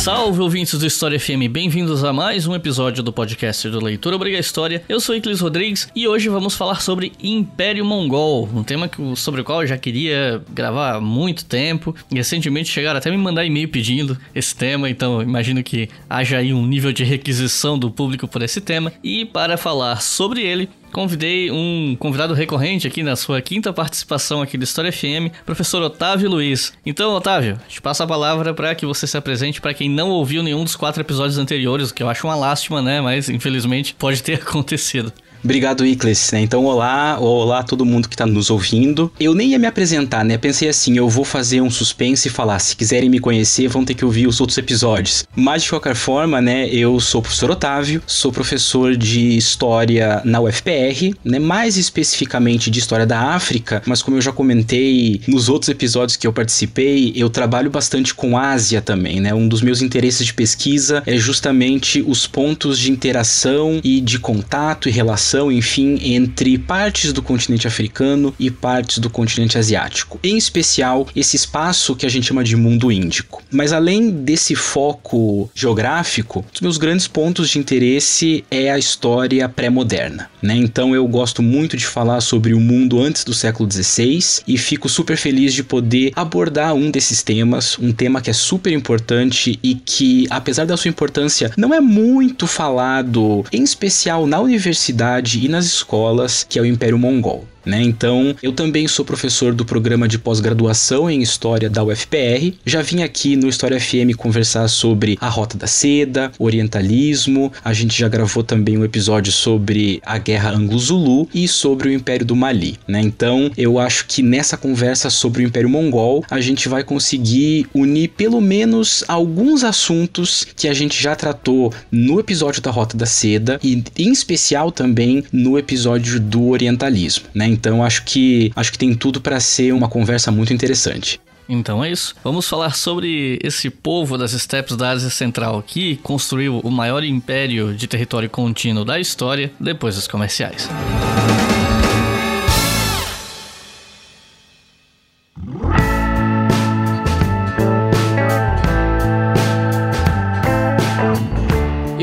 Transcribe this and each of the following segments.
Salve ouvintes do História FM, bem-vindos a mais um episódio do podcast do Leitura Obriga História. Eu sou Iclis Rodrigues e hoje vamos falar sobre Império Mongol, um tema que, sobre o qual eu já queria gravar há muito tempo. Recentemente chegaram até me mandar e-mail pedindo esse tema, então imagino que haja aí um nível de requisição do público por esse tema. E para falar sobre ele, convidei um convidado recorrente aqui na sua quinta participação aqui do História FM, professor Otávio Luiz. Então, Otávio, te passo a palavra para que você se apresente para quem não ouviu nenhum dos quatro episódios anteriores, o que eu acho uma lástima, né? Mas infelizmente pode ter acontecido. Obrigado, Icles. Né? Então, olá, olá a todo mundo que está nos ouvindo. Eu nem ia me apresentar, né? Pensei assim, eu vou fazer um suspense e falar, se quiserem me conhecer, vão ter que ouvir os outros episódios. Mas, de qualquer forma, né, eu sou o professor Otávio, sou professor de História na UFPR, né? Mais especificamente de História da África, mas como eu já comentei nos outros episódios que eu participei, eu trabalho bastante com Ásia também, né? Um dos meus interesses de pesquisa é justamente os pontos de interação e de contato e relação relação, enfim, entre partes do continente africano e partes do continente asiático, em especial esse espaço que a gente chama de mundo índico. Mas além desse foco geográfico, os meus grandes pontos de interesse é a história pré-moderna. Né? Então eu gosto muito de falar sobre o mundo antes do século XVI e fico super feliz de poder abordar um desses temas, um tema que é super importante e que, apesar da sua importância, não é muito falado, em especial na universidade e nas escolas, que é o Império Mongol. Né? Então, eu também sou professor do programa de pós-graduação em História da UFPR. Já vim aqui no História FM conversar sobre a Rota da Seda, Orientalismo. A gente já gravou também um episódio sobre a Guerra Anglo-Zulu e sobre o Império do Mali. Né? Então, eu acho que nessa conversa sobre o Império Mongol, a gente vai conseguir unir pelo menos alguns assuntos que a gente já tratou no episódio da Rota da Seda e, em especial, também no episódio do Orientalismo. Né? Então acho que acho que tem tudo para ser uma conversa muito interessante. Então é isso. Vamos falar sobre esse povo das estepes da Ásia Central que construiu o maior império de território contínuo da história depois dos comerciais.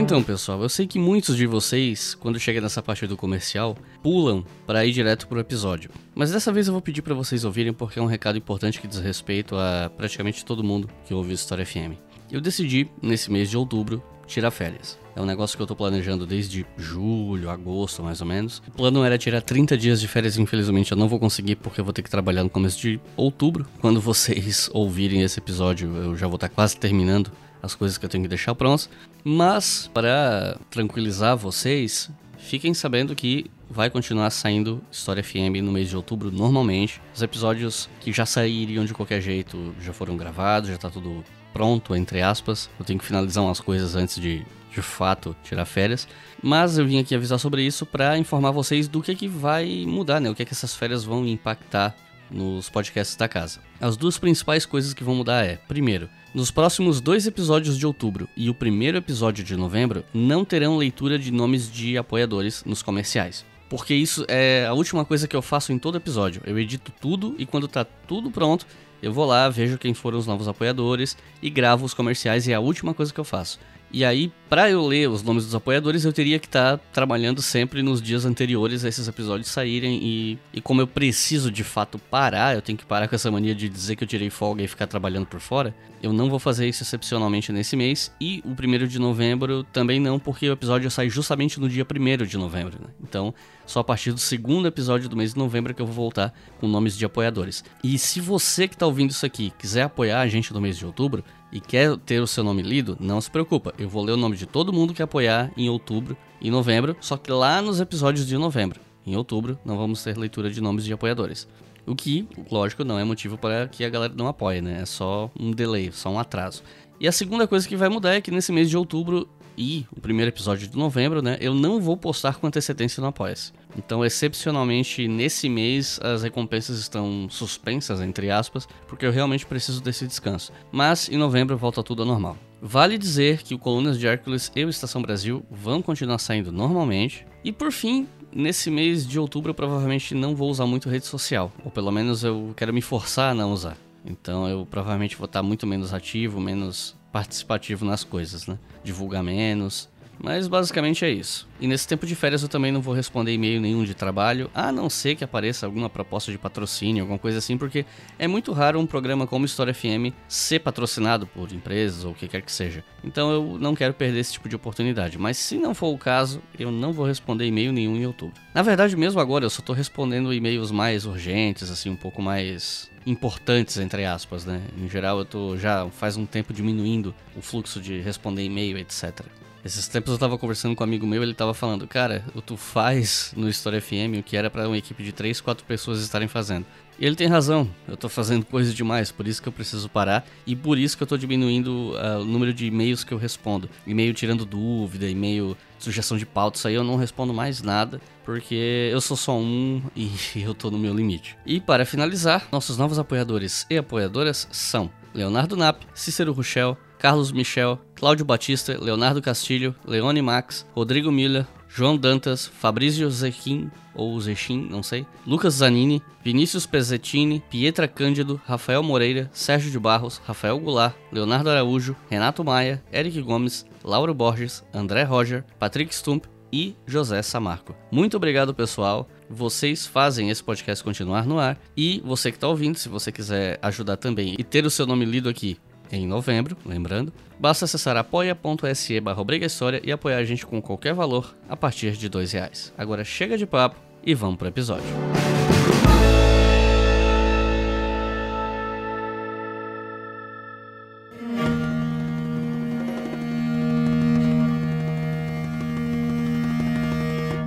Então, pessoal, eu sei que muitos de vocês, quando chega nessa parte do comercial, pulam para ir direto pro episódio. Mas dessa vez eu vou pedir para vocês ouvirem porque é um recado importante que diz respeito a praticamente todo mundo que ouve História FM. Eu decidi, nesse mês de outubro, tirar férias. É um negócio que eu tô planejando desde julho, agosto, mais ou menos. O plano era tirar 30 dias de férias, infelizmente eu não vou conseguir porque eu vou ter que trabalhar no começo de outubro. Quando vocês ouvirem esse episódio, eu já vou estar tá quase terminando as coisas que eu tenho que deixar prontas. Mas, para tranquilizar vocês, fiquem sabendo que vai continuar saindo História FM no mês de outubro normalmente. Os episódios que já sairiam de qualquer jeito já foram gravados, já tá tudo pronto, entre aspas. Eu tenho que finalizar umas coisas antes de, de fato, tirar férias. Mas eu vim aqui avisar sobre isso para informar vocês do que, que vai mudar, né? O que, que essas férias vão impactar nos podcasts da casa. As duas principais coisas que vão mudar é, primeiro, nos próximos dois episódios de outubro e o primeiro episódio de novembro não terão leitura de nomes de apoiadores nos comerciais. Porque isso é a última coisa que eu faço em todo episódio. Eu edito tudo e quando tá tudo pronto, eu vou lá, vejo quem foram os novos apoiadores e gravo os comerciais e é a última coisa que eu faço. E aí, para eu ler os nomes dos apoiadores, eu teria que estar tá trabalhando sempre nos dias anteriores a esses episódios saírem. E, e como eu preciso de fato parar, eu tenho que parar com essa mania de dizer que eu tirei folga e ficar trabalhando por fora. Eu não vou fazer isso excepcionalmente nesse mês. E o primeiro de novembro também não, porque o episódio sai justamente no dia primeiro de novembro. Né? Então, só a partir do segundo episódio do mês de novembro que eu vou voltar com nomes de apoiadores. E se você que está ouvindo isso aqui quiser apoiar a gente no mês de outubro, e quer ter o seu nome lido, não se preocupa. Eu vou ler o nome de todo mundo que apoiar em outubro e novembro, só que lá nos episódios de novembro. Em outubro não vamos ter leitura de nomes de apoiadores. O que, lógico, não é motivo para que a galera não apoie, né? É só um delay, só um atraso. E a segunda coisa que vai mudar é que nesse mês de outubro e o primeiro episódio de novembro, né, eu não vou postar com antecedência no Apoia-se. Então, excepcionalmente, nesse mês, as recompensas estão suspensas, entre aspas, porque eu realmente preciso desse descanso. Mas, em novembro, volta tudo ao normal. Vale dizer que o Colunas de Hércules e o Estação Brasil vão continuar saindo normalmente. E por fim, nesse mês de outubro eu provavelmente não vou usar muito rede social, ou pelo menos eu quero me forçar a não usar. Então eu provavelmente vou estar muito menos ativo, menos participativo nas coisas, né? Divulgar menos, mas basicamente é isso. E nesse tempo de férias eu também não vou responder e-mail nenhum de trabalho, a não ser que apareça alguma proposta de patrocínio, alguma coisa assim, porque é muito raro um programa como História FM ser patrocinado por empresas ou o que quer que seja. Então eu não quero perder esse tipo de oportunidade. Mas se não for o caso, eu não vou responder e-mail nenhum em outubro. Na verdade, mesmo agora eu só tô respondendo e-mails mais urgentes, assim, um pouco mais importantes, entre aspas, né? Em geral eu tô já faz um tempo diminuindo o fluxo de responder e-mail, etc. Esses tempos eu tava conversando com um amigo meu, ele tava falando, cara, tu faz no História FM o que era para uma equipe de 3, 4 pessoas estarem fazendo. E ele tem razão, eu tô fazendo coisas demais, por isso que eu preciso parar e por isso que eu tô diminuindo uh, o número de e-mails que eu respondo. E-mail tirando dúvida, e-mail sugestão de pauta, isso aí eu não respondo mais nada, porque eu sou só um e eu tô no meu limite. E para finalizar, nossos novos apoiadores e apoiadoras são Leonardo Nap, Cícero Ruchel, Carlos Michel, Cláudio Batista, Leonardo Castilho, Leone Max, Rodrigo Miller, João Dantas, Fabrício Zequim, ou Zechin, não sei, Lucas Zanini, Vinícius Pezzettini, Pietra Cândido, Rafael Moreira, Sérgio de Barros, Rafael Goulart, Leonardo Araújo, Renato Maia, Eric Gomes, Lauro Borges, André Roger, Patrick Stump e José Samarco. Muito obrigado, pessoal. Vocês fazem esse podcast continuar no ar. E você que está ouvindo, se você quiser ajudar também e ter o seu nome lido aqui em novembro, lembrando, basta acessar apoia.se barra e apoiar a gente com qualquer valor a partir de dois reais. Agora chega de papo e vamos pro episódio.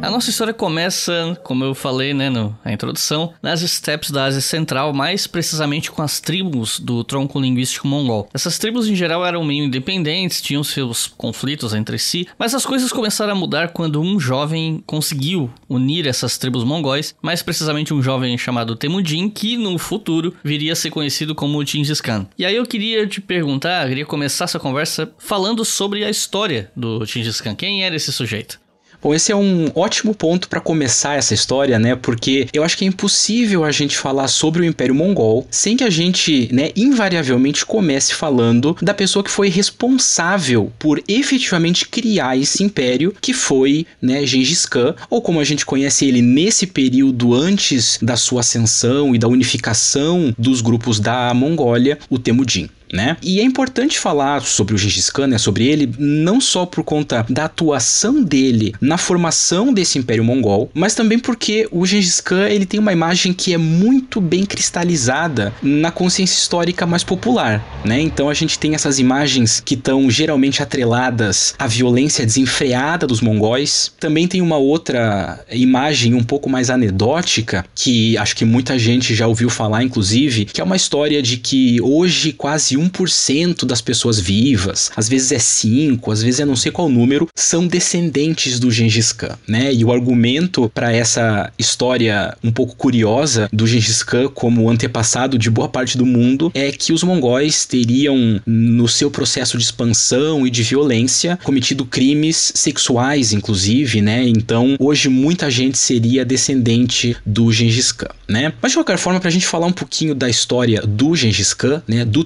A nossa história começa, como eu falei, né, no, na introdução, nas steppes da Ásia Central, mais precisamente com as tribos do tronco linguístico mongol. Essas tribos em geral eram meio independentes, tinham seus conflitos entre si, mas as coisas começaram a mudar quando um jovem conseguiu unir essas tribos mongóis, mais precisamente um jovem chamado Temujin, que no futuro viria a ser conhecido como Genghis Khan. E aí eu queria te perguntar, queria começar essa conversa falando sobre a história do Genghis Khan. Quem era esse sujeito? Bom, esse é um ótimo ponto para começar essa história, né? Porque eu acho que é impossível a gente falar sobre o Império Mongol sem que a gente, né, invariavelmente comece falando da pessoa que foi responsável por efetivamente criar esse império, que foi, né, Gengis Khan, ou como a gente conhece ele nesse período antes da sua ascensão e da unificação dos grupos da Mongólia, o Temujin né? E é importante falar sobre o Gengis Khan, né, sobre ele, não só por conta da atuação dele na formação desse Império Mongol, mas também porque o Gengis Khan ele tem uma imagem que é muito bem cristalizada na consciência histórica mais popular, né? Então a gente tem essas imagens que estão geralmente atreladas à violência desenfreada dos mongóis. Também tem uma outra imagem um pouco mais anedótica que acho que muita gente já ouviu falar, inclusive, que é uma história de que hoje quase 1% das pessoas vivas, às vezes é 5, às vezes é não sei qual número, são descendentes do Gengis Khan, né? E o argumento para essa história um pouco curiosa do Gengis Khan como antepassado de boa parte do mundo é que os mongóis teriam no seu processo de expansão e de violência cometido crimes sexuais, inclusive, né? Então, hoje muita gente seria descendente do Gengis Khan, né? Mas de qualquer forma, para a gente falar um pouquinho da história do Gengis Khan, né, do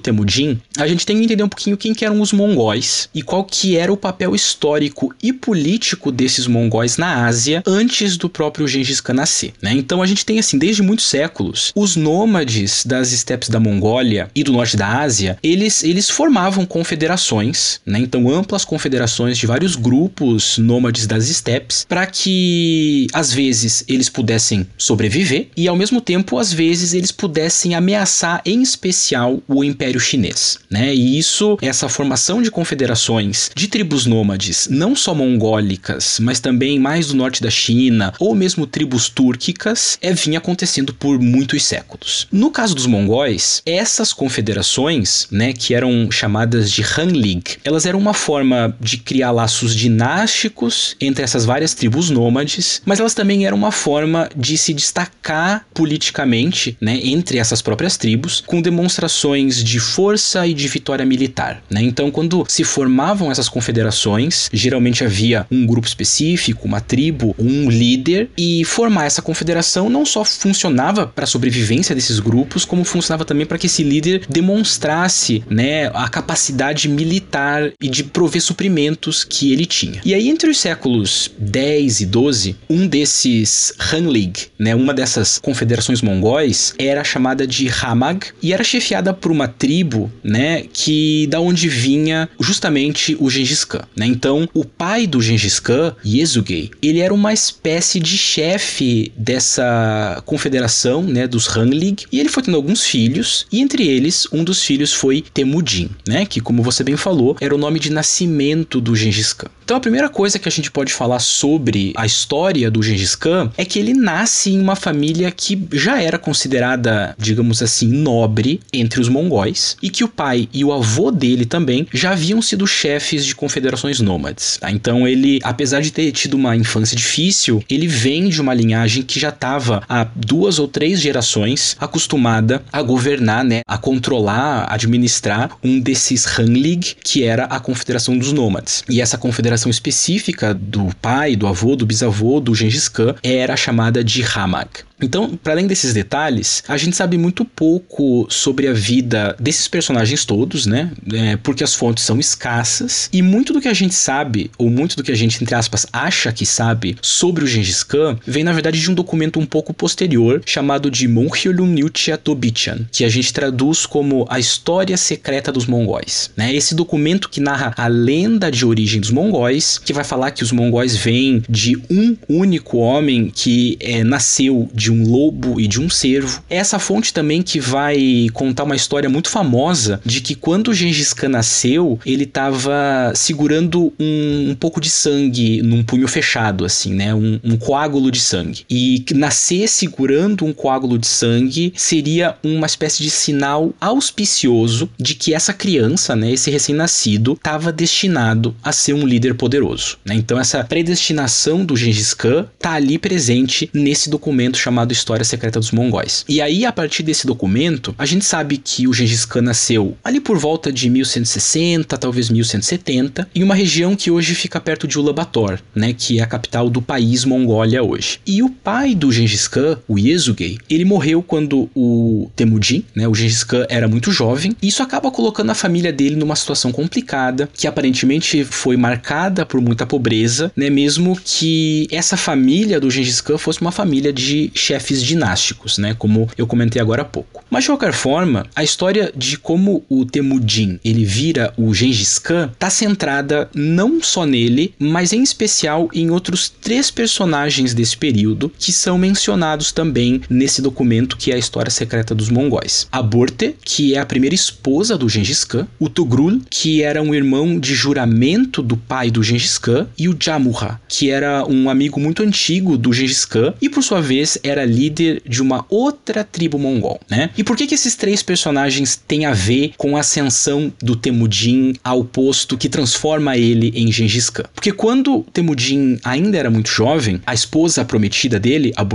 A gente tem que entender um pouquinho quem que eram os mongóis e qual que era o papel histórico e político desses mongóis na Ásia antes do próprio Gengis Khan nascer, né? Então a gente tem assim, desde muitos séculos, os nômades das estepes da Mongólia e do norte da Ásia, eles, eles formavam confederações, né? Então amplas confederações de vários grupos nômades das estepes para que às vezes eles pudessem sobreviver e ao mesmo tempo às vezes eles pudessem ameaçar em especial o Império Chinês. Né? E isso, essa formação de confederações de tribos nômades, não só mongólicas, mas também mais do norte da China, ou mesmo tribos túrquicas, é vinha acontecendo por muitos séculos. No caso dos mongóis, essas confederações, né, que eram chamadas de Hanlig, elas eram uma forma de criar laços dinásticos entre essas várias tribos nômades, mas elas também eram uma forma de se destacar politicamente, né, entre essas próprias tribos, com demonstrações de força e de vitória militar, né? Então, quando se formavam essas confederações, geralmente havia um grupo específico, uma tribo, um líder, e formar essa confederação não só funcionava para a sobrevivência desses grupos, como funcionava também para que esse líder demonstrasse, né, a capacidade militar e de prover suprimentos que ele tinha. E aí, entre os séculos 10 e 12, um desses Hanlig, né, uma dessas confederações mongóis, era chamada de Hamag e era chefiada por uma tribo, né, que da onde vinha justamente o Gengis Khan, né? Então, o pai do Gengis Khan, Yesugei, ele era uma espécie de chefe dessa confederação, né, dos Hanlig, e ele foi tendo alguns filhos, e entre eles, um dos filhos foi Temujin, né, que como você bem falou, era o nome de nascimento do Gengis Khan. Então a primeira coisa que a gente pode falar sobre a história do Gengis Khan é que ele nasce em uma família que já era considerada, digamos assim, nobre entre os mongóis e que o pai e o avô dele também já haviam sido chefes de confederações nômades. Tá? Então ele, apesar de ter tido uma infância difícil, ele vem de uma linhagem que já estava há duas ou três gerações acostumada a governar, né, a controlar, administrar um desses Hanlig, que era a confederação dos nômades. E essa confederação específica do pai, do avô, do bisavô do Gengis Khan era chamada de Hamag. Então, para além desses detalhes, a gente sabe muito pouco sobre a vida desses personagens todos, né? É, porque as fontes são escassas e muito do que a gente sabe, ou muito do que a gente, entre aspas, acha que sabe sobre o Gengis Khan, vem na verdade de um documento um pouco posterior chamado de Monhyolun Nyuchiatobichan, que a gente traduz como a história secreta dos mongóis. Né? Esse documento que narra a lenda de origem dos mongóis, que vai falar que os mongóis vêm de um único homem que é, nasceu de um lobo e de um cervo. É essa fonte também que vai contar uma história muito famosa de que quando Gengis Khan nasceu, ele estava segurando um, um, pouco de sangue num punho fechado, assim, né? Um, um coágulo de sangue. E nascer segurando um coágulo de sangue seria uma espécie de sinal auspicioso de que essa criança, né, esse recém-nascido, estava destinado a ser um líder poderoso. Né? Então essa predestinação do Gengis Khan tá ali presente nesse documento chamado chamado História Secreta dos Mongóis. E aí, a partir desse documento, a gente sabe que o Gengis Khan nasceu ali por volta de 1160, talvez 1170, em uma região que hoje fica perto de Ulaanbaatar, né, que é a capital do país Mongólia hoje. E o pai do Gengis Khan, o Yesugei, ele morreu quando o Temujin, né, o Gengis Khan era muito jovem, e isso acaba colocando a família dele numa situação complicada, que aparentemente foi marcada por muita pobreza, né, mesmo que essa família do Gengis Khan fosse uma família de chefes dinásticos, né, como eu comentei agora há pouco. Mas de qualquer forma, a história de como o Temujin ele vira o Gengis Khan está centrada não só nele, mas em especial em outros três personagens desse período que são mencionados também nesse documento que é a história secreta dos mongóis. A Borte, que é a primeira esposa do Gengis Khan, o Tugrul, que era um irmão de juramento do pai do Gengis Khan, e o Jamurra, que era um amigo muito antigo do Gengis Khan e por sua vez era líder de uma outra tribo mongol, né? E por que que esses três personagens têm a ver com a ascensão do Temujin ao posto que transforma ele em Gengis Khan? Porque quando Temujin ainda era muito jovem, a esposa prometida dele, a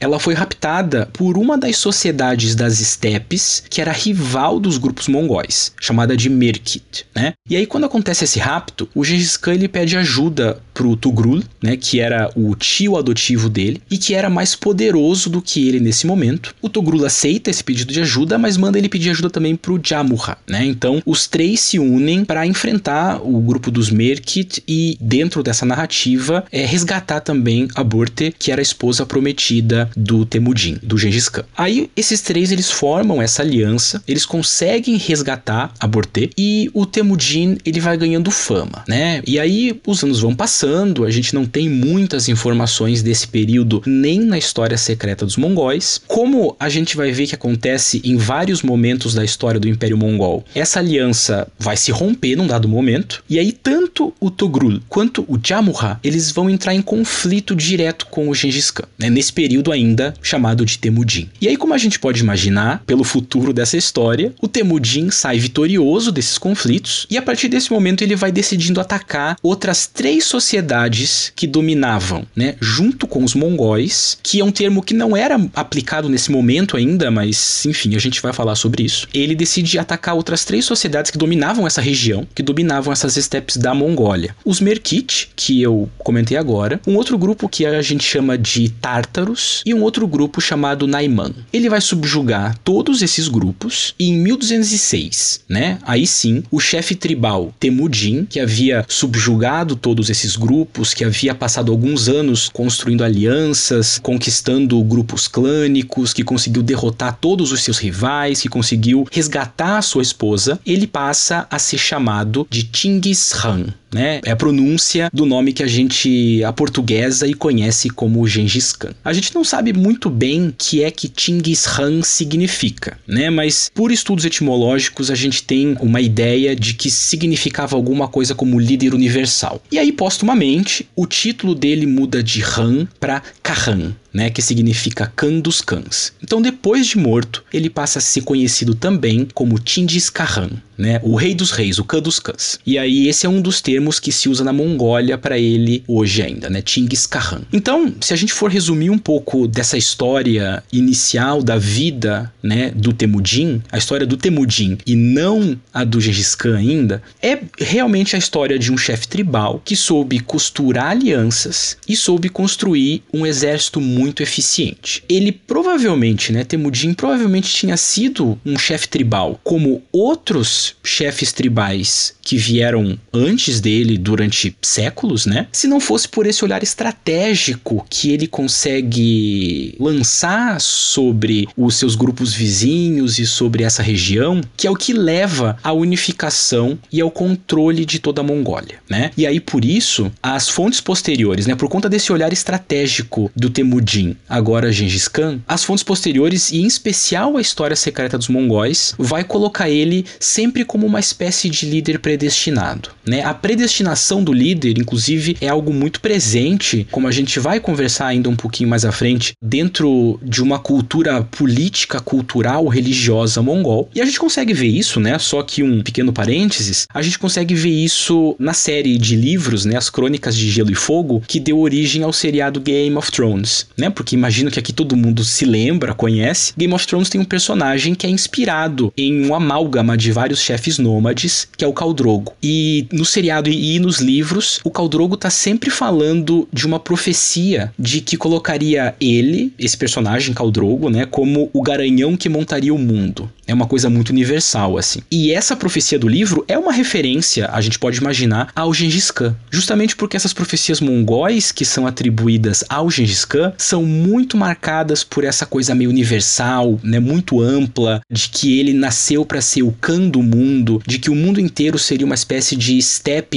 ela foi raptada por uma das sociedades das estepes que era rival dos grupos mongóis, chamada de Merkit, né? E aí quando acontece esse rapto, o Gengis Khan ele pede ajuda pro Tugrul, né, que era o tio adotivo dele e que era mais poderoso do que ele nesse momento. O Togrul aceita esse pedido de ajuda, mas manda ele pedir ajuda também pro Jamurra, né? Então, os três se unem para enfrentar o grupo dos Merkit e dentro dessa narrativa é resgatar também a Borte, que era a esposa prometida do Temujin, do Gengis Khan. Aí esses três eles formam essa aliança, eles conseguem resgatar a Borte e o Temujin ele vai ganhando fama, né? E aí os anos vão passando, a gente não tem muitas informações desse período nem na história secreta secreta dos mongóis. Como a gente vai ver que acontece em vários momentos da história do Império Mongol, essa aliança vai se romper num dado momento, e aí tanto o Togrul quanto o Jamurra, eles vão entrar em conflito direto com o Gengis Khan, né, nesse período ainda chamado de Temujin. E aí como a gente pode imaginar, pelo futuro dessa história, o Temujin sai vitorioso desses conflitos, e a partir desse momento ele vai decidindo atacar outras três sociedades que dominavam, né, junto com os mongóis, que é um termo que não era aplicado nesse momento ainda, mas enfim, a gente vai falar sobre isso. Ele decide atacar outras três sociedades que dominavam essa região, que dominavam essas estepes da Mongólia. Os Merkit, que eu comentei agora, um outro grupo que a gente chama de Tártaros e um outro grupo chamado Naiman. Ele vai subjugar todos esses grupos e em 1206, né? Aí sim, o chefe tribal Temujin, que havia subjugado todos esses grupos, que havia passado alguns anos construindo alianças, conquistando grupos clânicos, que conseguiu derrotar todos os seus rivais, que conseguiu resgatar sua esposa, ele passa a ser chamado de Chinggis Khan né? É a pronúncia do nome que a gente a portuguesa e conhece como Gengis Khan. A gente não sabe muito bem que é que Genghis Khan significa, né? Mas por estudos etimológicos a gente tem uma ideia de que significava alguma coisa como líder universal. E aí postumamente o título dele muda de Han para Kahan, né, que significa Khan dos cães. Então, depois de morto, ele passa a ser conhecido também como Tindis Khan, né, o rei dos reis, o Khan dos cães. E aí esse é um dos termos que se usa na Mongólia para ele hoje ainda, né, Genghis Khan. Então, se a gente for resumir um pouco dessa história inicial da vida, né, do Temujin, a história do Temujin e não a do Gengis Khan ainda, é realmente a história de um chefe tribal que soube costurar alianças e soube construir um exército muito eficiente. Ele provavelmente, né, Temujin provavelmente tinha sido um chefe tribal, como outros chefes tribais que vieram antes dele durante séculos, né? Se não fosse por esse olhar estratégico que ele consegue lançar sobre os seus grupos vizinhos e sobre essa região, que é o que leva à unificação e ao controle de toda a Mongólia, né? E aí por isso, as fontes posteriores, né, por conta desse olhar estratégico do Temujin, agora Gengis Khan, as fontes posteriores e em especial a história secreta dos mongóis vai colocar ele sempre como uma espécie de líder predestinado. Né? A predestinação do líder, inclusive, é algo muito presente, como a gente vai conversar ainda um pouquinho mais à frente, dentro de uma cultura política, cultural, religiosa mongol. E a gente consegue ver isso, né? Só que um pequeno parênteses, a gente consegue ver isso na série de livros, né? As Crônicas de Gelo e Fogo, que deu origem ao seriado Game of Thrones, né? Porque imagino que aqui todo mundo se lembra, conhece. Game of Thrones tem um personagem que é inspirado em um amálgama de vários chefes nômades, que é o Khal Drogo. E no seriado e nos livros, o Khal Drogo tá sempre falando de uma profecia de que colocaria ele, esse personagem Khal Drogo, né, como o garanhão que montaria o mundo. É uma coisa muito universal, assim. E essa profecia do livro é uma referência, a gente pode imaginar, ao Gengis Khan. Justamente porque essas profecias mongóis que são atribuídas ao Gengis Khan são muito marcadas por essa coisa meio universal, né, muito ampla, de que ele nasceu para ser o Khan do mundo, de que o mundo inteiro seria uma espécie de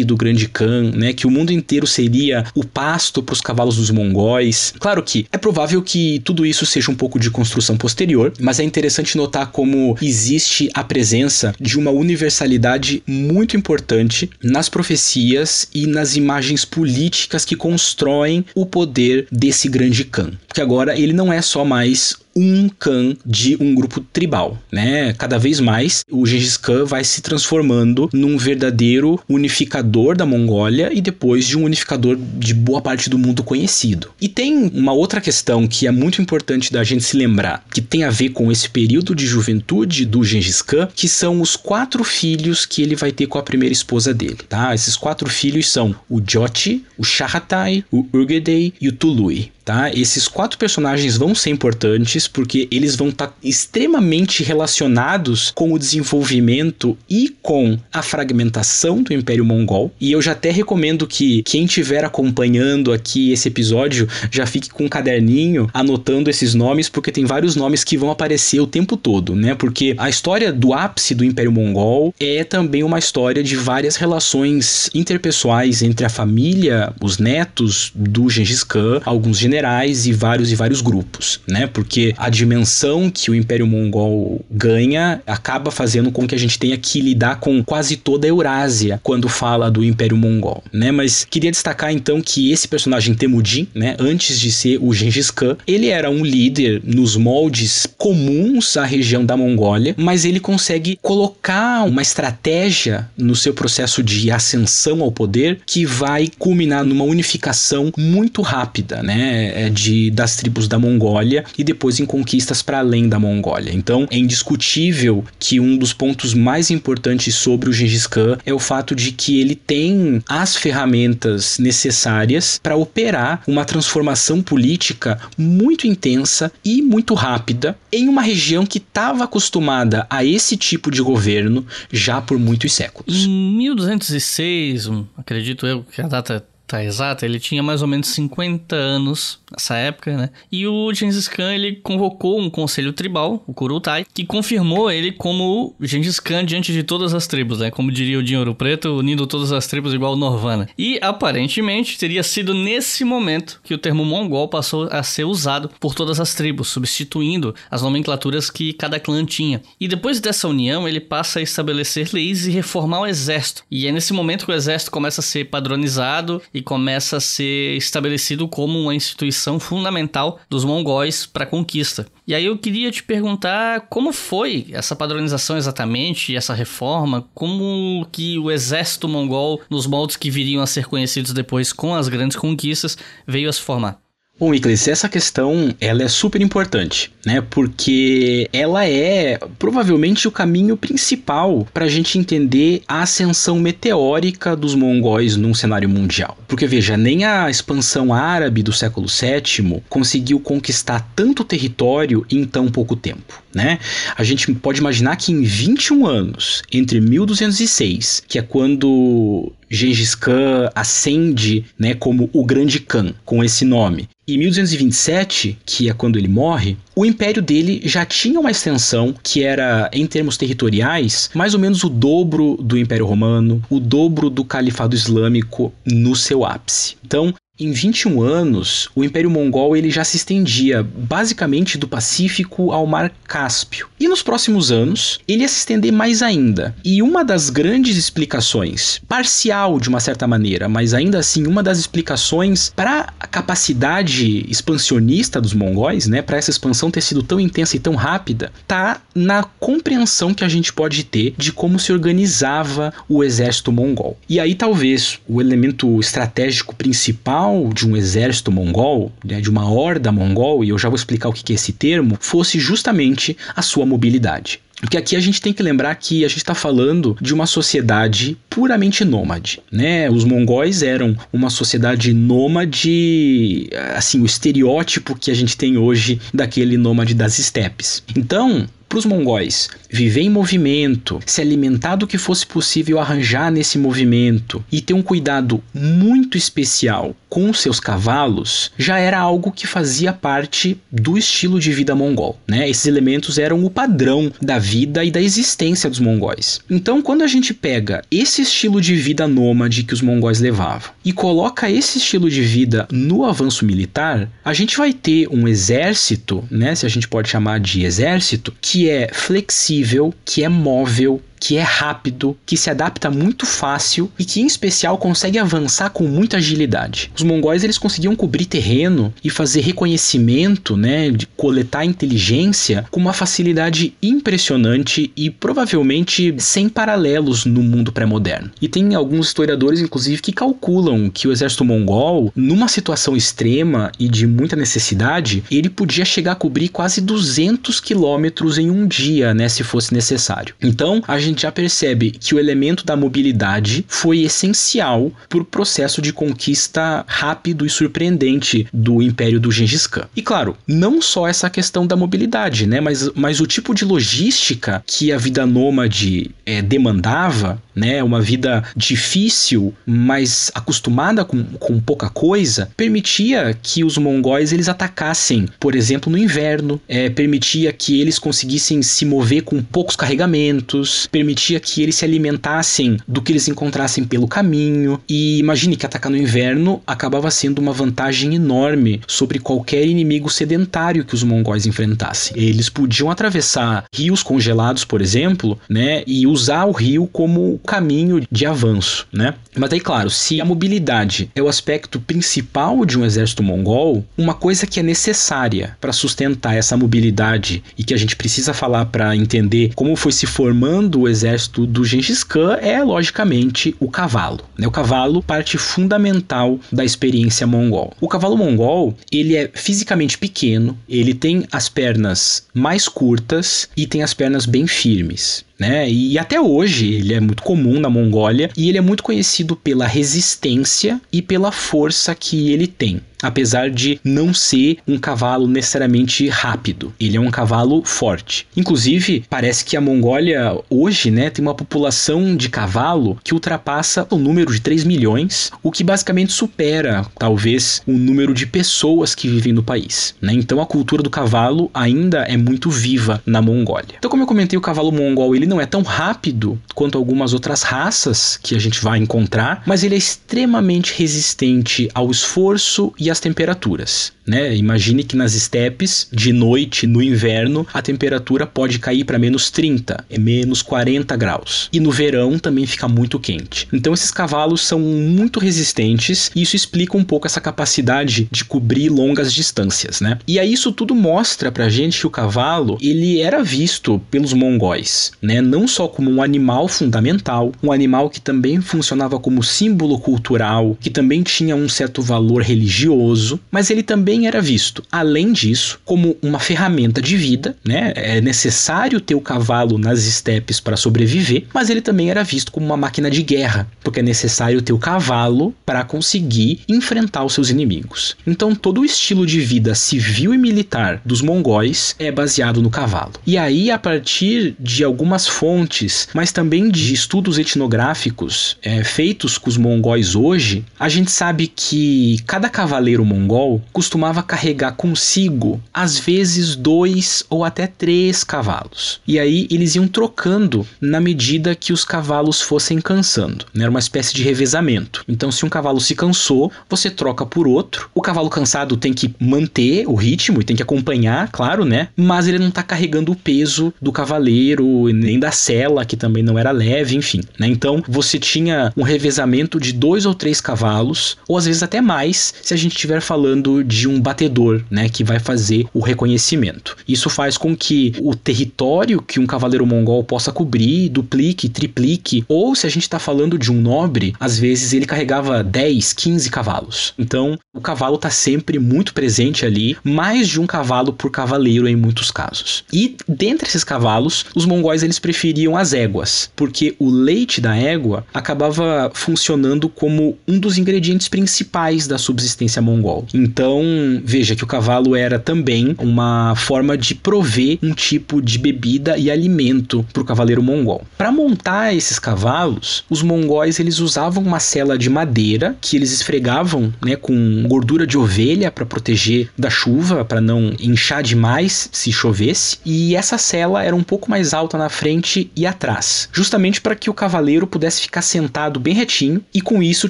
do grande Khan, né, que o mundo inteiro seria o pasto para os cavalos dos mongóis. Claro que é provável que tudo isso seja um pouco de construção posterior, mas é interessante notar como existe a presença de uma universalidade muito importante nas profecias e nas imagens políticas que constroem o poder desse grande Khan. Porque agora ele não é só mais um Khan de um grupo tribal, né? Cada vez mais o Gengis Khan vai se transformando num verdadeiro unificador da Mongólia e depois de um unificador de boa parte do mundo conhecido. E tem uma outra questão que é muito importante da gente se lembrar, que tem a ver com esse período de juventude do Gengis Khan, que são os quatro filhos que ele vai ter com a primeira esposa dele, tá? Esses quatro filhos são o Joti, o Shahatai, o Urgedei e o Tului tá? Esses quatro personagens vão ser importantes porque eles vão estar tá extremamente relacionados com o desenvolvimento e com a fragmentação do Império Mongol. E eu já até recomendo que quem estiver acompanhando aqui esse episódio já fique com um caderninho anotando esses nomes porque tem vários nomes que vão aparecer o tempo todo, né? Porque a história do ápice do Império Mongol é também uma história de várias relações interpessoais entre a família, os netos do Gengis Khan, alguns generais e vários e vários grupos, né? Porque a dimensão que o Império Mongol ganha acaba fazendo com que a gente tenha que lidar com quase toda a Eurásia quando fala do Império Mongol, né? Mas queria destacar então que esse personagem Temujin, né, antes de ser o Gengis Khan, ele era um líder nos moldes comuns à região da Mongólia, mas ele consegue colocar uma estratégia no seu processo de ascensão ao poder que vai culminar numa unificação muito rápida, né, é, de das tribos da Mongólia e depois em conquistas para além da Mongólia. Então, é indiscutível que um dos pontos mais importantes sobre o Gengis Khan é o fato de que ele tem as ferramentas necessárias para operar uma transformação política muito intensa e muito rápida em uma região que estava acostumada a esse tipo de governo já por muitos séculos. Em 1206, acredito eu que a data tá exata, ele tinha mais ou menos 50 anos nessa época, né? E o Gengis Khan, ele convocou um conselho tribal, o Kurutai, que confirmou ele como Gengis Khan diante de todas as tribos, né? Como diria o Dinheiro Preto, unindo todas as tribos igual o Norvana. E, aparentemente, teria sido nesse momento que o termo mongol passou a ser usado por todas as tribos, substituindo as nomenclaturas que cada clã tinha. E depois dessa união, ele passa a estabelecer leis e reformar o exército. E é nesse momento que o exército começa a ser padronizado e começa a ser estabelecido como uma instituição fundamental dos mongóis para a conquista. E aí eu queria te perguntar como foi essa padronização exatamente, essa reforma, como que o exército mongol, nos moldes que viriam a ser conhecidos depois com as grandes conquistas, veio a se formar. Bom, Iclis, essa questão ela é super importante, né? Porque ela é provavelmente o caminho principal para a gente entender a ascensão meteórica dos mongóis num cenário mundial. Porque veja, nem a expansão árabe do século VII conseguiu conquistar tanto território em tão pouco tempo, né? A gente pode imaginar que em 21 anos, entre 1206, que é quando Gengis Khan ascende né, como o Grande Khan, com esse nome. E 1227, que é quando ele morre, o império dele já tinha uma extensão que era, em termos territoriais, mais ou menos o dobro do Império Romano, o dobro do Califado Islâmico no seu ápice. Então, em 21 anos, o Império Mongol ele já se estendia basicamente do Pacífico ao Mar Cáspio. E nos próximos anos, ele ia se estender mais ainda. E uma das grandes explicações, parcial de uma certa maneira, mas ainda assim uma das explicações para a capacidade expansionista dos mongóis, né, para essa expansão ter sido tão intensa e tão rápida, tá na compreensão que a gente pode ter de como se organizava o exército mongol. E aí talvez o elemento estratégico principal de um exército mongol, né, de uma horda mongol, e eu já vou explicar o que é esse termo, fosse justamente a sua mobilidade. Porque aqui a gente tem que lembrar que a gente está falando de uma sociedade puramente nômade, né? Os mongóis eram uma sociedade nômade, assim, o estereótipo que a gente tem hoje daquele nômade das estepes. Então, para os mongóis, viver em movimento, se alimentar do que fosse possível arranjar nesse movimento e ter um cuidado muito especial com seus cavalos, já era algo que fazia parte do estilo de vida mongol. Né? Esses elementos eram o padrão da vida e da existência dos mongóis. Então, quando a gente pega esse estilo de vida nômade que os mongóis levavam e coloca esse estilo de vida no avanço militar, a gente vai ter um exército, né, se a gente pode chamar de exército, que que é flexível, que é móvel, que é rápido, que se adapta muito fácil e que em especial consegue avançar com muita agilidade. Os mongóis eles conseguiam cobrir terreno e fazer reconhecimento, né, de coletar inteligência com uma facilidade impressionante e provavelmente sem paralelos no mundo pré-moderno. E tem alguns historiadores inclusive que calculam que o exército mongol, numa situação extrema e de muita necessidade, ele podia chegar a cobrir quase 200 quilômetros em um dia, né, se fosse necessário. Então, a gente gente já percebe que o elemento da mobilidade foi essencial para o processo de conquista rápido e surpreendente do Império do Gengis Khan. E claro, não só essa questão da mobilidade, né, mas, mas o tipo de logística que a vida nômade é, demandava, né, uma vida difícil, mas acostumada com, com pouca coisa, permitia que os mongóis eles atacassem, por exemplo, no inverno, é, permitia que eles conseguissem se mover com poucos carregamentos, permitia que eles se alimentassem do que eles encontrassem pelo caminho. E imagine que atacar no inverno acabava sendo uma vantagem enorme sobre qualquer inimigo sedentário que os mongóis enfrentassem. Eles podiam atravessar rios congelados, por exemplo, né, e usar o rio como caminho de avanço, né? Mas aí, claro, se a mobilidade é o aspecto principal de um exército mongol, uma coisa que é necessária para sustentar essa mobilidade e que a gente precisa falar para entender como foi se formando o exército do Gengis Khan é, logicamente, o cavalo. Né? O cavalo parte fundamental da experiência mongol. O cavalo mongol, ele é fisicamente pequeno, ele tem as pernas mais curtas e tem as pernas bem firmes né? E até hoje ele é muito comum na Mongólia e ele é muito conhecido pela resistência e pela força que ele tem apesar de não ser um cavalo necessariamente rápido. Ele é um cavalo forte. Inclusive, parece que a Mongólia hoje, né, tem uma população de cavalo que ultrapassa o número de 3 milhões, o que basicamente supera, talvez, o número de pessoas que vivem no país. Né? Então a cultura do cavalo ainda é muito viva na Mongólia. Então, como eu comentei, o cavalo mongol ele não é tão rápido quanto algumas outras raças que a gente vai encontrar, mas ele é extremamente resistente ao esforço e às temperaturas. Né? Imagine que nas estepes, de noite, no inverno, a temperatura pode cair para menos 30, é menos 40 graus. E no verão também fica muito quente. Então esses cavalos são muito resistentes e isso explica um pouco essa capacidade de cobrir longas distâncias, né? E aí isso tudo mostra pra gente que o cavalo, ele era visto pelos mongóis, né? Não só como um animal fundamental, um animal que também funcionava como símbolo cultural, que também tinha um certo valor religioso, mas ele também também era visto, além disso, como uma ferramenta de vida, né? É necessário ter o cavalo nas estepes para sobreviver, mas ele também era visto como uma máquina de guerra, porque é necessário ter o cavalo para conseguir enfrentar os seus inimigos. Então, todo o estilo de vida civil e militar dos mongóis é baseado no cavalo. E aí, a partir de algumas fontes, mas também de estudos etnográficos é, feitos com os mongóis hoje, a gente sabe que cada cavaleiro mongol costuma costumava carregar consigo, às vezes, dois ou até três cavalos. E aí eles iam trocando na medida que os cavalos fossem cansando. Né? Era uma espécie de revezamento. Então, se um cavalo se cansou, você troca por outro. O cavalo cansado tem que manter o ritmo e tem que acompanhar, claro, né? Mas ele não está carregando o peso do cavaleiro, nem da sela, que também não era leve, enfim. Né? Então, você tinha um revezamento de dois ou três cavalos, ou às vezes até mais, se a gente estiver falando de um batedor, né, que vai fazer o reconhecimento. Isso faz com que o território que um cavaleiro mongol possa cobrir duplique, triplique, ou se a gente está falando de um nobre, às vezes ele carregava 10, 15 cavalos. Então, o cavalo está sempre muito presente ali, mais de um cavalo por cavaleiro em muitos casos. E dentre esses cavalos, os mongóis eles preferiam as éguas, porque o leite da égua acabava funcionando como um dos ingredientes principais da subsistência mongol. Então, veja que o cavalo era também uma forma de prover um tipo de bebida e alimento para o cavaleiro mongol. Para montar esses cavalos, os mongóis eles usavam uma cela de madeira que eles esfregavam né, com gordura de ovelha para proteger da chuva, para não inchar demais se chovesse. E essa cela era um pouco mais alta na frente e atrás, justamente para que o cavaleiro pudesse ficar sentado bem retinho e com isso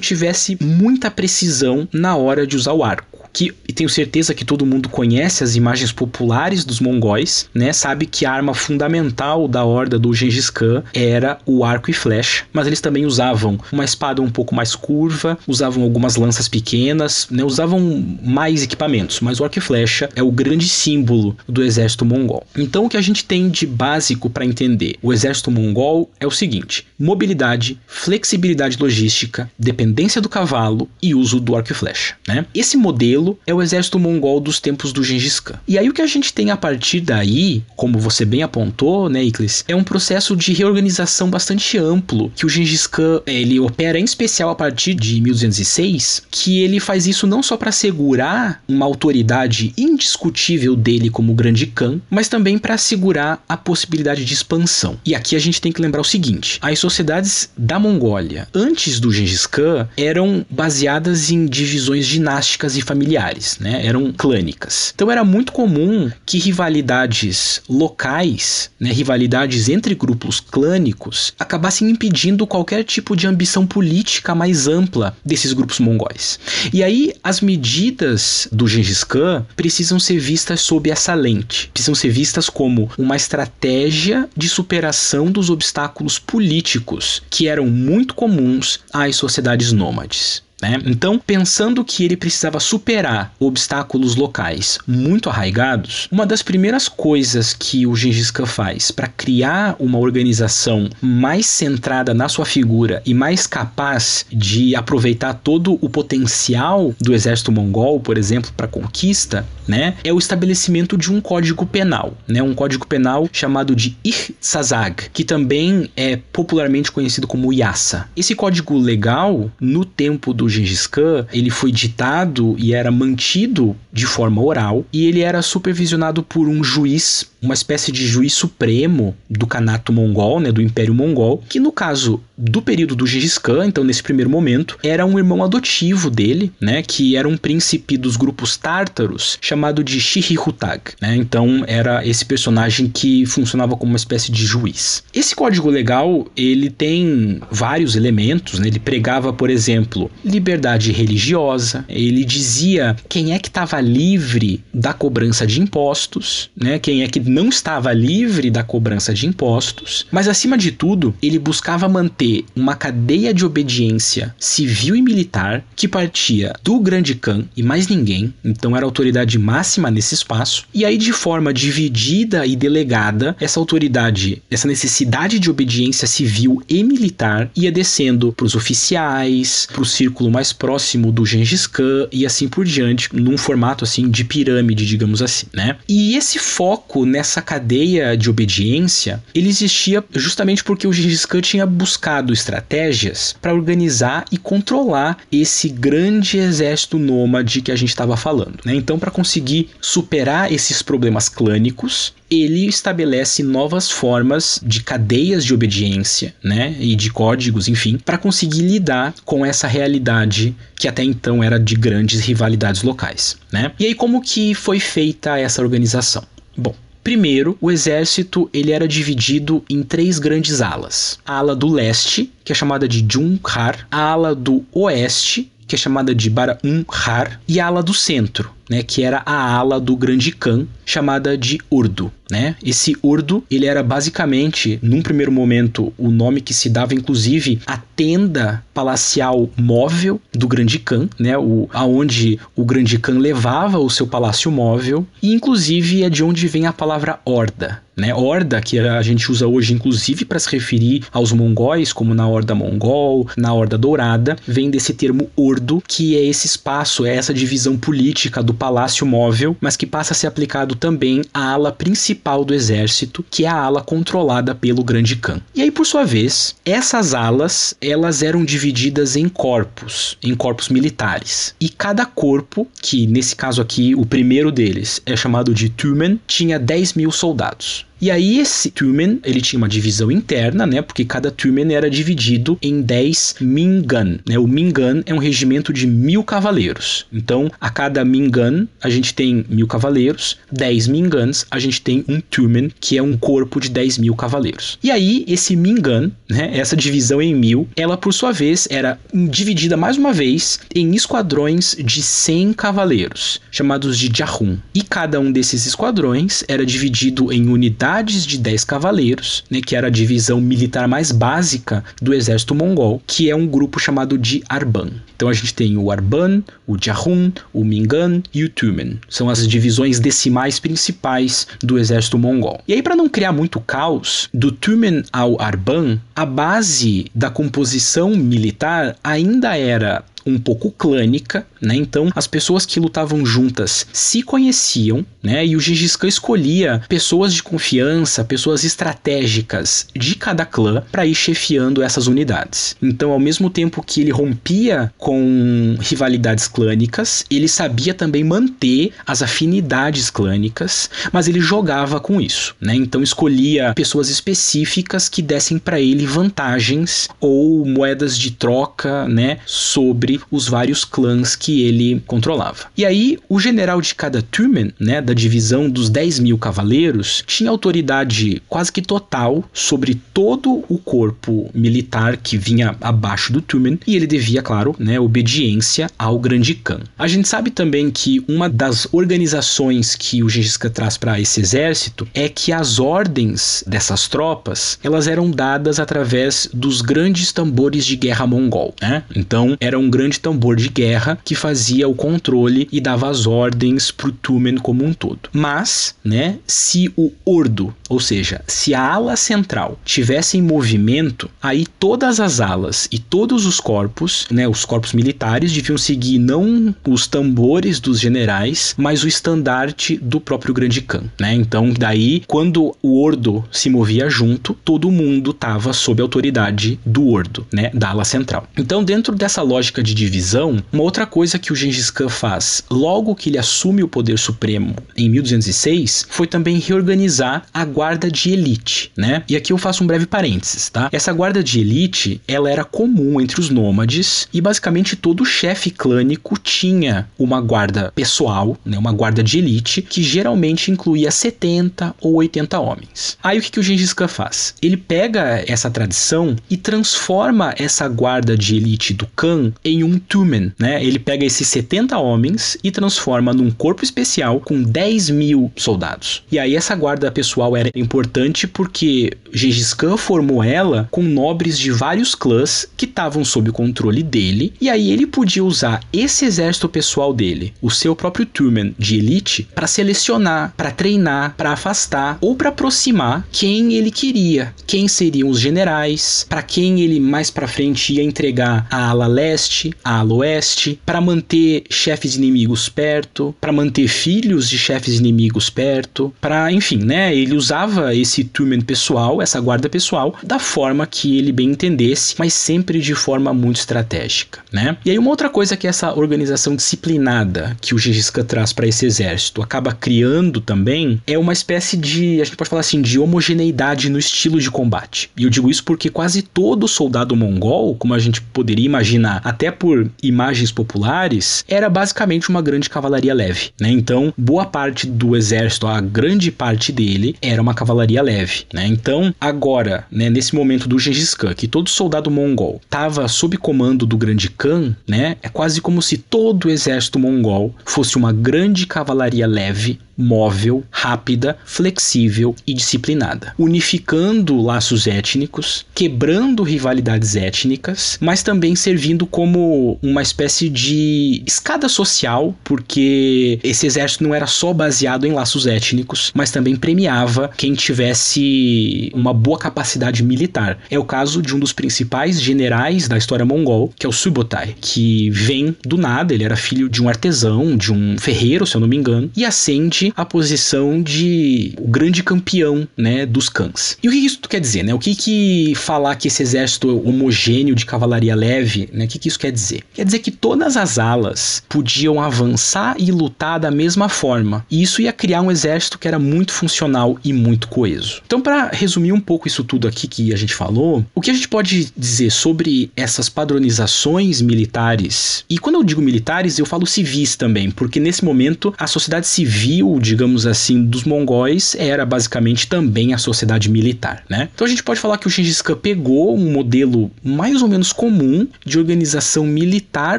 tivesse muita precisão na hora de usar o arco que tenho certeza que todo mundo conhece as imagens populares dos mongóis, né? Sabe que a arma fundamental da horda do Gengis Khan era o arco e flecha, mas eles também usavam uma espada um pouco mais curva, usavam algumas lanças pequenas, né? Usavam mais equipamentos, mas o arco e flecha é o grande símbolo do exército mongol. Então o que a gente tem de básico para entender o exército mongol é o seguinte: mobilidade, flexibilidade logística, dependência do cavalo e uso do arco e flecha, né? Esse modelo modelo é o exército mongol dos tempos do Gengis Khan. E aí o que a gente tem a partir daí, como você bem apontou, né, Iclis, é um processo de reorganização bastante amplo que o Gengis Khan ele opera em especial a partir de 1206, que ele faz isso não só para assegurar uma autoridade indiscutível dele como grande Khan, mas também para assegurar a possibilidade de expansão. E aqui a gente tem que lembrar o seguinte: as sociedades da Mongólia antes do Gengis Khan eram baseadas em divisões dinásticas e familiares familiares, né? Eram clânicas. Então era muito comum que rivalidades locais, né, rivalidades entre grupos clânicos, acabassem impedindo qualquer tipo de ambição política mais ampla desses grupos mongóis. E aí as medidas do Gengis Khan precisam ser vistas sob essa lente, precisam ser vistas como uma estratégia de superação dos obstáculos políticos que eram muito comuns às sociedades nômades. Né? Então, pensando que ele precisava superar obstáculos locais muito arraigados, uma das primeiras coisas que o Gengis Khan faz para criar uma organização mais centrada na sua figura e mais capaz de aproveitar todo o potencial do exército mongol, por exemplo, para conquista, né, é o estabelecimento de um código penal, né, um código penal chamado de Irsazag, que também é popularmente conhecido como Yasa. Esse código legal, no tempo do Gengis Khan, ele foi ditado e era mantido de forma oral e ele era supervisionado por um juiz, uma espécie de juiz supremo do Kanato Mongol, né, do Império Mongol, que no caso do período do Gengis Khan, então nesse primeiro momento, era um irmão adotivo dele, né, que era um príncipe dos grupos tártaros chamado de Shihirutag, né? Então era esse personagem que funcionava como uma espécie de juiz. Esse código legal, ele tem vários elementos, né? Ele pregava, por exemplo, liberdade religiosa, ele dizia quem é que estava livre da cobrança de impostos, né? Quem é que não estava livre da cobrança de impostos, mas acima de tudo, ele buscava manter uma cadeia de obediência civil e militar que partia do grande Khan e mais ninguém, então era autoridade máxima nesse espaço, e aí de forma dividida e delegada, essa autoridade, essa necessidade de obediência civil e militar ia descendo para os oficiais, para o círculo mais próximo do Gengis Khan e assim por diante, num formato assim de pirâmide, digamos assim, né? E esse foco nessa cadeia de obediência, ele existia justamente porque o Gengis Khan tinha buscado estratégias para organizar e controlar esse grande exército nômade que a gente estava falando, né? Então, para conseguir superar esses problemas clânicos, ele estabelece novas formas de cadeias de obediência, né, e de códigos, enfim, para conseguir lidar com essa realidade que até então era de grandes rivalidades locais, né? E aí como que foi feita essa organização? Bom, Primeiro, o exército ele era dividido em três grandes alas. A ala do leste, que é chamada de Junghar, a ala do oeste, que é chamada de Barahunhar, e a ala do centro, né, que era a ala do Grande Khan, chamada de Urdu. Né? Esse Urdu, ele era basicamente, num primeiro momento, o nome que se dava inclusive à tenda palacial móvel do Grande Khan, né? o, aonde o Grande Khan levava o seu palácio móvel, e inclusive é de onde vem a palavra horda. Né? Horda, que a gente usa hoje inclusive para se referir aos mongóis, como na Horda Mongol, na Horda Dourada, vem desse termo Urdu, que é esse espaço, é essa divisão política do palácio móvel, mas que passa a ser aplicado também à ala principal do exército, que é a ala controlada pelo Grande Khan. E aí, por sua vez, essas alas, elas eram divididas em corpos, em corpos militares. E cada corpo, que nesse caso aqui, o primeiro deles é chamado de Tumen, tinha 10 mil soldados. E aí esse Tumen, ele tinha uma divisão interna, né? Porque cada Tumen era dividido em 10 Mingan, né? O Mingan é um regimento de mil cavaleiros. Então, a cada Mingan, a gente tem mil cavaleiros, 10 Mingans, a gente tem um Tumen, que é um corpo de 10 mil cavaleiros. E aí, esse Mingan, né? Essa divisão em mil, ela por sua vez era dividida mais uma vez em esquadrões de 100 cavaleiros, chamados de Jahun. E cada um desses esquadrões era dividido em unidades unidades de 10 cavaleiros, né, que era a divisão militar mais básica do exército mongol, que é um grupo chamado de Arban. Então a gente tem o Arban, o Jahun, o Mingan e o Tumen. São as divisões decimais principais do exército mongol. E aí para não criar muito caos, do Tumen ao Arban, a base da composição militar ainda era um pouco clânica, né? Então as pessoas que lutavam juntas se conheciam, né? E o Gengis Khan escolhia pessoas de confiança, pessoas estratégicas de cada clã para ir chefiando essas unidades. Então, ao mesmo tempo que ele rompia com rivalidades clânicas, ele sabia também manter as afinidades clânicas, mas ele jogava com isso, né? Então escolhia pessoas específicas que dessem para ele vantagens ou moedas de troca, né, sobre entre os vários clãs que ele controlava. E aí, o general de cada Tumen, né, da divisão dos 10 mil cavaleiros, tinha autoridade quase que total sobre todo o corpo militar que vinha abaixo do Tumen, e ele devia, claro, né, obediência ao Grande Khan. A gente sabe também que uma das organizações que o Gengis Khan traz para esse exército é que as ordens dessas tropas, elas eram dadas através dos grandes tambores de guerra mongol, né? Então, era um grande tambor de guerra que fazia o controle e dava as ordens pro Tumen como um todo. Mas, né, se o Ordo, ou seja, se a ala central tivesse em movimento, aí todas as alas e todos os corpos, né, os corpos militares deviam seguir não os tambores dos generais, mas o estandarte do próprio Grande Khan, né? Então, daí, quando o Ordo se movia junto, todo mundo estava sob a autoridade do Ordo, né, da ala central. Então, dentro dessa lógica de divisão, uma outra coisa que o Gengis Khan faz logo que ele assume o poder supremo em 1206 foi também reorganizar a guarda de elite, né? E aqui eu faço um breve parênteses, tá? Essa guarda de elite, ela era comum entre os nômades e basicamente todo chefe clânico tinha uma guarda pessoal, né, uma guarda de elite que geralmente incluía 70 ou 80 homens. Aí o que, que o Gengis Khan faz? Ele pega essa tradição e transforma essa guarda de elite do Khan em um Tumen, né? Ele pega esses 70 homens e transforma num corpo especial com 10 mil soldados. E aí essa guarda pessoal era importante porque Gengis Khan formou ela com nobres de vários clãs que estavam sob o controle dele, e aí ele podia usar esse exército pessoal dele, o seu próprio Tumen de elite, para selecionar, para treinar, para afastar ou para aproximar quem ele queria, quem seriam os generais, para quem ele mais para frente ia entregar a ala leste, ala oeste, para manter chefes inimigos perto, para manter filhos de chefes inimigos perto, para, enfim, né, ele usava esse Tumen pessoal, essa guarda pessoal, da forma que ele bem entendesse, mas sempre de forma muito estratégica, né? E aí uma outra coisa que essa organização disciplinada que o Gengis Khan traz para esse exército acaba criando também é uma espécie de, a gente pode falar assim, de homogeneidade no estilo de combate. E eu digo isso porque quase todo soldado mongol, como a gente poderia imaginar, até por imagens populares, era basicamente uma grande cavalaria leve, né? Então, boa parte do exército, a grande parte dele era uma cavalaria leve, né? Então, agora, né, nesse momento do Gengis Khan, que todo soldado mongol estava sob comando do grande Khan, né? É quase como se todo o exército mongol fosse uma grande cavalaria leve móvel, rápida, flexível e disciplinada, unificando laços étnicos, quebrando rivalidades étnicas, mas também servindo como uma espécie de escada social, porque esse exército não era só baseado em laços étnicos, mas também premiava quem tivesse uma boa capacidade militar. É o caso de um dos principais generais da história mongol, que é o Subotai, que vem do nada, ele era filho de um artesão, de um ferreiro, se eu não me engano, e ascende a posição de o grande campeão, né, dos cães. E o que isso quer dizer, né? O que que falar que esse exército homogêneo de cavalaria leve, né? O que que isso quer dizer? Quer dizer que todas as alas podiam avançar e lutar da mesma forma. E isso ia criar um exército que era muito funcional e muito coeso. Então, para resumir um pouco isso tudo aqui que a gente falou, o que a gente pode dizer sobre essas padronizações militares? E quando eu digo militares, eu falo civis também, porque nesse momento a sociedade civil, digamos assim, dos mongóis era basicamente também a sociedade militar, né? Então a gente pode falar que o Gengis Khan pegou um modelo mais ou menos comum de organização militar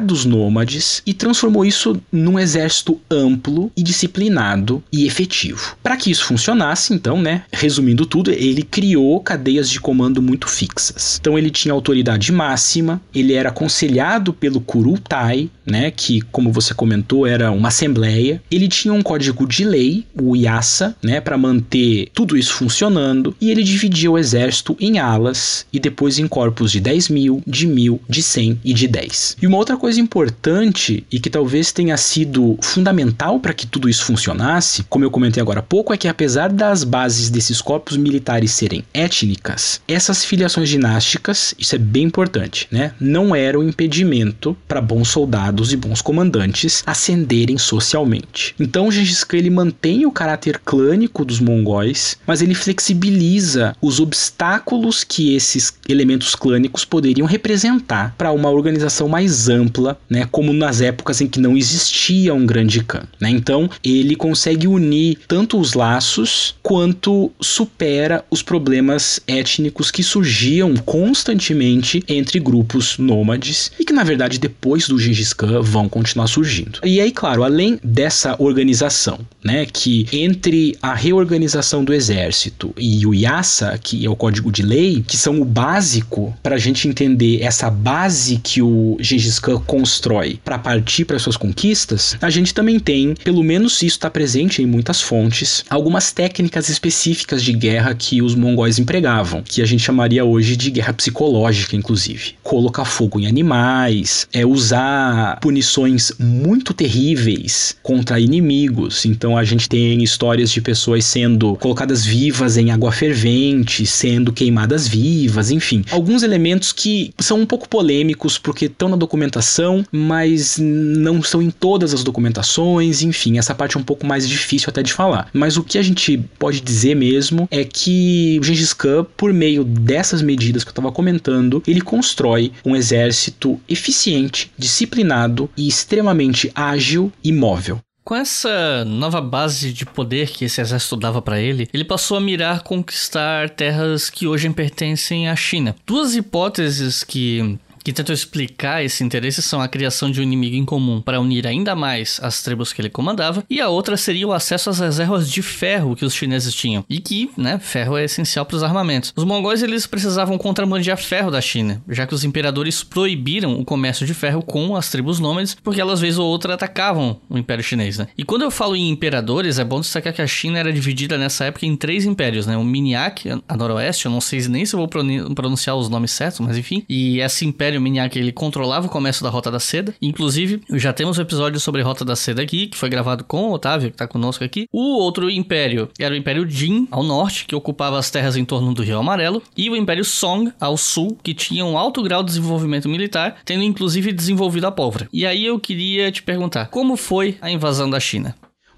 dos nômades e transformou isso num exército amplo e disciplinado e efetivo. Para que isso funcionasse, então, né, resumindo tudo, ele criou cadeias de comando muito fixas. Então ele tinha autoridade máxima, ele era aconselhado pelo Kurultai, né, que como você comentou era uma assembleia. Ele tinha um código de lei, o IASA, né, para manter tudo isso funcionando, e ele dividia o exército em alas e depois em corpos de 10 mil, de mil, de 100 e de 10. E uma outra coisa importante e que talvez tenha sido fundamental para que tudo isso funcionasse, como eu comentei agora há pouco, é que apesar das bases desses corpos militares serem étnicas, essas filiações dinásticas, isso é bem importante, né, não eram impedimento para bons soldados e bons comandantes ascenderem socialmente. Então Gengis Khan ele mantém o caráter clânico dos mongóis, mas ele flexibiliza os obstáculos que esses elementos clânicos poderiam representar para uma organização mais ampla, né, como nas épocas em que não existia um grande Khan. Né? Então, ele consegue unir tanto os laços quanto supera os problemas étnicos que surgiam constantemente entre grupos nômades e que, na verdade, depois do Gengis Khan vão continuar surgindo. E aí, claro, além dessa organização, né, que entre a reorganização do exército e o Yasa, que é o código de lei, que são o básico para a gente entender essa base que o Gengis Khan constrói para partir para suas conquistas, a gente também tem, pelo menos isso está presente em muitas fontes, algumas técnicas específicas de guerra que os mongóis empregavam, que a gente chamaria hoje de guerra psicológica, inclusive. Colocar fogo em animais, é usar punições muito terríveis contra inimigos. Então a gente tem histórias de pessoas sendo colocadas vivas em água fervente, sendo queimadas vivas, enfim. Alguns elementos que são um pouco polêmicos porque estão na documentação, mas não são em todas as documentações, enfim, essa parte é um pouco mais difícil até de falar. Mas o que a gente pode dizer mesmo é que o Gengis Khan, por meio dessas medidas que eu estava comentando, ele constrói um exército eficiente, disciplinado e extremamente ágil e móvel. Com essa nova base de poder que esse exército dava para ele, ele passou a mirar conquistar terras que hoje pertencem à China. Duas hipóteses que que tentou explicar esse interesse são a criação de um inimigo em comum para unir ainda mais as tribos que ele comandava, e a outra seria o acesso às reservas de ferro que os chineses tinham, e que, né, ferro é essencial para os armamentos. Os mongóis eles precisavam contrabandear ferro da China, já que os imperadores proibiram o comércio de ferro com as tribos nômades, porque elas vez ou outra atacavam o Império Chinês, né? E quando eu falo em imperadores, é bom destacar que a China era dividida nessa época em três impérios, né? O Minyak, a noroeste, eu não sei nem se eu vou pronunciar os nomes certos, mas enfim, e esse império Império Minyak ele controlava o comércio da Rota da Seda. Inclusive, já temos um episódio sobre Rota da Seda aqui, que foi gravado com o Otávio, que está conosco aqui. O outro império era o Império Jin, ao norte, que ocupava as terras em torno do Rio Amarelo, e o Império Song, ao sul, que tinha um alto grau de desenvolvimento militar, tendo inclusive desenvolvido a pólvora. E aí eu queria te perguntar, como foi a invasão da China?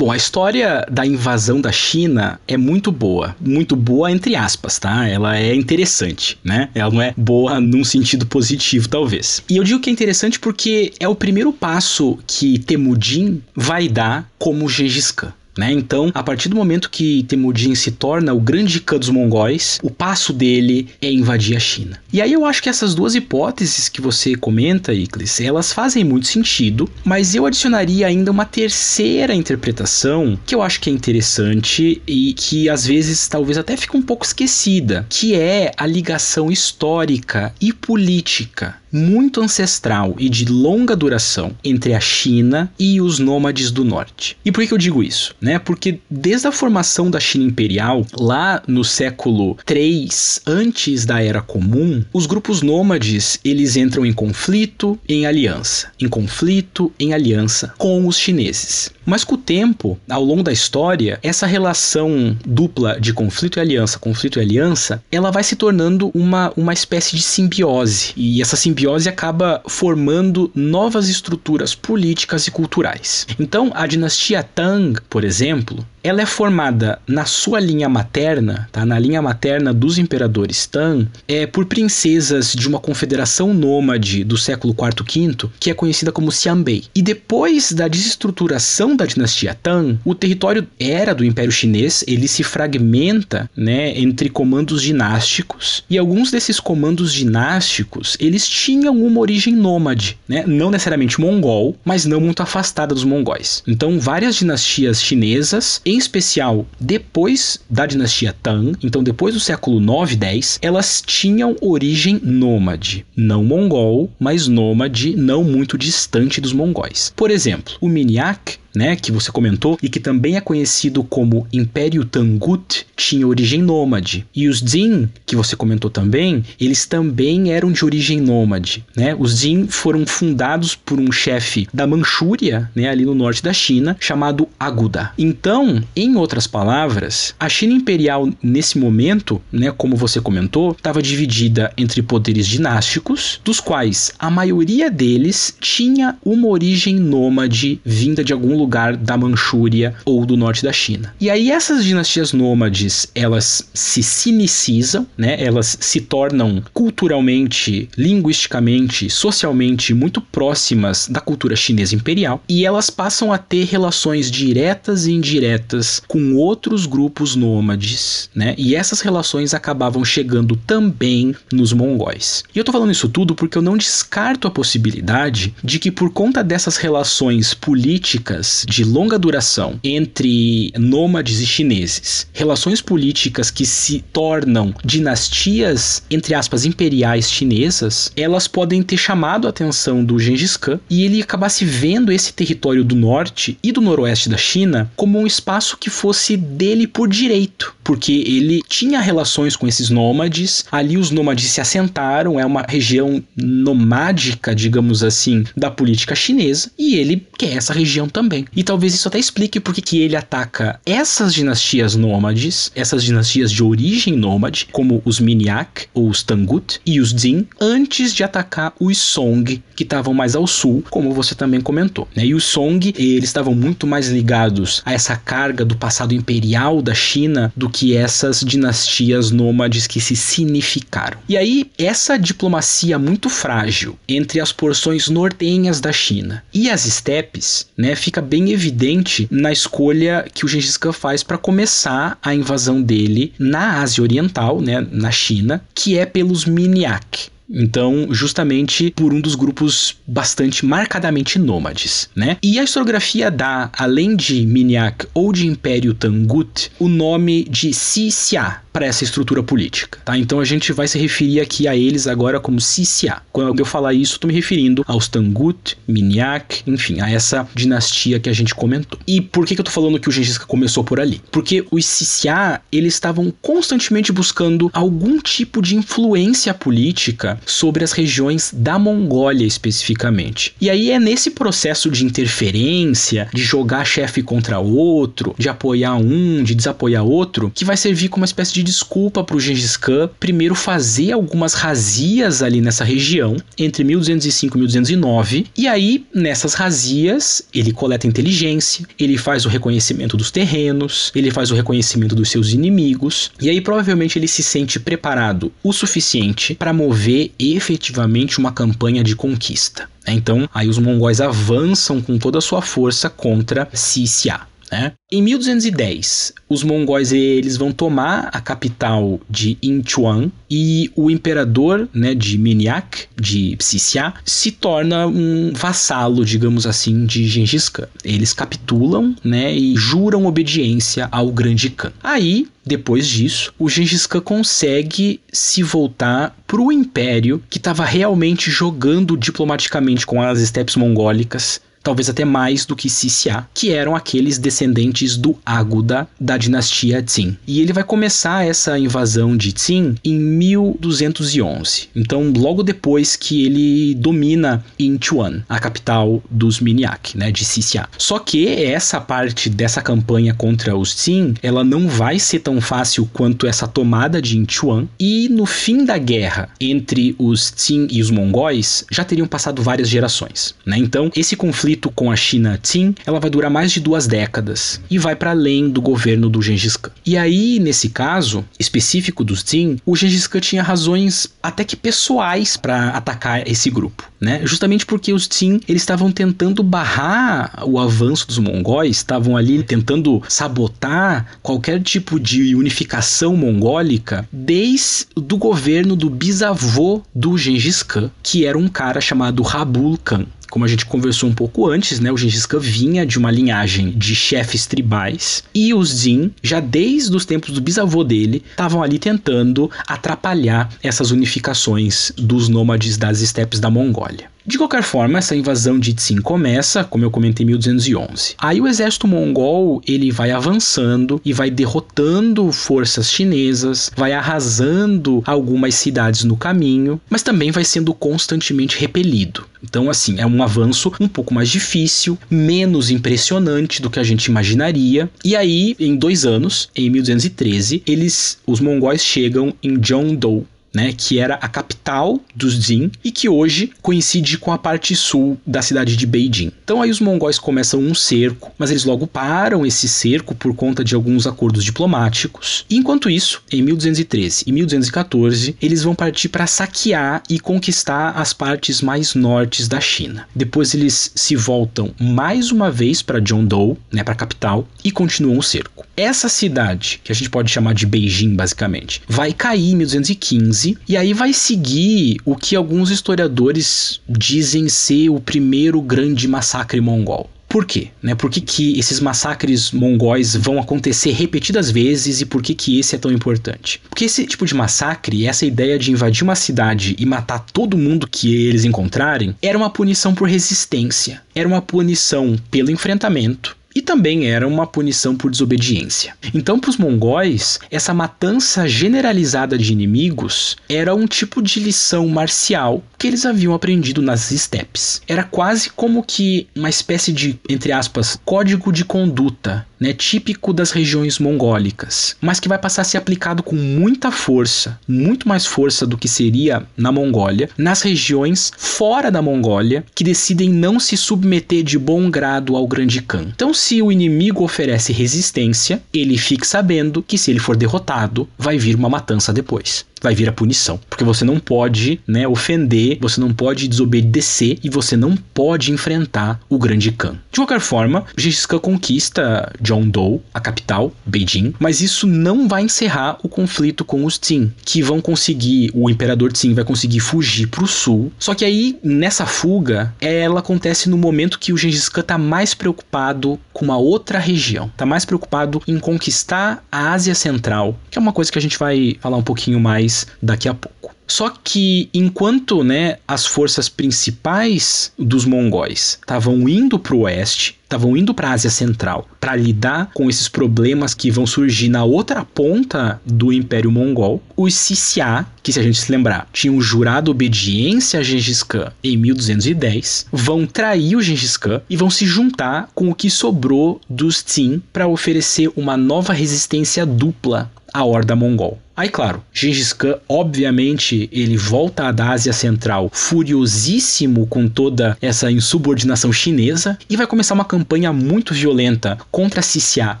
Bom, a história da invasão da China é muito boa. Muito boa, entre aspas, tá? Ela é interessante, né? Ela não é boa num sentido positivo, talvez. E eu digo que é interessante porque é o primeiro passo que Temudin vai dar como Gengis Khan. Né? Então, a partir do momento que Temujin se torna o grande Khan dos mongóis, o passo dele é invadir a China. E aí eu acho que essas duas hipóteses que você comenta, Iclis, elas fazem muito sentido, mas eu adicionaria ainda uma terceira interpretação que eu acho que é interessante e que às vezes talvez até fica um pouco esquecida, que é a ligação histórica e política muito ancestral e de longa duração entre a China e os nômades do norte. E por que eu digo isso? Né? Porque desde a formação da China imperial, lá no século 3 antes da Era Comum, os grupos nômades eles entram em conflito, em aliança, em conflito, em aliança com os chineses. Mas com o tempo, ao longo da história, essa relação dupla de conflito e aliança, conflito e aliança, ela vai se tornando uma, uma espécie de simbiose. E essa simbiose acaba formando novas estruturas políticas e culturais. Então, a dinastia Tang, por exemplo, ela é formada na sua linha materna, tá? na linha materna dos imperadores Tang, é por princesas de uma confederação nômade do século IV V, que é conhecida como Xianbei. E depois da desestruturação da dinastia Tang, o território era do Império Chinês, ele se fragmenta, né, entre comandos dinásticos, e alguns desses comandos dinásticos, eles tinham uma origem nômade, né? Não necessariamente mongol, mas não muito afastada dos mongóis. Então, várias dinastias chinesas em especial depois da dinastia Tang, então depois do século 9 e 10, elas tinham origem nômade, não mongol, mas nômade não muito distante dos mongóis. Por exemplo, o Minyak né, que você comentou, e que também é conhecido como Império Tangut, tinha origem nômade. E os Jin, que você comentou também, eles também eram de origem nômade. Né? Os Jin foram fundados por um chefe da Manchúria, né, ali no norte da China, chamado Aguda. Então, em outras palavras, a China imperial nesse momento, né, como você comentou, estava dividida entre poderes dinásticos, dos quais a maioria deles tinha uma origem nômade vinda de algum lugar da Manchúria ou do norte da China. E aí essas dinastias nômades, elas se sinicizam, né? Elas se tornam culturalmente, linguisticamente, socialmente muito próximas da cultura chinesa imperial e elas passam a ter relações diretas e indiretas com outros grupos nômades, né? E essas relações acabavam chegando também nos mongóis. E eu tô falando isso tudo porque eu não descarto a possibilidade de que por conta dessas relações políticas de longa duração entre nômades e chineses, relações políticas que se tornam dinastias entre aspas imperiais chinesas, elas podem ter chamado a atenção do Gengis Khan e ele acabasse vendo esse território do norte e do noroeste da China como um espaço que fosse dele por direito, porque ele tinha relações com esses nômades, ali os nômades se assentaram, é uma região nomádica, digamos assim, da política chinesa, e ele quer essa região também. E talvez isso até explique porque que ele ataca essas dinastias nômades, essas dinastias de origem nômade, como os Minyak, os Tangut e os Jin, antes de atacar os Song, que estavam mais ao sul, como você também comentou. Né? E os Song, eles estavam muito mais ligados a essa carga do passado imperial da China do que essas dinastias nômades que se significaram. E aí, essa diplomacia muito frágil entre as porções nortenhas da China e as estepes, né, fica bem evidente na escolha que o Gengis Khan faz para começar a invasão dele na Ásia Oriental, né, na China, que é pelos Minyak. Então, justamente por um dos grupos bastante marcadamente nômades, né? E a historiografia dá, além de Minyak ou de Império Tangut, o nome de Xia para essa estrutura política, tá? Então a gente vai se referir aqui a eles agora como Xia. Quando eu falar isso, estou me referindo aos Tangut, Minyak, enfim, a essa dinastia que a gente comentou. E por que, que eu tô falando que o Gengis começou por ali? Porque os Xia, eles estavam constantemente buscando algum tipo de influência política sobre as regiões da Mongólia especificamente. E aí é nesse processo de interferência, de jogar chefe contra outro, de apoiar um, de desapoiar outro, que vai servir como uma espécie de desculpa para o Gengis Khan primeiro fazer algumas razias ali nessa região entre 1205 e 1209. E aí nessas razias ele coleta inteligência, ele faz o reconhecimento dos terrenos, ele faz o reconhecimento dos seus inimigos e aí provavelmente ele se sente preparado o suficiente para mover efetivamente uma campanha de conquista. Então, aí os mongóis avançam com toda a sua força contra Sisya. Né? Em 1210, os mongóis eles vão tomar a capital de Inchuan e o imperador né, de Minyak, de Sisya, se torna um vassalo, digamos assim, de Gengis Khan. Eles capitulam né, e juram obediência ao grande Khan. Aí, depois disso, o Gengis Khan consegue se voltar para o império que estava realmente jogando diplomaticamente com as estepes mongólicas talvez até mais do que Sisya, que eram aqueles descendentes do Aguda da dinastia Qin. E ele vai começar essa invasão de Qin em 1211. Então, logo depois que ele domina Inchuan, a capital dos Minyak, né, de Sisya. Só que essa parte dessa campanha contra os Qin, ela não vai ser tão fácil quanto essa tomada de Inchuan. E no fim da guerra entre os Qin e os mongóis, já teriam passado várias gerações, né? Então, esse conflito conflito com a China Qin, ela vai durar mais de duas décadas e vai para além do governo do Gengis Khan. E aí, nesse caso específico dos Qin, o Gengis Khan tinha razões até que pessoais para atacar esse grupo, né? Justamente porque os Qin, eles estavam tentando barrar o avanço dos mongóis, estavam ali tentando sabotar qualquer tipo de unificação mongólica desde o governo do bisavô do Gengis Khan, que era um cara chamado Rabul Khan como a gente conversou um pouco antes, né, o Gengis Khan vinha de uma linhagem de chefes tribais e os Jin, já desde os tempos do bisavô dele, estavam ali tentando atrapalhar essas unificações dos nômades das estepes da Mongólia. De qualquer forma, essa invasão de Tsin começa, como eu comentei, em 1211. Aí o exército mongol ele vai avançando e vai derrotando forças chinesas, vai arrasando algumas cidades no caminho, mas também vai sendo constantemente repelido. Então, assim, é um avanço um pouco mais difícil, menos impressionante do que a gente imaginaria. E aí, em dois anos, em 1213, eles, os mongóis chegam em Zhongdou, né, que era a capital dos Jin e que hoje coincide com a parte sul da cidade de Beijing. Então aí os mongóis começam um cerco, mas eles logo param esse cerco por conta de alguns acordos diplomáticos. Enquanto isso, em 1213 e 1214, eles vão partir para saquear e conquistar as partes mais nortes da China. Depois eles se voltam mais uma vez para Zhongdou, né, para a capital, e continuam o cerco. Essa cidade, que a gente pode chamar de Beijing basicamente, vai cair em 1215 e aí vai seguir o que alguns historiadores dizem ser o primeiro grande massacre mongol. Por quê? Né? Por que, que esses massacres mongóis vão acontecer repetidas vezes e por que, que esse é tão importante? Porque esse tipo de massacre, essa ideia de invadir uma cidade e matar todo mundo que eles encontrarem, era uma punição por resistência, era uma punição pelo enfrentamento, e também era uma punição por desobediência. Então, para os mongóis, essa matança generalizada de inimigos era um tipo de lição marcial que eles haviam aprendido nas estepes. Era quase como que uma espécie de, entre aspas, código de conduta né, típico das regiões mongólicas, mas que vai passar a ser aplicado com muita força, muito mais força do que seria na Mongólia, nas regiões fora da Mongólia que decidem não se submeter de bom grado ao Grande Khan. Então, se o inimigo oferece resistência, ele fique sabendo que se ele for derrotado, vai vir uma matança depois vai vir a punição. Porque você não pode, né, ofender, você não pode desobedecer e você não pode enfrentar o grande Khan. De qualquer forma, Gengis Khan conquista Zhongdou, a capital, Beijing, mas isso não vai encerrar o conflito com os Qin, que vão conseguir, o imperador Qin vai conseguir fugir para o sul. Só que aí, nessa fuga, ela acontece no momento que o Gengis Khan está mais preocupado com uma outra região, está mais preocupado em conquistar a Ásia Central, que é uma coisa que a gente vai falar um pouquinho mais mais daqui a pouco. Só que enquanto né, as forças principais dos mongóis estavam indo para o oeste, estavam indo para a Ásia Central para lidar com esses problemas que vão surgir na outra ponta do Império Mongol, os Sisiá, que se a gente se lembrar, tinham jurado obediência a Gengis Khan em 1210, vão trair o Gengis Khan e vão se juntar com o que sobrou dos Qin para oferecer uma nova resistência dupla à horda mongol. Aí, claro, Gengis Khan, obviamente, ele volta da Ásia Central furiosíssimo com toda essa insubordinação chinesa e vai começar uma campanha muito violenta contra Sisiá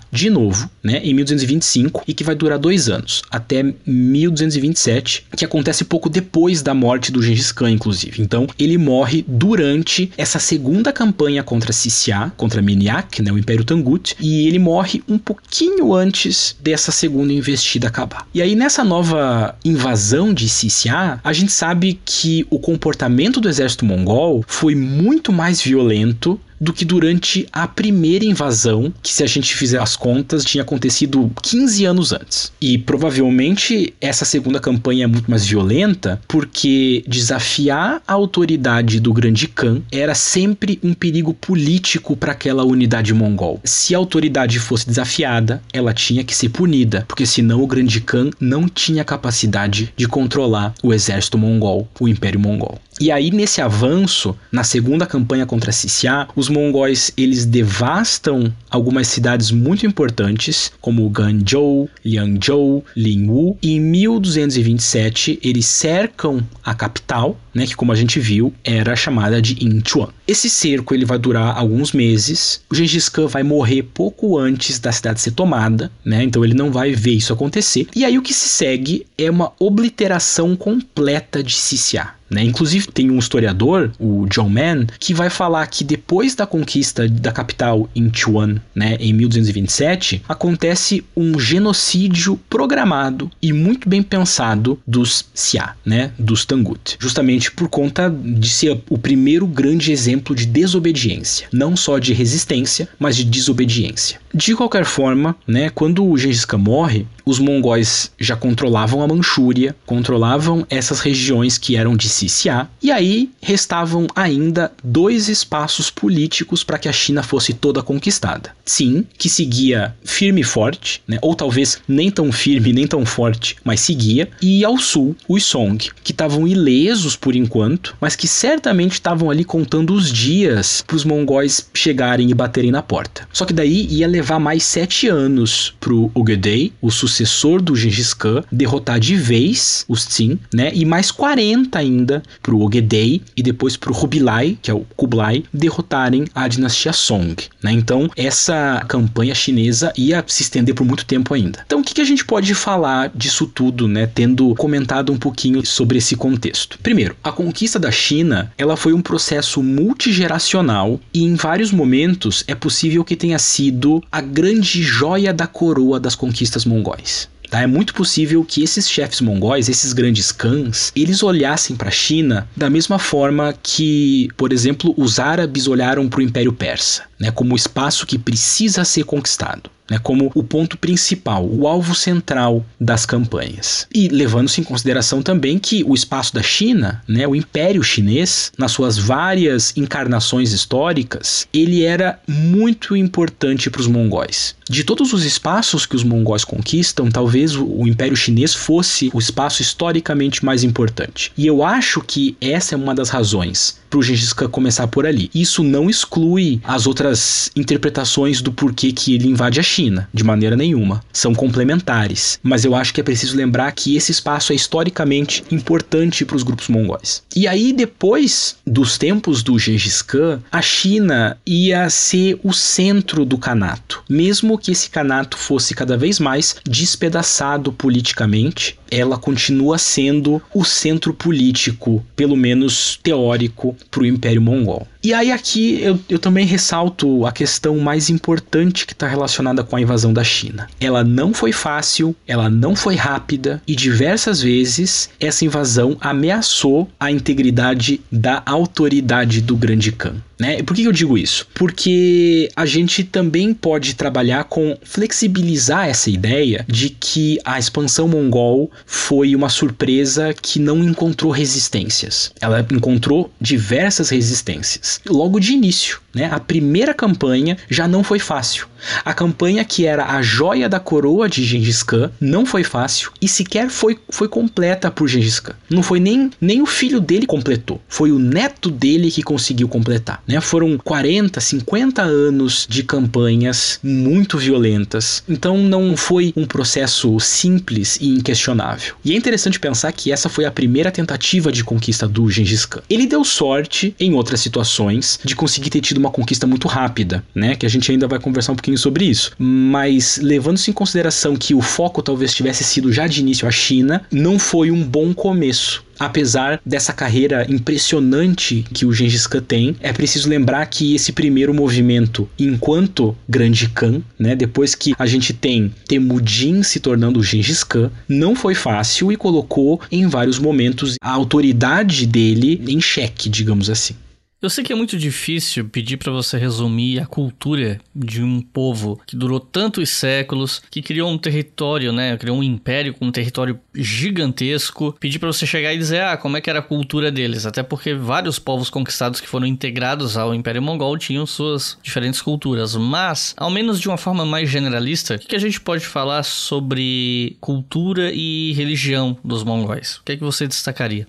de novo, né, em 1225 e que vai durar dois anos, até 1227, que acontece pouco depois da morte do Gengis Khan, inclusive. Então, ele morre durante essa segunda campanha contra Sisiá, contra Minyak, né, o Império Tangut, e ele morre um pouquinho antes dessa segunda investida acabar. E aí, nessa nessa nova invasão de Sisiá, a gente sabe que o comportamento do exército mongol foi muito mais violento do que durante a primeira invasão, que se a gente fizer as contas, tinha acontecido 15 anos antes. E provavelmente essa segunda campanha é muito mais violenta, porque desafiar a autoridade do Grande Khan era sempre um perigo político para aquela unidade mongol. Se a autoridade fosse desafiada, ela tinha que ser punida, porque senão o Grande Khan não tinha capacidade de controlar o exército mongol, o Império Mongol. E aí nesse avanço, na segunda campanha contra Sisiá, os mongóis eles devastam algumas cidades muito importantes, como Ganzhou, Liangzhou, Linwu, e em 1227 eles cercam a capital, né, que como a gente viu, era chamada de Inchuan. Esse cerco ele vai durar alguns meses. O Gengis Khan vai morrer pouco antes da cidade ser tomada, né? Então ele não vai ver isso acontecer. E aí o que se segue é uma obliteração completa de Sisiá. Né? Inclusive, tem um historiador, o John Mann, que vai falar que depois da conquista da capital Inchuan, né, em 1227, acontece um genocídio programado e muito bem pensado dos Xia, né, dos Tangut, justamente por conta de ser o primeiro grande exemplo de desobediência, não só de resistência, mas de desobediência. De qualquer forma, né, quando o Gengis Khan morre, os mongóis já controlavam a Manchúria, controlavam essas regiões que eram de Sisiá, e aí restavam ainda dois espaços políticos para que a China fosse toda conquistada. Sim, que seguia firme e forte, né, ou talvez nem tão firme nem tão forte, mas seguia, e ao sul, os Song, que estavam ilesos por enquanto, mas que certamente estavam ali contando os dias para os mongóis chegarem e baterem na porta. Só que daí ia levar mais sete anos pro Ogedei, o sucessor do Gengis Khan, derrotar de vez os Tsin, né? E mais 40 ainda pro Ogedei e depois pro Kubilai, que é o Kublai, derrotarem a dinastia Song, né? Então, essa campanha chinesa ia se estender por muito tempo ainda. Então, o que, que a gente pode falar disso tudo, né? Tendo comentado um pouquinho sobre esse contexto. Primeiro, a conquista da China, ela foi um processo multigeracional e em vários momentos é possível que tenha sido a grande joia da coroa das conquistas mongóis. Tá? É muito possível que esses chefes mongóis, esses grandes cães, eles olhassem para a China da mesma forma que, por exemplo, os árabes olharam para o Império Persa, né, como o espaço que precisa ser conquistado né, como o ponto principal, o alvo central das campanhas. E levando-se em consideração também que o espaço da China, né, o Império Chinês, nas suas várias encarnações históricas, ele era muito importante para os mongóis. De todos os espaços que os mongóis conquistam, talvez o Império Chinês fosse o espaço historicamente mais importante. E eu acho que essa é uma das razões para o Gengis Khan começar por ali. Isso não exclui as outras interpretações do porquê que ele invade a China, de maneira nenhuma. São complementares. Mas eu acho que é preciso lembrar que esse espaço é historicamente importante para os grupos mongóis. E aí, depois dos tempos do Gengis Khan, a China ia ser o centro do canato. Mesmo que esse canato fosse cada vez mais despedaçado politicamente, ela continua sendo o centro político, pelo menos teórico, para o Império Mongol. E aí aqui eu, eu também ressalto a questão mais importante que está relacionada com a invasão da China. Ela não foi fácil, ela não foi rápida e diversas vezes essa invasão ameaçou a integridade da autoridade do Grande Khan. Né? Por que eu digo isso? Porque a gente também pode trabalhar com flexibilizar essa ideia de que a expansão mongol foi uma surpresa que não encontrou resistências. Ela encontrou diversas resistências logo de início. Né? A primeira campanha já não foi fácil. A campanha que era a joia da coroa de Gengis Khan não foi fácil e sequer foi, foi completa por Gengis Khan. Não foi nem, nem o filho dele completou, foi o neto dele que conseguiu completar. Né? Foram 40, 50 anos de campanhas muito violentas, então não foi um processo simples e inquestionável. E é interessante pensar que essa foi a primeira tentativa de conquista do Gengis Khan. Ele deu sorte em outras situações de conseguir ter tido uma conquista muito rápida, né? Que a gente ainda vai conversar um pouquinho sobre isso. Mas levando-se em consideração que o foco talvez tivesse sido já de início a China, não foi um bom começo apesar dessa carreira impressionante que o Gengis Khan tem, é preciso lembrar que esse primeiro movimento, enquanto Grande Khan, né, depois que a gente tem Temujin se tornando o Gengis Khan, não foi fácil e colocou em vários momentos a autoridade dele em xeque, digamos assim. Eu sei que é muito difícil pedir para você resumir a cultura de um povo que durou tantos séculos, que criou um território, né? Criou um império com um território gigantesco. Pedir para você chegar e dizer, ah, como é que era a cultura deles? Até porque vários povos conquistados que foram integrados ao Império Mongol tinham suas diferentes culturas. Mas, ao menos de uma forma mais generalista, o que a gente pode falar sobre cultura e religião dos mongóis? O que é que você destacaria?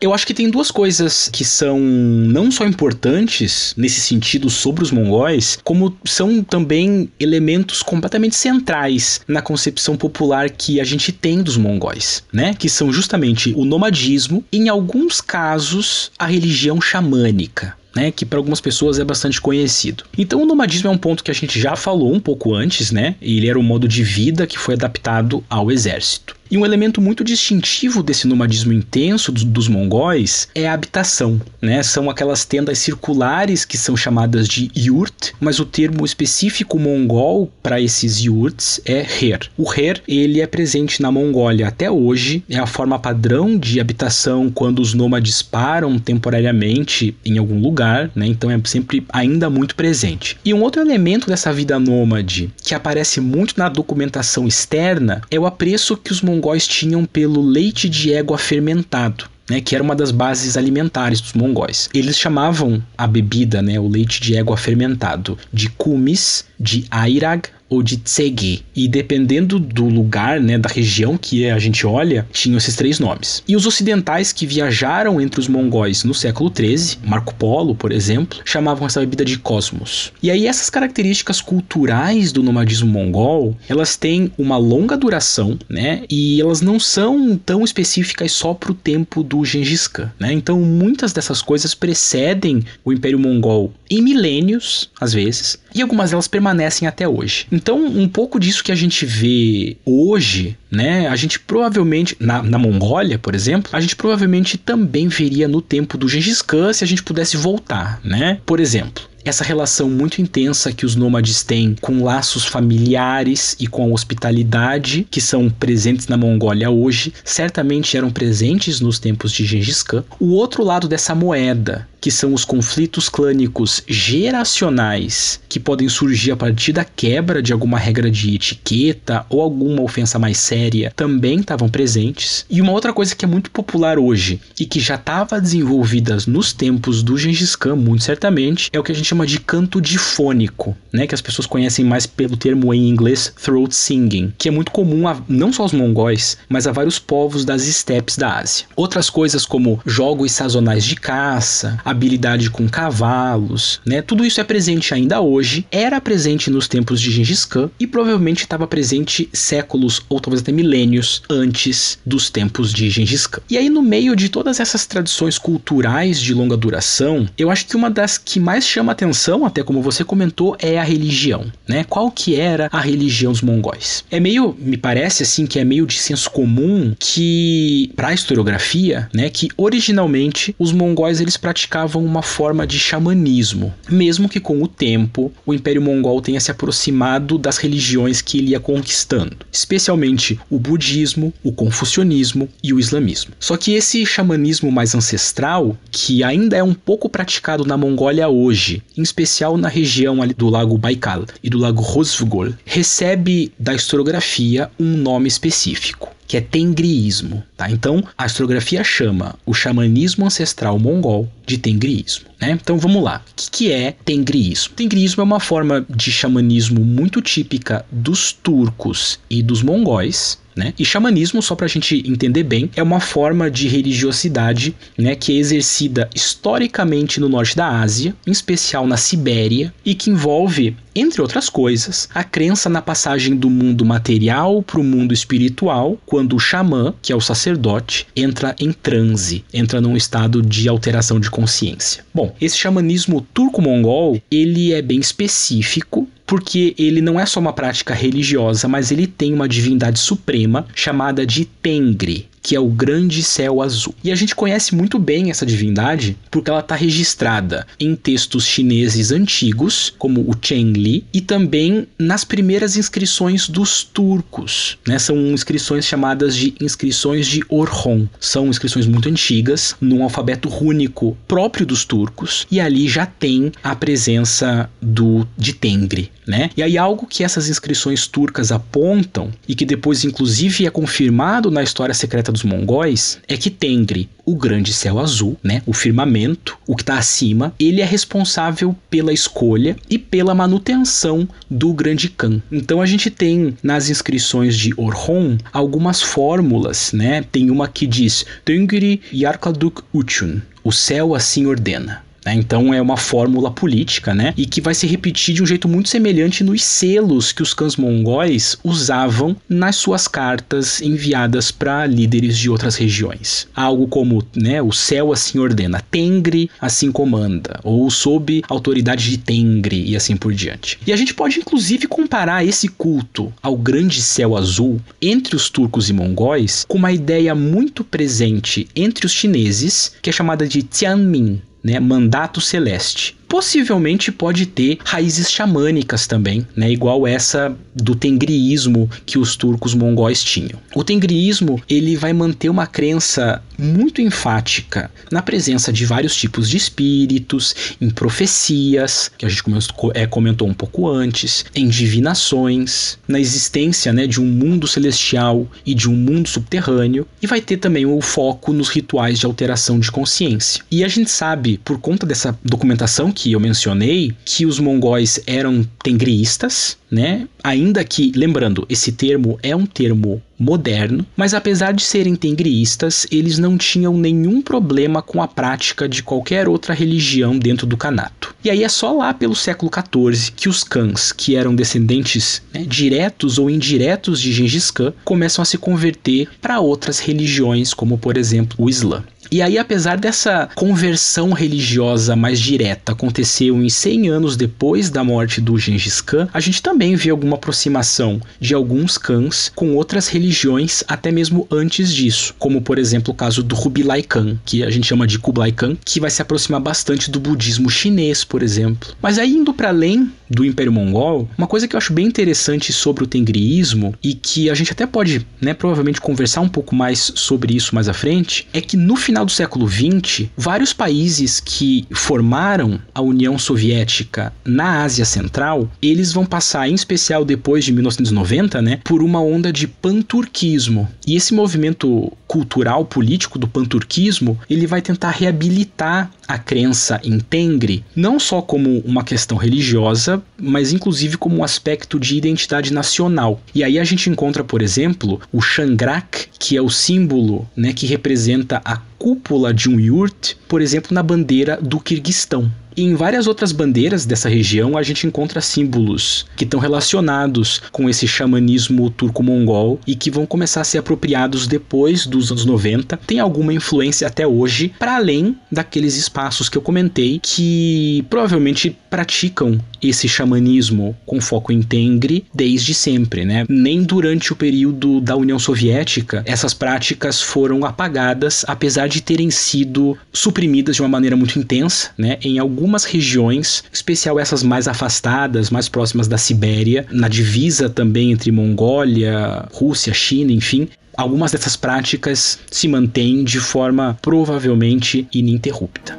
Eu acho que tem duas coisas que são não só importantes nesse sentido sobre os mongóis, como são também elementos completamente centrais na concepção popular que a gente tem dos mongóis, né? Que são justamente o nomadismo e, em alguns casos, a religião xamânica. Né, que para algumas pessoas é bastante conhecido. Então o nomadismo é um ponto que a gente já falou um pouco antes, né? Ele era um modo de vida que foi adaptado ao exército. E um elemento muito distintivo desse nomadismo intenso dos, dos, mongóis é a habitação, né? São aquelas tendas circulares que são chamadas de yurt, mas o termo específico mongol para esses yurts é her. O her, ele é presente na Mongólia até hoje, é a forma padrão de habitação quando os nômades param temporariamente em algum lugar, né? Então é sempre ainda muito presente. E um outro elemento dessa vida nômade que aparece muito na documentação externa é o apreço que os mongóis mongóis tinham pelo leite de égua fermentado. Né, que era uma das bases alimentares dos mongóis. Eles chamavam a bebida, né, o leite de égua fermentado, de kumis, de airag ou de Tsegi. E dependendo do lugar, né, da região que a gente olha, tinham esses três nomes. E os ocidentais que viajaram entre os mongóis no século XIII, Marco Polo, por exemplo, chamavam essa bebida de cosmos. E aí essas características culturais do nomadismo mongol, elas têm uma longa duração, né? E elas não são tão específicas só para o tempo do Gengis Khan, né? Então muitas dessas coisas precedem o Império Mongol em milênios, às vezes, e algumas delas permanecem até hoje. Então, um pouco disso que a gente vê hoje, né? A gente provavelmente, na, na Mongólia, por exemplo, a gente provavelmente também veria no tempo do Gengis Khan se a gente pudesse voltar, né? Por exemplo, essa relação muito intensa que os nômades têm com laços familiares e com a hospitalidade que são presentes na Mongólia hoje, certamente eram presentes nos tempos de Gengis Khan. O outro lado dessa moeda, que são os conflitos clânicos geracionais que podem surgir a partir da quebra de alguma regra de etiqueta ou alguma ofensa mais séria, também estavam presentes. E uma outra coisa que é muito popular hoje e que já estava desenvolvida nos tempos do Gengis Khan, muito certamente, é o que a gente chama de canto difônico, né, que as pessoas conhecem mais pelo termo em inglês throat singing, que é muito comum a não só aos mongóis, mas a vários povos das estepes da Ásia. Outras coisas como jogos sazonais de caça, habilidade com cavalos, né? Tudo isso é presente ainda hoje, era presente nos tempos de Gengis Khan e provavelmente estava presente séculos ou talvez até milênios antes dos tempos de Gengis Khan. E aí no meio de todas essas tradições culturais de longa duração, eu acho que uma das que mais chama atenção, até como você comentou, é a religião, né? Qual que era a religião dos mongóis? É meio, me parece assim que é meio de senso comum que para a historiografia, né, que originalmente os mongóis eles praticavam uma forma de xamanismo, mesmo que com o tempo o Império Mongol tenha se aproximado das religiões que ele ia conquistando, especialmente o budismo, o confucionismo e o islamismo. Só que esse xamanismo mais ancestral, que ainda é um pouco praticado na Mongólia hoje, em especial na região do Lago Baikal e do Lago Rozvgol, recebe da historiografia um nome específico que é tengriísmo, tá? Então, a historiografia chama o xamanismo ancestral mongol de tengriísmo, né? Então, vamos lá. O que, que é tengriísmo? Tengriísmo é uma forma de xamanismo muito típica dos turcos e dos mongóis, né? E xamanismo, só para a gente entender bem, é uma forma de religiosidade né, que é exercida historicamente no norte da Ásia, em especial na Sibéria, e que envolve, entre outras coisas, a crença na passagem do mundo material para o mundo espiritual, quando o xamã, que é o sacerdote, entra em transe, entra num estado de alteração de consciência. Bom, esse xamanismo turco-mongol, ele é bem específico, porque ele não é só uma prática religiosa, mas ele tem uma divindade suprema chamada de Tengri, que é o grande céu azul. E a gente conhece muito bem essa divindade porque ela está registrada em textos chineses antigos, como o Chengli, e também nas primeiras inscrições dos turcos. Né? São inscrições chamadas de inscrições de Orhon. São inscrições muito antigas, num alfabeto rúnico próprio dos turcos, e ali já tem a presença do de Tengri. Né? E aí algo que essas inscrições turcas apontam e que depois inclusive é confirmado na história secreta dos mongóis é que Tengri, o grande céu azul, né, o firmamento, o que está acima, ele é responsável pela escolha e pela manutenção do grande Khan. Então a gente tem nas inscrições de Orhon algumas fórmulas, né? Tem uma que diz Tengri Yarkaduk Uchun, o céu assim ordena. Né? Então é uma fórmula política, né? E que vai se repetir de um jeito muito semelhante nos selos que os cães mongóis usavam nas suas cartas enviadas para líderes de outras regiões. Algo como, né, o céu assim ordena, Tengri assim comanda, ou sob autoridade de Tengri e assim por diante. E a gente pode inclusive comparar esse culto ao grande céu azul entre os turcos e mongóis com uma ideia muito presente entre os chineses, que é chamada de Tianmin, né, mandato celeste possivelmente pode ter raízes xamânicas também, né, igual essa do tengriísmo que os turcos mongóis tinham. O tengriísmo ele vai manter uma crença muito enfática na presença de vários tipos de espíritos, em profecias, que a gente é, comentou um pouco antes, em divinações, na existência né, de um mundo celestial e de um mundo subterrâneo, e vai ter também o foco nos rituais de alteração de consciência. E a gente sabe, por conta dessa documentação que eu mencionei que os mongóis eram tengriistas, né? Ainda que, lembrando, esse termo é um termo moderno, mas apesar de serem tengriistas, eles não tinham nenhum problema com a prática de qualquer outra religião dentro do Kanato. E aí é só lá pelo século XIV que os cães, que eram descendentes né, diretos ou indiretos de Gengis Khan, começam a se converter para outras religiões, como por exemplo o Islã. E aí, apesar dessa conversão religiosa mais direta acontecer uns 100 anos depois da morte do Gengis Khan, a gente também vê alguma aproximação de alguns cães com outras religiões até mesmo antes disso, como por exemplo o caso do Kublai Khan, que a gente chama de Kublai Khan, que vai se aproximar bastante do budismo chinês, por exemplo. Mas aí indo para além do Império Mongol, uma coisa que eu acho bem interessante sobre o tengriismo e que a gente até pode, né, provavelmente conversar um pouco mais sobre isso mais à frente, é que no final do século XX, vários países que formaram a União Soviética na Ásia Central, eles vão passar, em especial depois de 1990, né, por uma onda de panturquismo. E esse movimento cultural político do panturquismo, ele vai tentar reabilitar a crença em Tengri, não só como uma questão religiosa, mas inclusive como um aspecto de identidade nacional. E aí a gente encontra, por exemplo, o Shangrak, que é o símbolo né, que representa a cúpula de um yurt, por exemplo, na bandeira do Quirguistão. E em várias outras bandeiras dessa região a gente encontra símbolos que estão relacionados com esse xamanismo turco-mongol e que vão começar a ser apropriados depois dos anos 90. Tem alguma influência até hoje, para além daqueles espaços que eu comentei que provavelmente praticam esse xamanismo com foco em Tengri desde sempre, né? Nem durante o período da União Soviética essas práticas foram apagadas, apesar de terem sido suprimidas de uma maneira muito intensa, né? Em algumas regiões, especial essas mais afastadas, mais próximas da Sibéria, na divisa também entre Mongólia, Rússia, China, enfim, algumas dessas práticas se mantêm de forma provavelmente ininterrupta.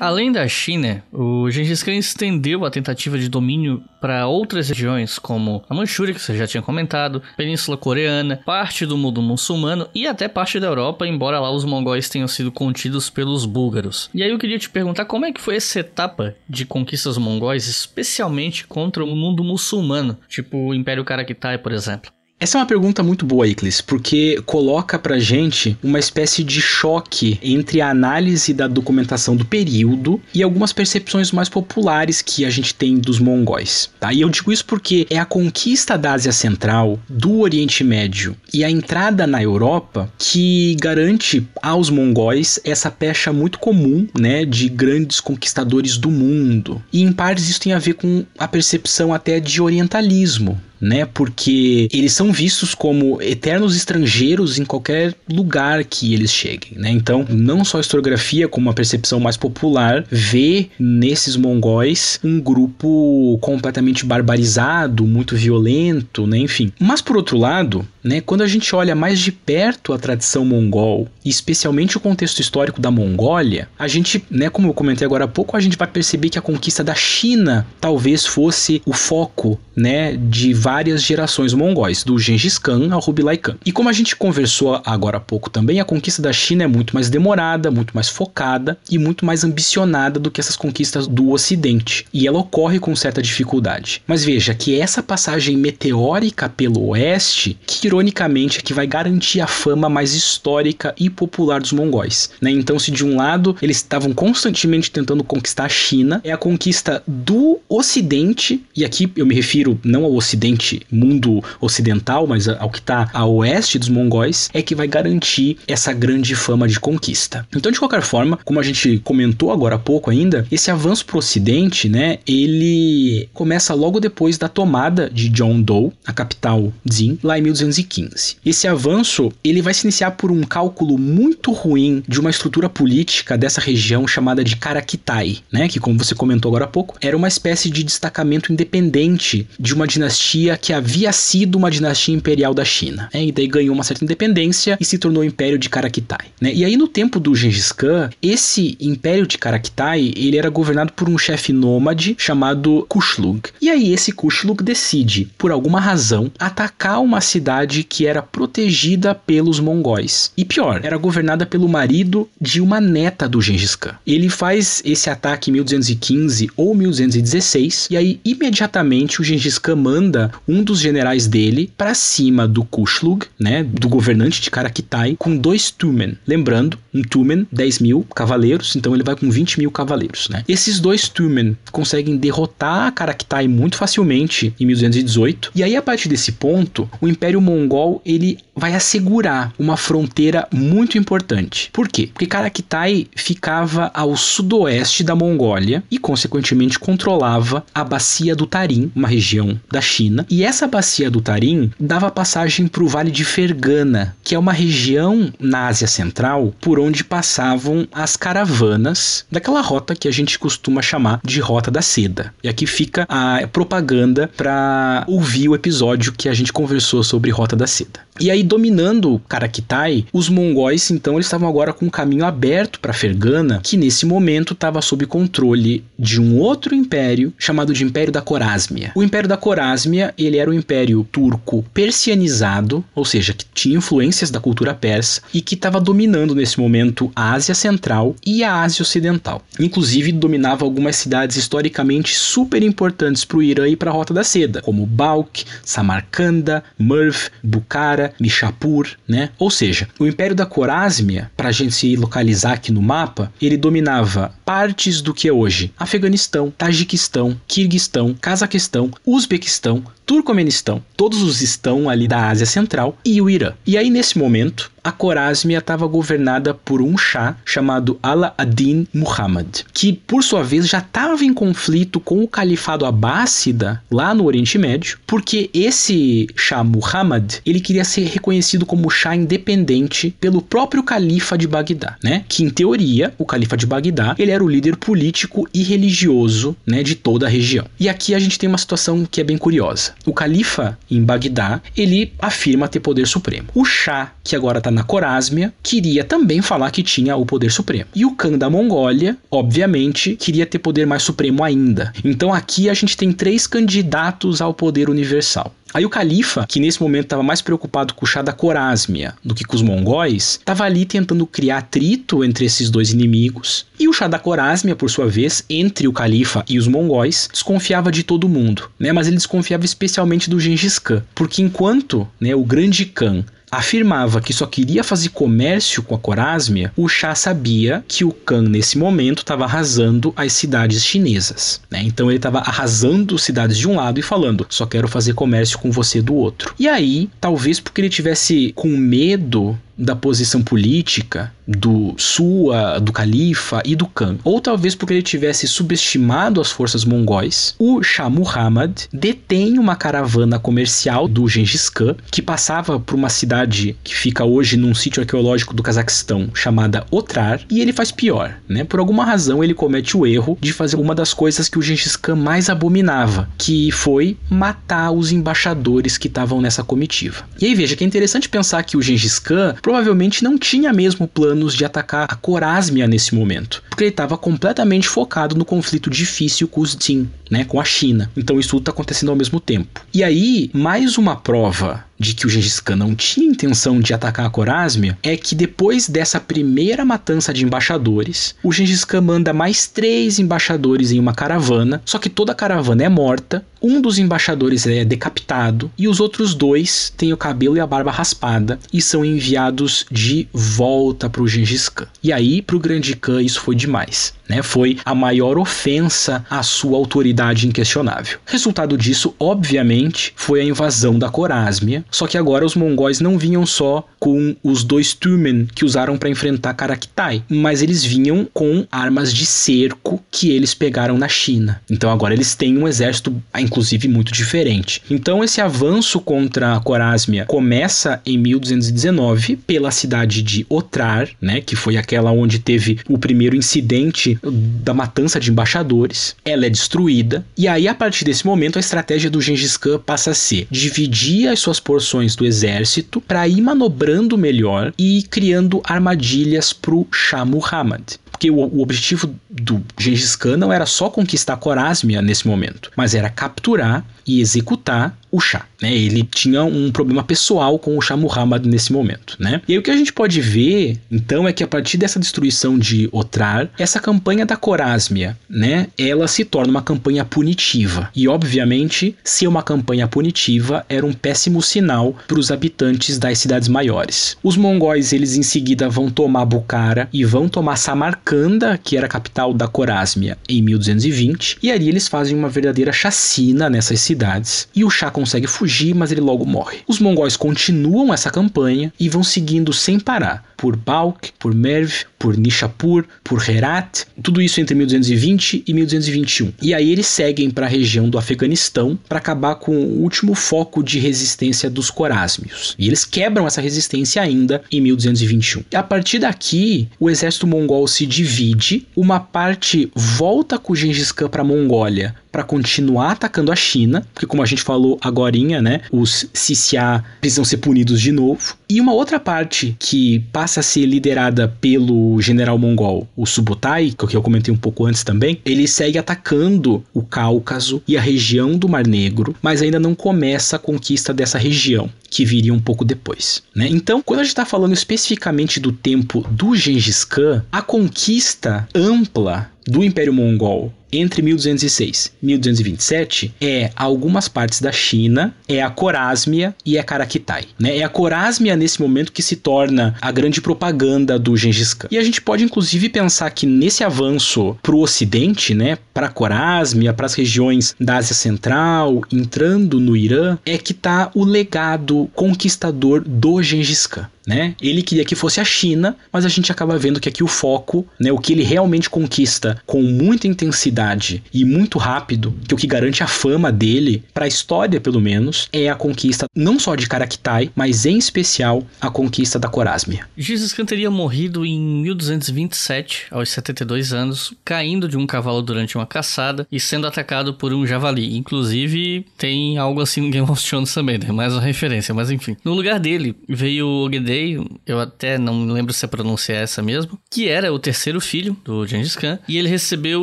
Além da China, o Gengis Khan estendeu a tentativa de domínio para outras regiões, como a Manchúria, que você já tinha comentado, Península Coreana, parte do mundo muçulmano e até parte da Europa, embora lá os mongóis tenham sido contidos pelos búlgaros. E aí eu queria te perguntar como é que foi essa etapa de conquistas mongóis, especialmente contra o mundo muçulmano, tipo o Império Karakitai, por exemplo. Essa é uma pergunta muito boa, Iclis, porque coloca pra gente uma espécie de choque entre a análise da documentação do período e algumas percepções mais populares que a gente tem dos mongóis. Tá? E eu digo isso porque é a conquista da Ásia Central, do Oriente Médio e a entrada na Europa que garante aos mongóis essa pecha muito comum né, de grandes conquistadores do mundo. E em partes isso tem a ver com a percepção até de orientalismo né? Porque eles são vistos como eternos estrangeiros em qualquer lugar que eles cheguem, né? Então, não só a historiografia, como uma percepção mais popular, vê nesses mongóis um grupo completamente barbarizado, muito violento, né? Enfim. Mas por outro lado, né, quando a gente olha mais de perto a tradição mongol, especialmente o contexto histórico da Mongólia, a gente, né, como eu comentei agora há pouco, a gente vai perceber que a conquista da China talvez fosse o foco, né, de várias gerações mongóis, do Gengis Khan ao Kublai Khan. E como a gente conversou agora há pouco também, a conquista da China é muito mais demorada, muito mais focada e muito mais ambicionada do que essas conquistas do Ocidente. E ela ocorre com certa dificuldade. Mas veja que essa passagem meteórica pelo oeste, que ironicamente é que vai garantir a fama mais histórica e popular dos mongóis. Né? Então, se de um lado eles estavam constantemente tentando conquistar a China, é a conquista do Ocidente, e aqui eu me refiro não ao Ocidente mundo ocidental, mas ao que está a oeste dos mongóis, é que vai garantir essa grande fama de conquista. Então, de qualquer forma, como a gente comentou agora há pouco ainda, esse avanço para o ocidente, né, ele começa logo depois da tomada de John Doe, a capital Zin, lá em 1220 1215. Esse avanço ele vai se iniciar por um cálculo muito ruim de uma estrutura política dessa região chamada de Karakitai, né, que como você comentou agora há pouco, era uma espécie de destacamento independente de uma dinastia que havia sido uma dinastia imperial da China. Né, e daí ganhou uma certa independência e se tornou o Império de Karakitai. Né? E aí no tempo do Gengis Khan, esse Império de Karakitai ele era governado por um chefe nômade chamado Kushlug. E aí esse Kushlug decide, por alguma razão, atacar uma cidade que era protegida pelos mongóis. E pior, era governada pelo marido de uma neta do Gengis Khan. Ele faz esse ataque em 1215 ou 1216 e aí imediatamente o Gengis Khan manda um dos generais dele para cima do Kushlug, né, do governante de Karakitai, com dois Tumen. Lembrando, um Tumen, 10 mil cavaleiros, então ele vai com 20 mil cavaleiros, né? Esses dois Tumen conseguem derrotar Karakitai muito facilmente em 1218 e aí a partir desse ponto, o Império Mongol ele vai assegurar uma fronteira muito importante. Por quê? Porque Karakitai ficava ao sudoeste da Mongólia e, consequentemente, controlava a bacia do Tarim, uma região da China. E essa bacia do Tarim dava passagem para o Vale de Fergana, que é uma região na Ásia Central por onde passavam as caravanas daquela rota que a gente costuma chamar de Rota da Seda. E aqui fica a propaganda para ouvir o episódio que a gente conversou sobre Rota da Seda. E aí, dominando Karakitai, os mongóis, então, eles estavam agora com um caminho aberto para Fergana, que nesse momento estava sob controle de um outro império chamado de Império da Corásmia. O Império da Corásmia, ele era um império turco persianizado, ou seja, que tinha influências da cultura persa e que estava dominando nesse momento a Ásia Central e a Ásia Ocidental. Inclusive, dominava algumas cidades historicamente super importantes para o Irã e para a Rota da Seda, como Balkh, Samarcanda, Merv, Bukhara, Nishapur, né? Ou seja, o Império da Corásmia, para a gente se localizar aqui no mapa, ele dominava partes do que é hoje Afeganistão, Tajiquistão, Kirguistão, Cazaquistão, Uzbequistão, Turcomenistão, todos os estão ali da Ásia Central e o Irã. E aí nesse momento, a Corásmia estava governada por um chá chamado Ala-ad-Din Muhammad, que por sua vez já estava em conflito com o califado abássida lá no Oriente Médio, porque esse chá Muhammad, ele queria ser reconhecido como chá independente pelo próprio califa de Bagdá, né? Que em teoria, o califa de Bagdá, ele era o líder político e religioso, né, de toda a região. E aqui a gente tem uma situação que é bem curiosa. O califa em Bagdá, ele afirma ter poder supremo. O chá, que agora está na Corásmia, queria também falar que tinha o poder supremo. E o Khan da Mongólia, obviamente, queria ter poder mais supremo ainda. Então aqui a gente tem três candidatos ao poder universal. Aí o califa, que nesse momento estava mais preocupado com o chá da Corásmia do que com os mongóis, estava ali tentando criar atrito entre esses dois inimigos. E o chá da Corásmia, por sua vez, entre o califa e os mongóis, desconfiava de todo mundo, né? Mas ele desconfiava especialmente do Gengis Khan, porque enquanto, né, o grande Khan afirmava que só queria fazer comércio com a Corásmia, o Shah sabia que o Khan nesse momento estava arrasando as cidades chinesas. Né? Então ele estava arrasando cidades de um lado e falando: só quero fazer comércio com você do outro. E aí, talvez porque ele tivesse com medo da posição política do Sua, do Califa e do Khan, ou talvez porque ele tivesse subestimado as forças mongóis, o Shah Muhammad detém uma caravana comercial do Gengis Khan que passava por uma cidade que fica hoje num sítio arqueológico do Cazaquistão chamada Otrar, e ele faz pior, né? Por alguma razão ele comete o erro de fazer uma das coisas que o Gengis Khan mais abominava, que foi matar os embaixadores que estavam nessa comitiva. E aí veja que é interessante pensar que o Gengis Khan provavelmente não tinha mesmo planos de atacar a Corásmia nesse momento, porque ele estava completamente focado no conflito difícil com os Jin, né, com a China. Então isso tudo está acontecendo ao mesmo tempo. E aí, mais uma prova de que o Gengis Khan não tinha intenção de atacar a Corásmia é que depois dessa primeira matança de embaixadores, o Gengis Khan manda mais três embaixadores em uma caravana, só que toda a caravana é morta, um dos embaixadores é decapitado e os outros dois têm o cabelo e a barba raspada e são enviados de volta para o Gengis Khan. E aí, para o Grande Khan, isso foi demais. Né? Foi a maior ofensa à sua autoridade inquestionável. Resultado disso, obviamente, foi a invasão da Corásmia, Só que agora os mongóis não vinham só com os dois Tumen que usaram para enfrentar Karaktai, mas eles vinham com armas de cerco que eles pegaram na China. Então agora eles têm um exército, inclusive, muito diferente. Então esse avanço contra a Corásmia começa em 1219 pela cidade de Otrar, né, que foi aquela onde teve o primeiro incidente da matança de embaixadores. Ela é destruída e aí a partir desse momento a estratégia do Gengis Khan passa a ser dividir as suas porções do exército para ir manobrando melhor e criando armadilhas para o Shah Muhammad. Porque o, o, objetivo do Gengis Khan não era só conquistar Corásmia nesse momento, mas era capturar e executar o Shah. Né? Ele tinha um problema pessoal com o Shah Muhammad nesse momento. Né? E aí o que a gente pode ver, então, é que a partir dessa destruição de Otrar, essa campanha da Corásmia, né, ela se torna uma campanha punitiva. E, obviamente, ser uma campanha punitiva era um péssimo sinal para os habitantes das cidades maiores. Os mongóis, eles em seguida vão tomar Bukhara e vão tomar Samarcanda, que era a capital da Corásmia, em 1220, e ali eles fazem uma verdadeira chacina nessas cidades. E o Shah consegue fugir, mas ele logo morre. Os mongóis continuam essa campanha e vão seguindo sem parar por Balkh, por Merv, por Nishapur, por Herat, tudo isso entre 1220 e 1221. E aí eles seguem para a região do Afeganistão para acabar com o último foco de resistência dos corásmios. E eles quebram essa resistência ainda em 1221. E a partir daqui, o exército mongol se divide, uma parte volta com Gengis Khan para a Mongólia para continuar atacando a China, porque como a gente falou agorinha, né, os Sisiá precisam ser punidos de novo. E uma outra parte que passa a ser liderada pelo general mongol, o Subutai, que eu comentei um pouco antes também, ele segue atacando o Cáucaso e a região do Mar Negro, mas ainda não começa a conquista dessa região, que viria um pouco depois. Né? Então, quando a gente está falando especificamente do tempo do Gengis Khan, a conquista ampla do Império Mongol entre 1206 e 1227 é algumas partes da China, é a Corásmia e é Karaktai. Né? É a Corásmia nesse momento que se torna a grande propaganda do Gengis Khan. E a gente pode inclusive pensar que nesse avanço para o Ocidente, né, para a Corásmia, para as regiões da Ásia Central, entrando no Irã, é que está o legado conquistador do Gengis Khan. Né? Ele queria que fosse a China, mas a gente acaba vendo que aqui o foco, né, o que ele realmente conquista com muita intensidade e muito rápido, que o que garante a fama dele para a história pelo menos, é a conquista não só de Karaktai, mas em especial a conquista da Corásmia. Jesus Khan teria morrido em 1227, aos 72 anos, caindo de um cavalo durante uma caçada e sendo atacado por um javali. Inclusive, tem algo assim no Game of Thrones também, né? Mais uma referência, mas enfim. No lugar dele veio o Ogedei, eu até não lembro se é essa mesmo, que era o terceiro filho do Gengis Khan, e ele recebeu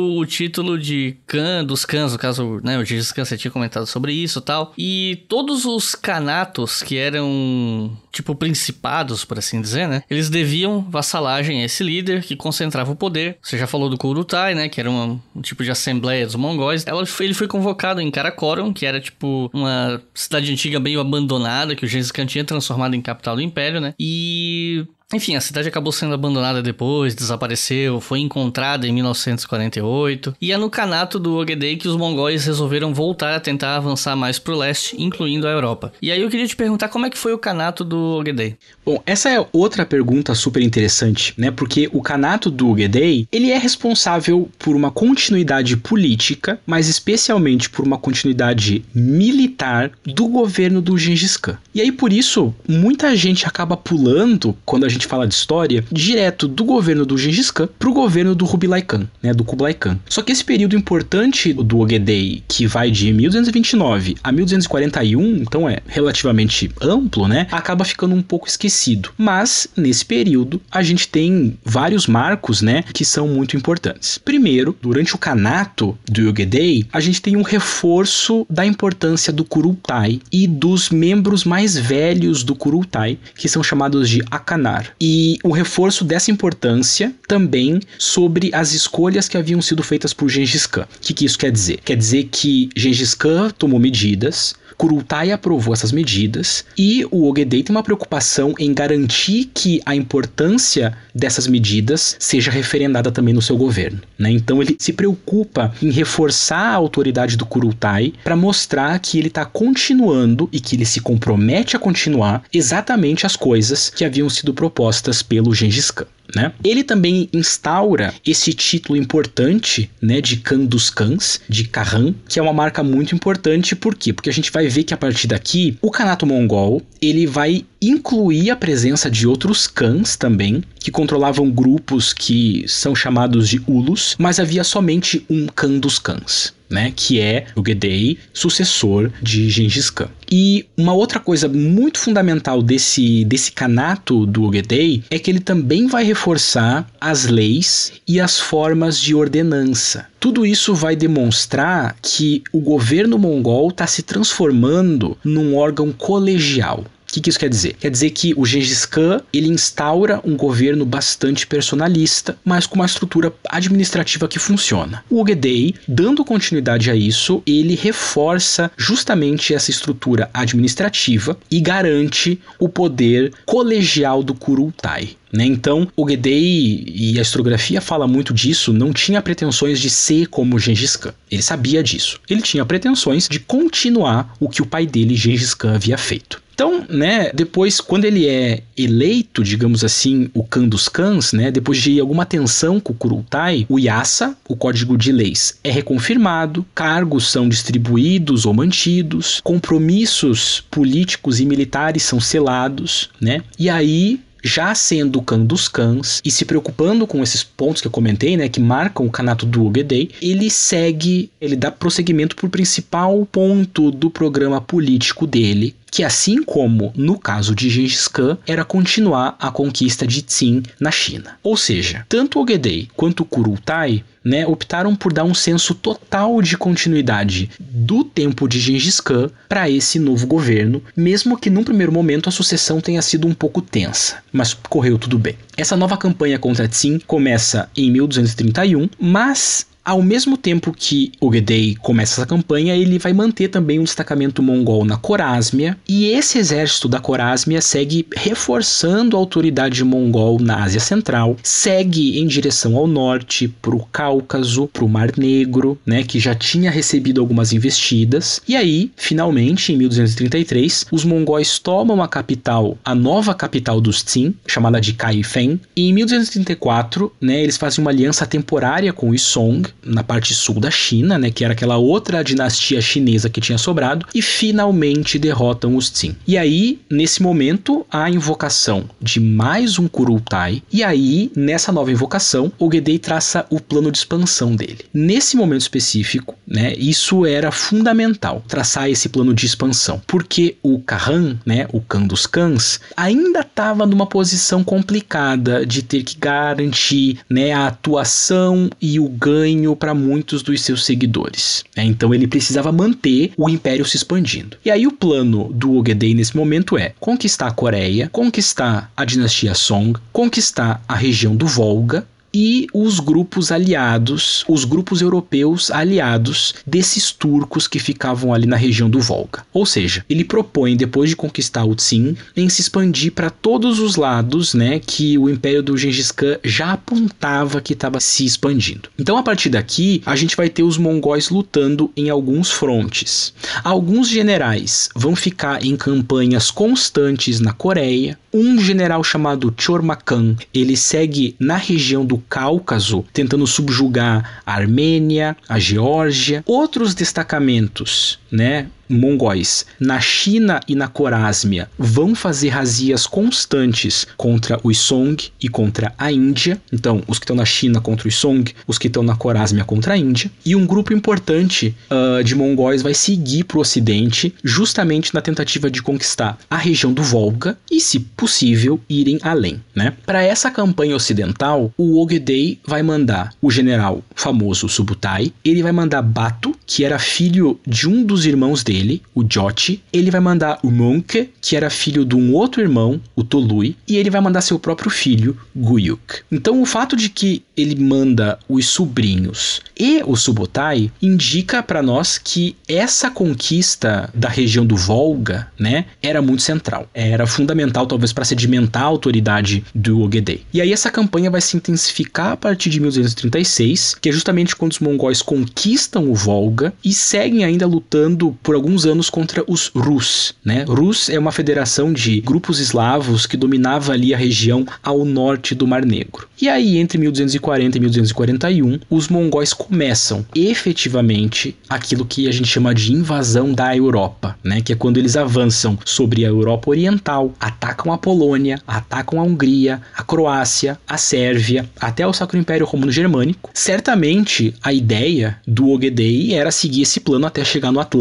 o título de Khan dos Khans, no caso, né, o Gengis Khan, você tinha comentado sobre isso e tal, e todos os canatos que eram, tipo, principados, por assim dizer, né, eles deviam vassalagem a esse líder que concentrava o poder. Você já falou do Kurutai, né, que era uma, um tipo de assembleia dos mongóis. Ela, ele foi convocado em Karakorum, que era, tipo, uma cidade antiga meio abandonada, que o Gengis Khan tinha transformado em capital do império, né, e enfim, a cidade acabou sendo abandonada depois, desapareceu, foi encontrada em 1948. E é no canato do Ogedei que os mongóis resolveram voltar a tentar avançar mais pro leste, incluindo a Europa. E aí eu queria te perguntar como é que foi o canato do Ogedei? Bom, essa é outra pergunta super interessante, né? Porque o canato do Ogedei, ele é responsável por uma continuidade política, mas especialmente por uma continuidade militar do governo do Gengis Khan. E aí por isso, muita gente acaba pulando quando a gente gente fala de história, direto do governo do Gengis Khan pro governo do Kublai Khan, né, do Kublai Khan. Só que esse período importante do Ogedei, que vai de 1229 a 1241, então é relativamente amplo, né, acaba ficando um pouco esquecido. Mas nesse período a gente tem vários marcos, né, que são muito importantes. Primeiro, durante o Kanato do Ogedei, a gente tem um reforço da importância do Kurultai e dos membros mais velhos do Kurultai, que são chamados de Akanar e o reforço dessa importância também sobre as escolhas que haviam sido feitas por Gengis Khan. O que, que isso quer dizer? Quer dizer que Gengis Khan tomou medidas Kurultai aprovou essas medidas e o Ogedei tem uma preocupação em garantir que a importância dessas medidas seja referendada também no seu governo. Né? Então ele se preocupa em reforçar a autoridade do Kurultai para mostrar que ele está continuando e que ele se compromete a continuar exatamente as coisas que haviam sido propostas pelo Gengis Khan. Né? Ele também instaura esse título importante né, de Khan dos Khans, de Kahan, que é uma marca muito importante, por quê? Porque a gente vai ver que a partir daqui, o Kanato Mongol ele vai incluir a presença de outros Khans também, que controlavam grupos que são chamados de Ulus, mas havia somente um Khan dos Khans né, que é o Gedei, sucessor de Gengis Khan. E uma outra coisa muito fundamental desse, desse canato do Gedei é que ele também vai reforçar as leis e as formas de ordenança. Tudo isso vai demonstrar que o governo mongol está se transformando num órgão colegial. O que, que, isso quer dizer? Quer dizer que o Gengis Khan ele instaura um governo bastante personalista, mas com uma estrutura administrativa que funciona. O Ogedei, dando continuidade a isso, ele reforça justamente essa estrutura administrativa e garante o poder colegial do Kurultai. Né? Então, o Gedei e a historiografia fala muito disso, não tinha pretensões de ser como Gengis Khan. Ele sabia disso. Ele tinha pretensões de continuar o que o pai dele, Gengis Khan, havia feito. Então, né, depois, quando ele é eleito, digamos assim, o Khan dos Khans, né, depois de alguma tensão com o Kurultai, o Yasa, o Código de Leis, é reconfirmado, cargos são distribuídos ou mantidos, compromissos políticos e militares são selados, né, e aí já sendo o Khan dos Khans e se preocupando com esses pontos que eu comentei, né, que marcam o canato do Ogedei, ele segue, ele dá prosseguimento para o principal ponto do programa político dele, que assim como no caso de Gengis Khan, era continuar a conquista de Qin na China. Ou seja, tanto Ogedei quanto Kurultai né, optaram por dar um senso total de continuidade do tempo de Gengis Khan para esse novo governo, mesmo que num primeiro momento a sucessão tenha sido um pouco tensa, mas correu tudo bem. Essa nova campanha contra Qin começa em 1231, mas ao mesmo tempo que o Gedei começa essa campanha, ele vai manter também um destacamento mongol na Corásmia, e esse exército da Corásmia segue reforçando a autoridade mongol na Ásia Central, segue em direção ao norte, para o Cáucaso, para o Mar Negro, né, que já tinha recebido algumas investidas, e aí, finalmente, em 1233, os mongóis tomam a capital, a nova capital dos Qin, chamada de Kaifeng, e em 1234, né, eles fazem uma aliança temporária com os Song, na parte sul da China, né, que era aquela outra dinastia chinesa que tinha sobrado, e finalmente derrotam os Qin. E aí, nesse momento, a invocação de mais um Kurultai, e aí, nessa nova invocação, o Gedei traça o plano de expansão dele. Nesse momento específico, né, isso era fundamental, traçar esse plano de expansão, porque o Kahan, né, o Khan dos Khans, ainda estava numa posição complicada de ter que garantir né, a atuação e o ganho para muitos dos seus seguidores. Né? Então ele precisava manter o império se expandindo. E aí o plano do Ogedei nesse momento é conquistar a Coreia, conquistar a dinastia Song, conquistar a região do Volga e os grupos aliados, os grupos europeus aliados desses turcos que ficavam ali na região do Volga. Ou seja, ele propõe, depois de conquistar o Tsin, em se expandir para todos os lados, né, que o Império do Gengis Khan já apontava que estava se expandindo. Então, a partir daqui, a gente vai ter os mongóis lutando em alguns frontes. Alguns generais vão ficar em campanhas constantes na Coreia. Um general chamado Chormakan, ele segue na região do Cáucaso, tentando subjugar a Armênia, a Geórgia. Outros destacamentos, né, mongóis na China e na Corásmia vão fazer razias constantes contra os Song e contra a Índia. Então, os que estão na China contra os Song, os que estão na Corásmia contra a Índia. E um grupo importante uh, de mongóis vai seguir para o ocidente, justamente na tentativa de conquistar a região do Volga e, se possível, irem além. Né? Para essa campanha ocidental, o Ogedei vai mandar o general famoso Subutai, ele vai mandar Bato que era filho de um dos irmãos dele, o Joti. Ele vai mandar o Monke, que era filho de um outro irmão, o Tolui, e ele vai mandar seu próprio filho, Guyuk. Então o fato de que ele manda os sobrinhos e o Subotai indica para nós que essa conquista da região do Volga, né, era muito central. Era fundamental talvez para sedimentar a autoridade do Ogedei. E aí essa campanha vai se intensificar a partir de 1236, que é justamente quando os mongóis conquistam o Volga e seguem ainda lutando por alguns anos contra os Rus, né? Rus é uma federação de grupos eslavos que dominava ali a região ao norte do Mar Negro. E aí entre 1240 e 1241, os mongóis começam efetivamente aquilo que a gente chama de invasão da Europa, né? Que é quando eles avançam sobre a Europa Oriental, atacam a Polônia, atacam a Hungria, a Croácia, a Sérvia, até o Sacro Império Romano Germânico. Certamente a ideia do Ogedei era seguir esse plano até chegar no Atlântico,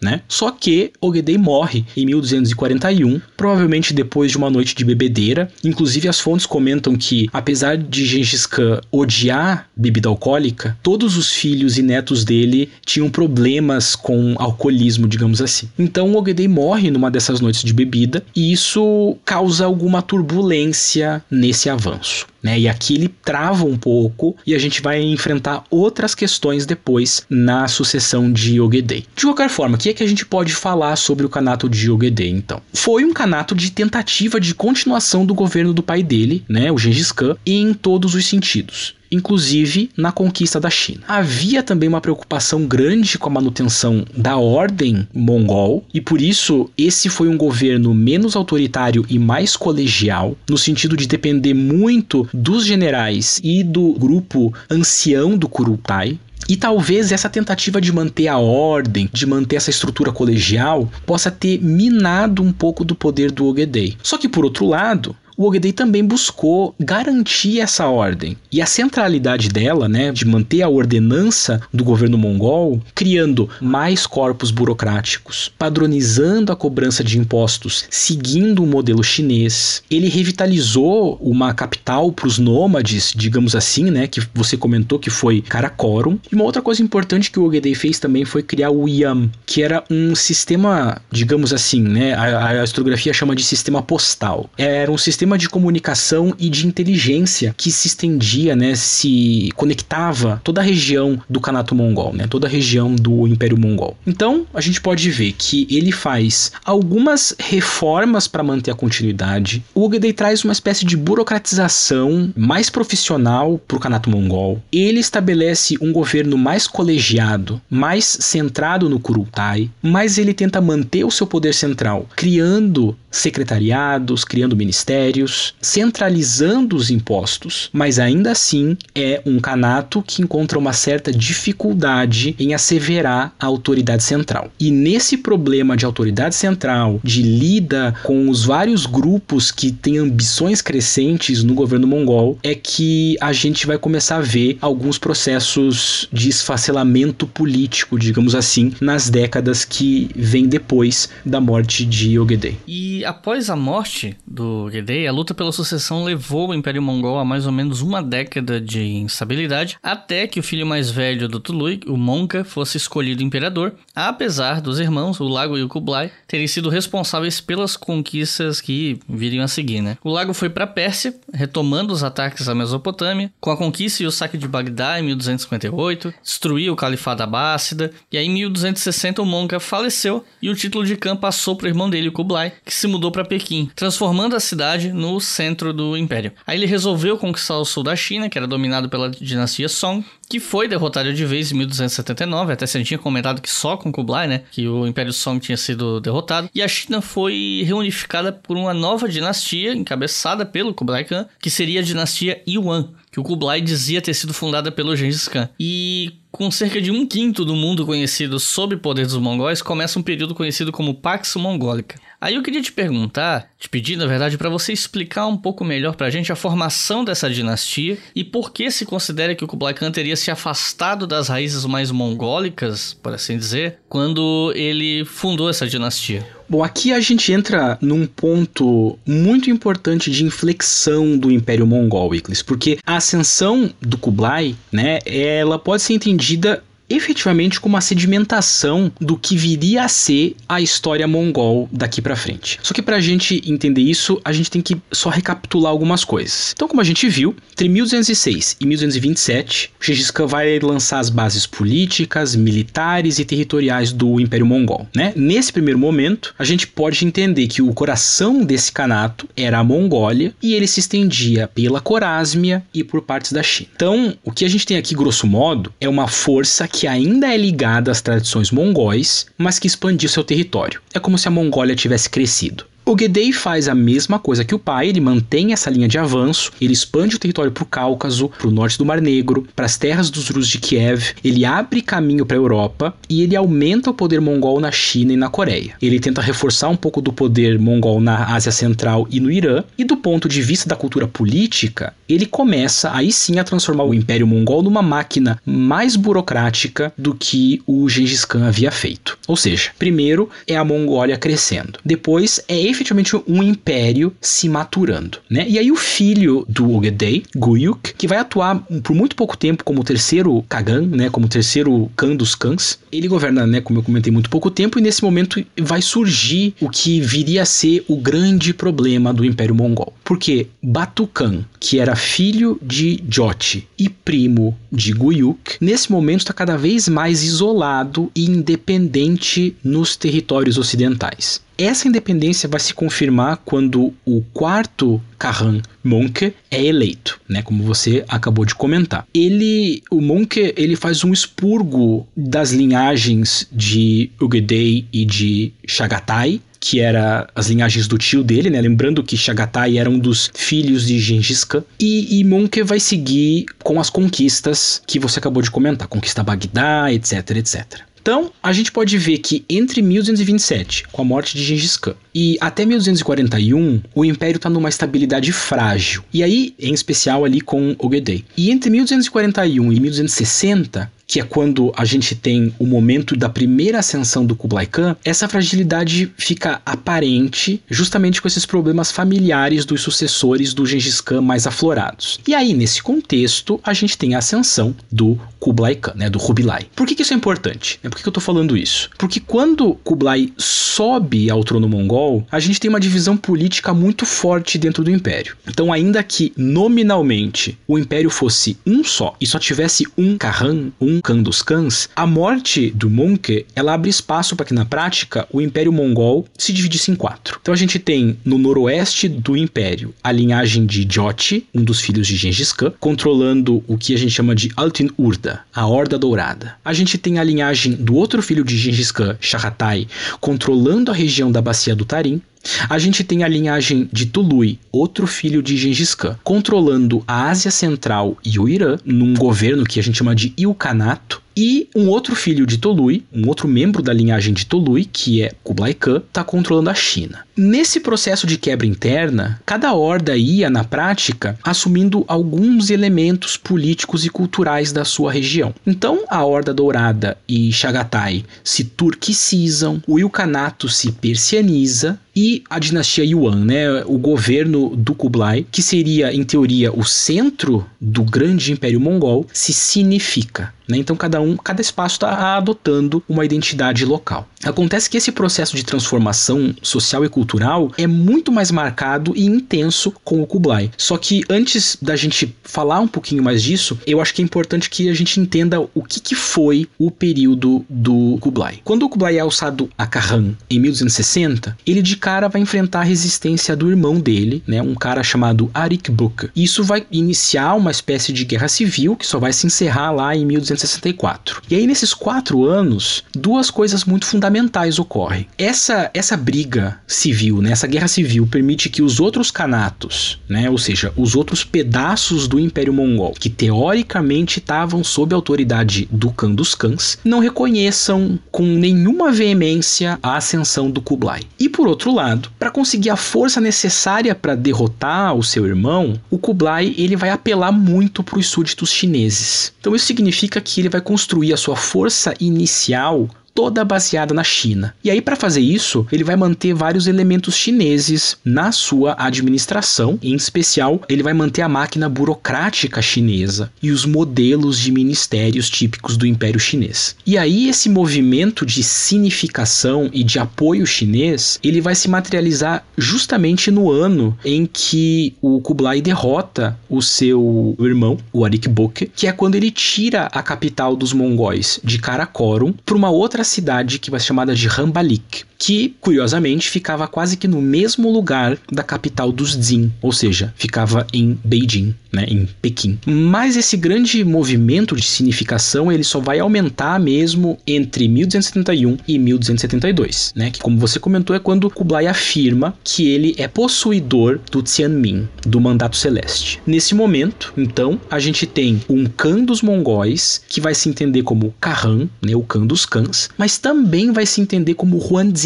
né? Só que Ogedei morre em 1241, provavelmente depois de uma noite de bebedeira. Inclusive as fontes comentam que apesar de Gengis Khan odiar bebida alcoólica, todos os filhos e netos dele tinham problemas com alcoolismo, digamos assim. Então Ogedei morre numa dessas noites de bebida e isso causa alguma turbulência nesse avanço. Né? E aqui ele trava um pouco e a gente vai enfrentar outras questões depois na sucessão de Ogedei. De qualquer forma, o que é que a gente pode falar sobre o canato de Ogedei então? Foi um canato de tentativa de continuação do governo do pai dele, né, o Gengis Khan, em todos os sentidos inclusive na conquista da China. Havia também uma preocupação grande com a manutenção da ordem mongol, e por isso esse foi um governo menos autoritário e mais colegial, no sentido de depender muito dos generais e do grupo ancião do Kurultai, e talvez essa tentativa de manter a ordem, de manter essa estrutura colegial, possa ter minado um pouco do poder do Ogedei. Só que por outro lado, o Ogedei também buscou garantir essa ordem. E a centralidade dela, né, de manter a ordenança do governo mongol, criando mais corpos burocráticos, padronizando a cobrança de impostos, seguindo o modelo chinês. Ele revitalizou uma capital para os nômades, digamos assim, né, que você comentou que foi Karakorum. E uma outra coisa importante que o Ogedei fez também foi criar o Yam, que era um sistema, digamos assim, né, a, a historiografia chama de sistema postal. Era um sistema sistema de comunicação e de inteligência que se estendia, né, se conectava toda a região do Kanato Mongol, né, toda a região do Império Mongol. Então, a gente pode ver que ele faz algumas reformas para manter a continuidade. O Ogedei traz uma espécie de burocratização mais profissional para o Kanato Mongol. Ele estabelece um governo mais colegiado, mais centrado no Kurultai, mas ele tenta manter o seu poder central, criando secretariados, criando ministérios, centralizando os impostos, mas ainda assim é um canato que encontra uma certa dificuldade em asseverar a autoridade central. E nesse problema de autoridade central, de lida com os vários grupos que têm ambições crescentes no governo mongol, é que a gente vai começar a ver alguns processos de esfacelamento político, digamos assim, nas décadas que vêm depois da morte de Ogedei. E após a morte do Gedei, a luta pela sucessão levou o Império Mongol a mais ou menos uma década de instabilidade, até que o filho mais velho do Tului, o Monka, fosse escolhido imperador, apesar dos irmãos, o Lago e o Kublai, terem sido responsáveis pelas conquistas que viriam a seguir. Né? O Lago foi para Pérsia, retomando os ataques à Mesopotâmia, com a conquista e o saque de Bagdá em 1258, destruiu o Califado Abássida, e aí em 1260 o Monka faleceu e o título de Khan passou para o irmão dele, o Kublai, que se mudou para Pequim, transformando a cidade no centro do império. Aí ele resolveu conquistar o sul da China, que era dominado pela dinastia Song, que foi derrotado de vez em 1279, até gente tinha comentado que só com Kublai, né, que o Império Song tinha sido derrotado, e a China foi reunificada por uma nova dinastia encabeçada pelo Kublai Khan, que seria a dinastia Yuan, que o Kublai dizia ter sido fundada pelo Gengis Khan. E com cerca de um quinto do mundo conhecido sob o poder dos mongóis, começa um período conhecido como Pax Mongólica. Aí eu queria te perguntar, te pedir na verdade, para você explicar um pouco melhor para a gente a formação dessa dinastia e por que se considera que o Kublai Khan teria se afastado das raízes mais mongólicas, por assim dizer, quando ele fundou essa dinastia. Bom, aqui a gente entra num ponto muito importante de inflexão do Império Mongol, Iclis, porque a ascensão do Kublai, né, ela pode ser entendida vendida efetivamente como uma sedimentação do que viria a ser a história mongol daqui para frente. Só que para a gente entender isso, a gente tem que só recapitular algumas coisas. Então, como a gente viu, entre 1206 e 1227, o Gengis Khan vai lançar as bases políticas, militares e territoriais do Império Mongol. Né? Nesse primeiro momento, a gente pode entender que o coração desse canato era a Mongólia e ele se estendia pela Corásmia e por partes da China. Então, o que a gente tem aqui, grosso modo, é uma força que ainda é ligada às tradições mongóis, mas que expandiu seu território. É como se a Mongólia tivesse crescido. O Gedei faz a mesma coisa que o pai, ele mantém essa linha de avanço, ele expande o território para o Cáucaso, para o norte do Mar Negro, para as terras dos Rus de Kiev, ele abre caminho para a Europa e ele aumenta o poder mongol na China e na Coreia. Ele tenta reforçar um pouco do poder mongol na Ásia Central e no Irã, e do ponto de vista da cultura política, ele começa aí sim a transformar o Império Mongol numa máquina mais burocrática do que o Gengis Khan havia feito. Ou seja, primeiro é a Mongólia crescendo, depois é efetivamente um império se maturando, né? E aí o filho do Ogedei, Guyuk, que vai atuar por muito pouco tempo como terceiro Kagan, né, como terceiro Khan dos Khans, ele governa, né, como eu comentei, muito pouco tempo e nesse momento vai surgir o que viria a ser o grande problema do Império Mongol. Porque Batu Khan, que era filho de Joti e primo de Guyuk, nesse momento está cada vez mais isolado e independente nos territórios ocidentais. Essa independência vai se confirmar quando o quarto Kahan Monke é eleito, né, como você acabou de comentar. Ele, o Monke, ele faz um expurgo das linhagens de Ugedei e de Chagatai, que era as linhagens do tio dele, né? Lembrando que Chagatai era um dos filhos de Gengis Khan. E, e Monke vai seguir com as conquistas que você acabou de comentar, conquista Bagdá, etc, etc. Então, a gente pode ver que entre 1227, com a morte de Gengis Khan, e até 1241, o império está numa estabilidade frágil. E aí, em especial ali com Ogedei. E entre 1241 e 1260, que é quando a gente tem o momento da primeira ascensão do Kublai Khan, essa fragilidade fica aparente justamente com esses problemas familiares dos sucessores do Gengis Khan mais aflorados. E aí, nesse contexto, a gente tem a ascensão do Kublai Khan, né, do Rubilai. Por que, que isso é importante? Por que, que eu estou falando isso? Porque quando Kublai sobe ao trono mongol, a gente tem uma divisão política muito forte dentro do império. Então, ainda que nominalmente o império fosse um só e só tivesse um Khan, um Khan dos Khans, a morte do Monke ela abre espaço para que na prática o Império Mongol se dividisse em quatro. Então a gente tem no noroeste do Império a linhagem de Joti, um dos filhos de Gengis Khan, controlando o que a gente chama de Altin Urda, a Horda Dourada. A gente tem a linhagem do outro filho de Gengis Khan, Shahatai, controlando a região da bacia do Tarim. A gente tem a linhagem de Tului, outro filho de Gengis Khan, controlando a Ásia Central e o Irã, num governo que a gente chama de Ilkhanato. E um outro filho de Tolui, um outro membro da linhagem de Tolui, que é Kublai Khan, está controlando a China. Nesse processo de quebra interna, cada horda ia, na prática, assumindo alguns elementos políticos e culturais da sua região. Então, a Horda Dourada e Chagatai se turquicizam, o Ilkhanato se persianiza e a dinastia Yuan, né, o governo do Kublai, que seria em teoria o centro do grande império mongol, se significa. Né? Então cada um, cada espaço está adotando uma identidade local. Acontece que esse processo de transformação social e cultural é muito mais marcado e intenso com o Kublai. Só que antes da gente falar um pouquinho mais disso, eu acho que é importante que a gente entenda o que, que foi o período do Kublai. Quando o Kublai é alçado a Kahan em 1260, ele de cara vai enfrentar a resistência do irmão dele, né, um cara chamado Arik Buk. Isso vai iniciar uma espécie de guerra civil que só vai se encerrar lá em 1264. E aí nesses quatro anos, duas coisas muito fundamentais ocorrem. Essa essa briga civil, né, essa guerra civil permite que os outros canatos, né, ou seja, os outros pedaços do Império Mongol, que teoricamente estavam sob a autoridade do Khan dos Khans, não reconheçam com nenhuma veemência a ascensão do Kublai. E por outro lado, para conseguir a força necessária para derrotar o seu irmão, o Kublai ele vai apelar muito para os súditos chineses. Então isso significa que ele vai construir a sua força inicial toda baseada na China. E aí, para fazer isso, ele vai manter vários elementos chineses na sua administração, em especial, ele vai manter a máquina burocrática chinesa e os modelos de ministérios típicos do Império Chinês. E aí, esse movimento de significação e de apoio chinês, ele vai se materializar justamente no ano em que o Kublai derrota o seu irmão, o Arikboke, que é quando ele tira a capital dos mongóis de Karakorum para uma outra cidade que vai ser chamada de Rambalik, que curiosamente ficava quase que no mesmo lugar da capital dos Jin, ou seja, ficava em Beijing, né, em Pequim. Mas esse grande movimento de significação ele só vai aumentar mesmo entre 1271 e 1272, né, que como você comentou é quando Kublai afirma que ele é possuidor do Tianmin, do mandato celeste. Nesse momento, então, a gente tem um Khan dos mongóis, que vai se entender como Kahan, né, o Khan dos Khans, mas também vai se entender como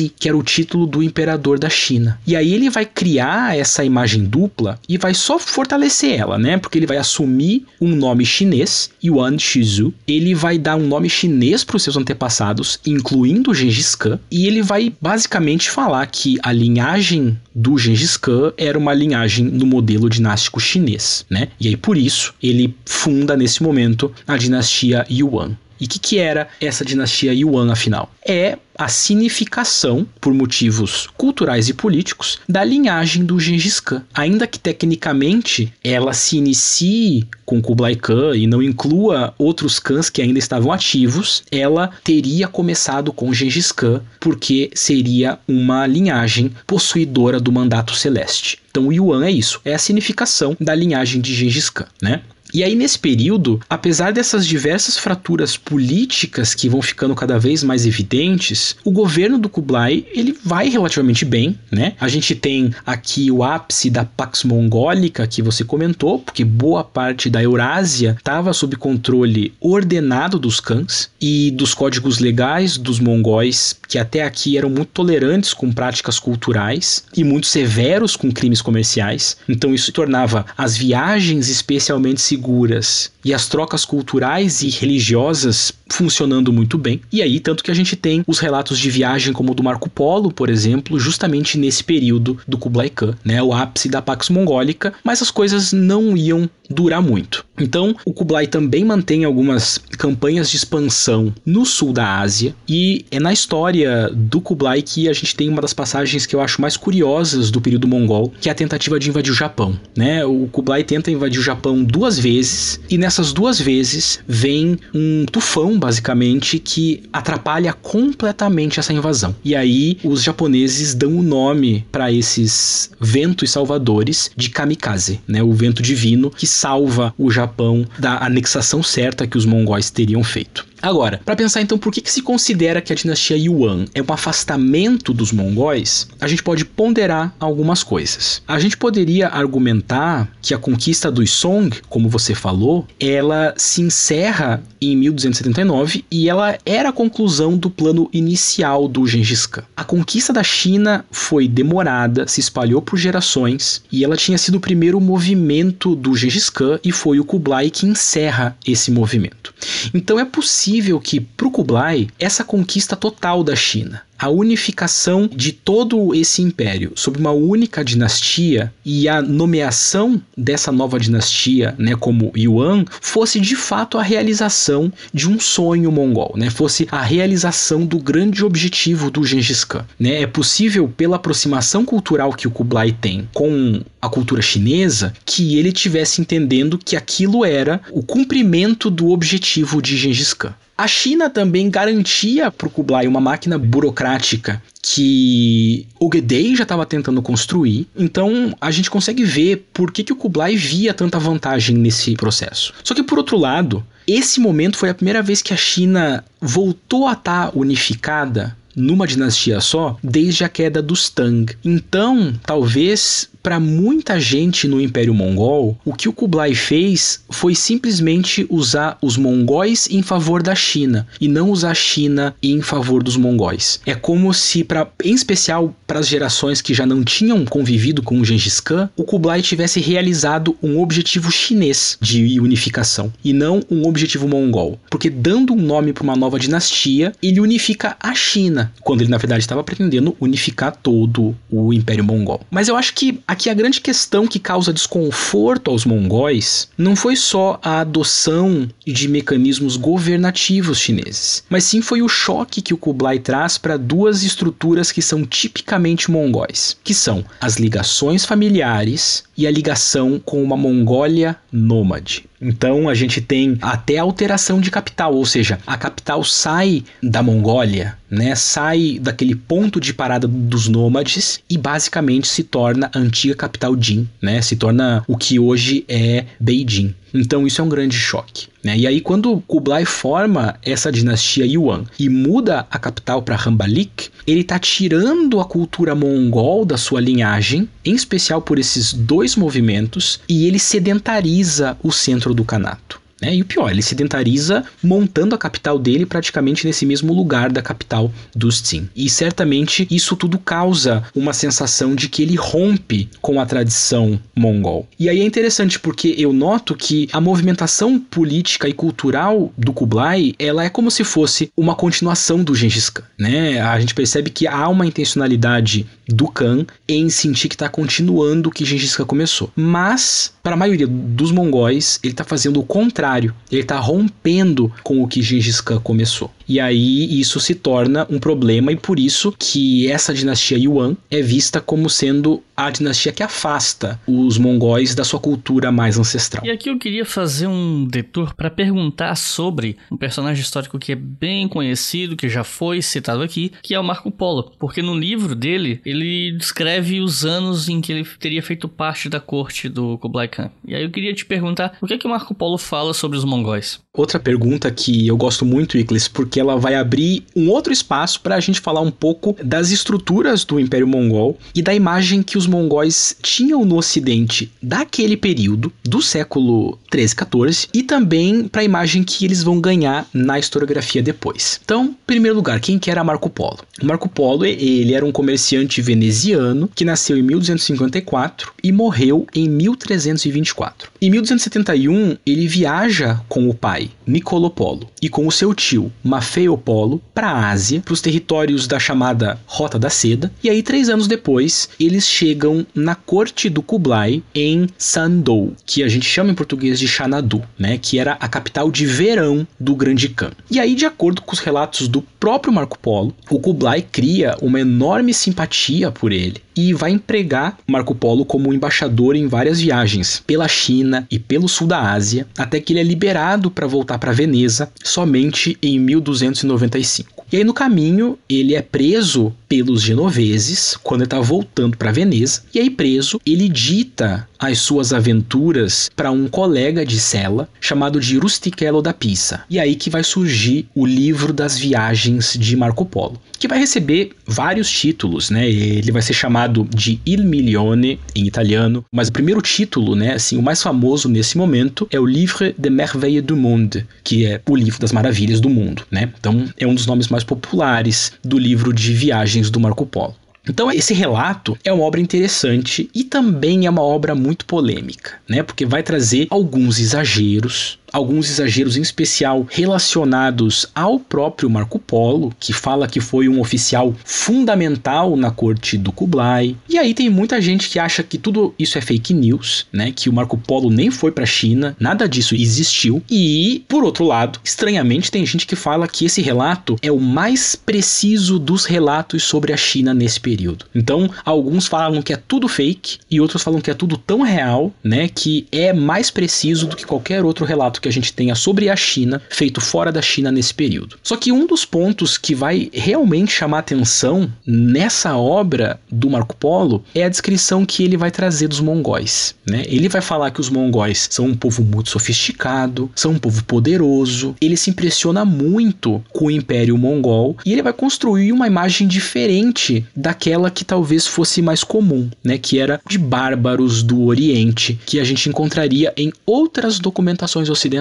Que era o título do imperador da China. E aí ele vai criar essa imagem dupla e vai só fortalecer ela, né? Porque ele vai assumir um nome chinês, Yuan Shizu, ele vai dar um nome chinês para os seus antepassados, incluindo Gengis Khan, e ele vai basicamente falar que a linhagem do Gengis Khan era uma linhagem no modelo dinástico chinês, né? E aí por isso ele funda nesse momento a dinastia Yuan. E o que, que era essa dinastia Yuan, afinal? É a significação, por motivos culturais e políticos, da linhagem do Gengis Khan. Ainda que tecnicamente ela se inicie com Kublai Khan e não inclua outros Khans que ainda estavam ativos, ela teria começado com Gengis Khan porque seria uma linhagem possuidora do mandato celeste. Então Yuan é isso, é a significação da linhagem de Gengis Khan, né? E aí, nesse período, apesar dessas diversas fraturas políticas que vão ficando cada vez mais evidentes, o governo do Kublai ele vai relativamente bem, né? A gente tem aqui o ápice da Pax Mongólica que você comentou, porque boa parte da Eurásia estava sob controle ordenado dos Khans e dos códigos legais dos mongóis, que até aqui eram muito tolerantes com práticas culturais e muito severos com crimes comerciais. Então isso tornava as viagens especialmente seguras seguras e as trocas culturais e religiosas funcionando muito bem. E aí, tanto que a gente tem os relatos de viagem como o do Marco Polo, por exemplo, justamente nesse período do Kublai Khan, né, o ápice da Pax Mongólica, mas as coisas não iam durar muito. Então, o Kublai também mantém algumas campanhas de expansão no sul da Ásia, e é na história do Kublai que a gente tem uma das passagens que eu acho mais curiosas do período mongol, que é a tentativa de invadir o Japão. Né? O Kublai tenta invadir o Japão duas vezes, e nessas duas vezes vem um tufão, basicamente, que atrapalha completamente essa invasão. E aí os japoneses dão o nome para esses ventos salvadores de kamikaze, né? o vento divino que salva o Japão da anexação certa que os mongóis teriam feito. Agora, para pensar então por que, que se considera que a dinastia Yuan é um afastamento dos mongóis, a gente pode ponderar algumas coisas. A gente poderia argumentar que a conquista dos Song, como você falou, ela se encerra em 1279 e ela era a conclusão do plano inicial do Gengis Khan. A conquista da China foi demorada, se espalhou por gerações e ela tinha sido o primeiro movimento do Gengis Khan e foi o Kublai que encerra esse movimento. Então é possível possível que, para o Kublai, essa conquista total da China, a unificação de todo esse império sob uma única dinastia e a nomeação dessa nova dinastia, né, como Yuan, fosse de fato a realização de um sonho mongol, né, fosse a realização do grande objetivo do Gengis Khan, né? É possível pela aproximação cultural que o Kublai tem com a cultura chinesa que ele tivesse entendendo que aquilo era o cumprimento do objetivo de Gengis Khan. A China também garantia para o Kublai uma máquina burocrática que o Gedei já estava tentando construir. Então a gente consegue ver por que, que o Kublai via tanta vantagem nesse processo. Só que por outro lado, esse momento foi a primeira vez que a China voltou a estar tá unificada numa dinastia só desde a queda dos Tang. Então, talvez para muita gente no Império Mongol, o que o Kublai fez foi simplesmente usar os mongóis em favor da China e não usar a China em favor dos mongóis. É como se, pra, em especial para as gerações que já não tinham convivido com o Gengis Khan, o Kublai tivesse realizado um objetivo chinês de unificação e não um objetivo mongol. Porque dando um nome para uma nova dinastia, ele unifica a China, quando ele na verdade estava pretendendo unificar todo o Império Mongol. Mas eu acho que aqui a grande questão que causa desconforto aos mongóis não foi só a adoção de mecanismos governativos chineses, mas sim foi o choque que o Kublai traz para duas estruturas que são tipicamente mongóis, que são as ligações familiares e a ligação com uma Mongólia nômade. Então a gente tem até alteração de capital, ou seja, a capital sai da Mongólia, né? Sai daquele ponto de parada dos nômades e basicamente se torna a antiga capital Jin, né? Se torna o que hoje é Beijing. Então isso é um grande choque. Né? E aí, quando Kublai forma essa dinastia Yuan e muda a capital para Rambalik, ele está tirando a cultura mongol da sua linhagem, em especial por esses dois movimentos, e ele sedentariza o centro do Kanato. Né? E o pior, ele sedentariza montando a capital dele praticamente nesse mesmo lugar da capital dos Tsin. E certamente isso tudo causa uma sensação de que ele rompe com a tradição mongol. E aí é interessante porque eu noto que a movimentação política e cultural do Kublai, ela é como se fosse uma continuação do Gengis Khan, né? A gente percebe que há uma intencionalidade do Khan em sentir que está continuando o que Gengis Khan começou. Mas, para a maioria dos mongóis, ele está fazendo o contrário. Ele está rompendo com o que Gengis Khan começou. E aí isso se torna um problema e por isso que essa dinastia Yuan é vista como sendo a dinastia que afasta os mongóis da sua cultura mais ancestral. E aqui eu queria fazer um detour para perguntar sobre um personagem histórico que é bem conhecido, que já foi citado aqui, que é o Marco Polo, porque no livro dele ele descreve os anos em que ele teria feito parte da corte do Kublai Khan. E aí eu queria te perguntar, o que é que o Marco Polo fala sobre os mongóis? Outra pergunta que eu gosto muito, Iclis, porque ela vai abrir um outro espaço para a gente falar um pouco das estruturas do Império Mongol e da imagem que os mongóis tinham no Ocidente daquele período, do século 13, 14, e também para a imagem que eles vão ganhar na historiografia depois. Então, em primeiro lugar, quem que era Marco Polo? Marco Polo, ele era um comerciante veneziano que nasceu em 1254 e morreu em 1324. Em 1271, ele viaja com o pai, Niccolò Polo, e com o seu tio, Maffeo Polo, para a Ásia, para os territórios da chamada Rota da Seda, e aí três anos depois, eles chegam na corte do Kublai em Sandow, que a gente chama em português de Xanadu, né, que era a capital de verão do Grande Khan. E aí, de acordo com os relatos do próprio Marco Polo, o Kublai cria uma enorme simpatia por ele e vai empregar Marco Polo como embaixador em várias viagens pela China e pelo sul da Ásia, até que ele é liberado para voltar para Veneza somente em 1295. E aí no caminho ele é preso pelos genoveses quando ele está voltando para Veneza. E aí preso ele dita as suas aventuras para um colega de cela chamado de Rustichello da Pisa. E aí que vai surgir o livro das viagens de Marco Polo, que vai receber vários títulos, né? Ele vai ser chamado de Il Milione em italiano, mas o primeiro título, né, assim, o mais famoso nesse momento é o Livre des Merveilles du Monde, que é o livro das maravilhas do mundo, né? Então é um dos nomes mais populares do livro de viagens do Marco Polo. Então, esse relato é uma obra interessante e também é uma obra muito polêmica, né? Porque vai trazer alguns exageros, alguns exageros em especial relacionados ao próprio Marco Polo, que fala que foi um oficial fundamental na corte do Kublai. E aí tem muita gente que acha que tudo isso é fake news, né? Que o Marco Polo nem foi para a China, nada disso existiu. E por outro lado, estranhamente tem gente que fala que esse relato é o mais preciso dos relatos sobre a China nesse período. Então, alguns falam que é tudo fake e outros falam que é tudo tão real, né, que é mais preciso do que qualquer outro relato que a gente tenha sobre a China feito fora da China nesse período. Só que um dos pontos que vai realmente chamar atenção nessa obra do Marco Polo é a descrição que ele vai trazer dos mongóis. Né? Ele vai falar que os mongóis são um povo muito sofisticado, são um povo poderoso, ele se impressiona muito com o Império Mongol e ele vai construir uma imagem diferente daquela que talvez fosse mais comum, né? que era de bárbaros do Oriente, que a gente encontraria em outras documentações ocidentais.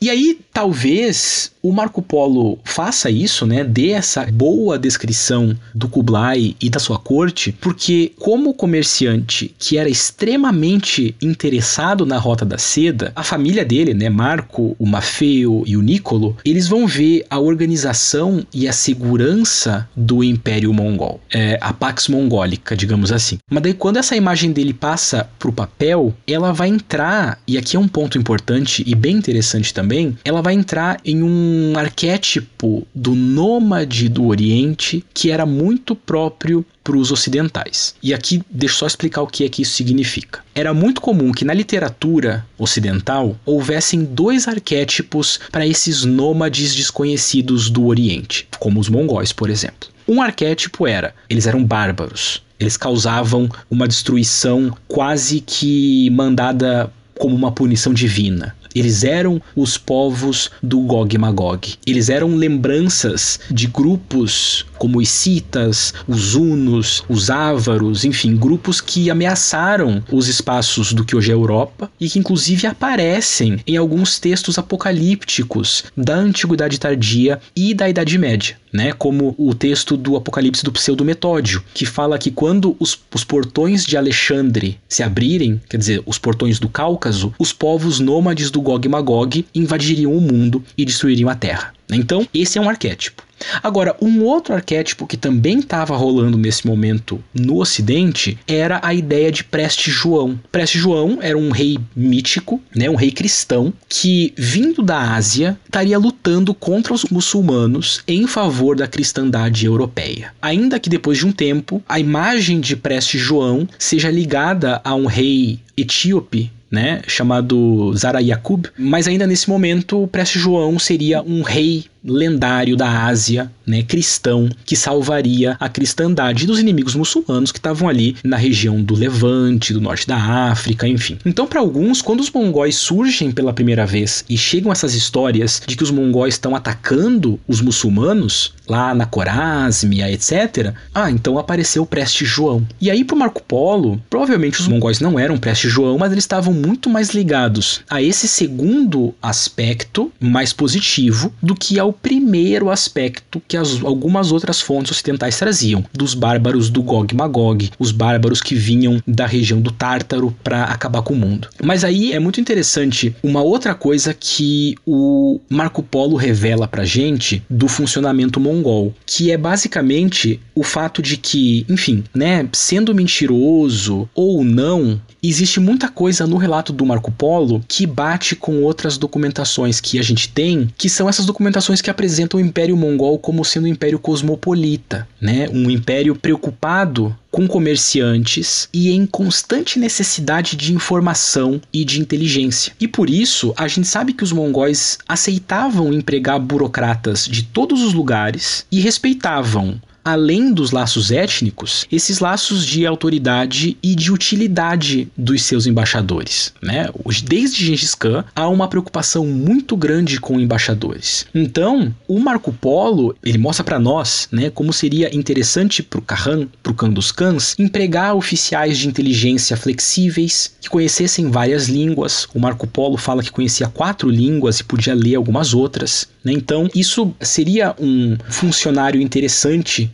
E aí, talvez o Marco Polo faça isso, né? Dê essa boa descrição do Kublai e da sua corte, porque como comerciante que era extremamente interessado na Rota da Seda, a família dele, né, Marco, o Mafeo e o Nicolo, eles vão ver a organização e a segurança do Império Mongol, é, a Pax Mongólica, digamos assim. Mas daí quando essa imagem dele passa para o papel, ela vai entrar, e aqui é um ponto importante e bem interessante também, ela vai entrar em um arquétipo do nômade do Oriente que era muito próprio para os ocidentais. E aqui deixa eu só explicar o que é que isso significa. Era muito comum que na literatura ocidental houvessem dois arquétipos para esses nômades desconhecidos do Oriente, como os mongóis, por exemplo. Um arquétipo era, eles eram bárbaros, eles causavam uma destruição quase que mandada como uma punição divina. Eles eram os povos do Gog e Magog. Eles eram lembranças de grupos como os Citas, os Hunos, os Ávaros, enfim, grupos que ameaçaram os espaços do que hoje é Europa e que inclusive aparecem em alguns textos apocalípticos da Antiguidade Tardia e da Idade Média. Né, como o texto do Apocalipse do Pseudo-Metódio, que fala que quando os, os portões de Alexandre se abrirem, quer dizer, os portões do Cáucaso, os povos nômades do Gog e Magog invadiriam o mundo e destruiriam a terra. Então, esse é um arquétipo. Agora, um outro arquétipo que também estava rolando nesse momento no Ocidente era a ideia de Preste João. Preste João era um rei mítico, né, um rei cristão, que, vindo da Ásia, estaria lutando contra os muçulmanos em favor da cristandade europeia. Ainda que depois de um tempo, a imagem de Preste João seja ligada a um rei etíope né, chamado Zara Yakub, mas ainda nesse momento, Preste João seria um rei lendário da Ásia, né, cristão, que salvaria a cristandade dos inimigos muçulmanos que estavam ali na região do Levante, do norte da África, enfim. Então, para alguns, quando os mongóis surgem pela primeira vez e chegam essas histórias de que os mongóis estão atacando os muçulmanos lá na Corásmia, etc. Ah, então apareceu o Preste João. E aí pro Marco Polo, provavelmente os mongóis não eram Preste João, mas eles estavam muito mais ligados a esse segundo aspecto mais positivo do que ao primeiro aspecto que as, algumas outras fontes ocidentais traziam, dos bárbaros do Gog Magog, os bárbaros que vinham da região do Tártaro para acabar com o mundo. Mas aí é muito interessante uma outra coisa que o Marco Polo revela pra gente do funcionamento mongol, que é basicamente o fato de que, enfim, né, sendo mentiroso ou não, existe muita coisa no relato do Marco Polo que bate com outras documentações que a gente tem, que são essas documentações que apresentam o Império Mongol como sendo um império cosmopolita, né? Um império preocupado com comerciantes e em constante necessidade de informação e de inteligência. E por isso, a gente sabe que os mongóis aceitavam empregar burocratas de todos os lugares e respeitavam além dos laços étnicos, esses laços de autoridade e de utilidade dos seus embaixadores. Né? Desde Gengis Khan há uma preocupação muito grande com embaixadores. Então, o Marco Polo ele mostra para nós né, como seria interessante para o Khan, para o Khan dos Khans, empregar oficiais de inteligência flexíveis que conhecessem várias línguas. O Marco Polo fala que conhecia quatro línguas e podia ler algumas outras. Né? Então, isso seria um funcionário interessante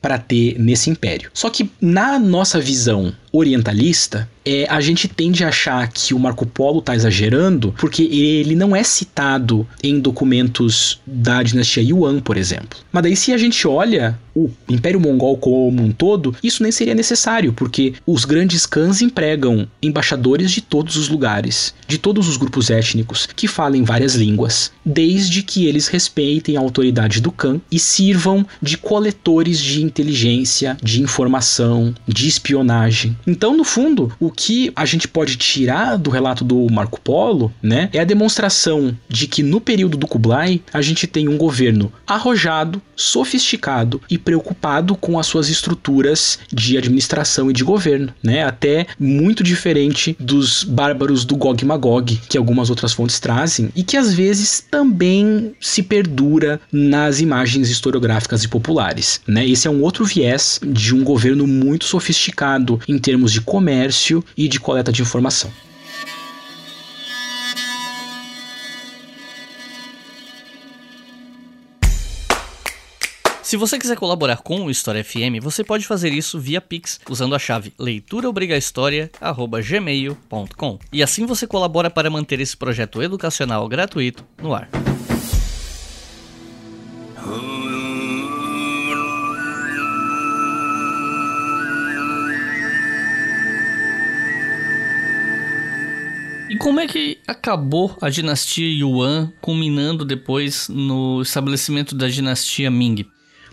para ter nesse império. Só que na nossa visão orientalista, é, a gente tende a achar que o Marco Polo está exagerando porque ele não é citado em documentos da dinastia Yuan, por exemplo. Mas daí, se a gente olha o Império Mongol como um todo, isso nem seria necessário, porque os grandes cães empregam embaixadores de todos os lugares, de todos os grupos étnicos, que falem várias línguas, desde que eles respeitem a autoridade do Khan e sirvam de coletores de inteligência, de informação, de espionagem Então, no fundo, o que a gente pode tirar do relato do Marco Polo, né, é a demonstração de que no período do Kublai a gente tem um governo arrojado, sofisticado e preocupado com as suas estruturas de administração e de governo, né? Até muito diferente dos bárbaros do Gog Magog, que algumas outras fontes trazem e que às vezes também se perdura nas imagens historiográficas e populares, né? Esse é um outro viés de um governo muito sofisticado em termos de comércio e de coleta de informação. Se você quiser colaborar com o História FM, você pode fazer isso via Pix usando a chave leituraobrigahistoria@gmail.com. E assim você colabora para manter esse projeto educacional gratuito no ar. Como é que acabou a dinastia Yuan, culminando depois no estabelecimento da dinastia Ming?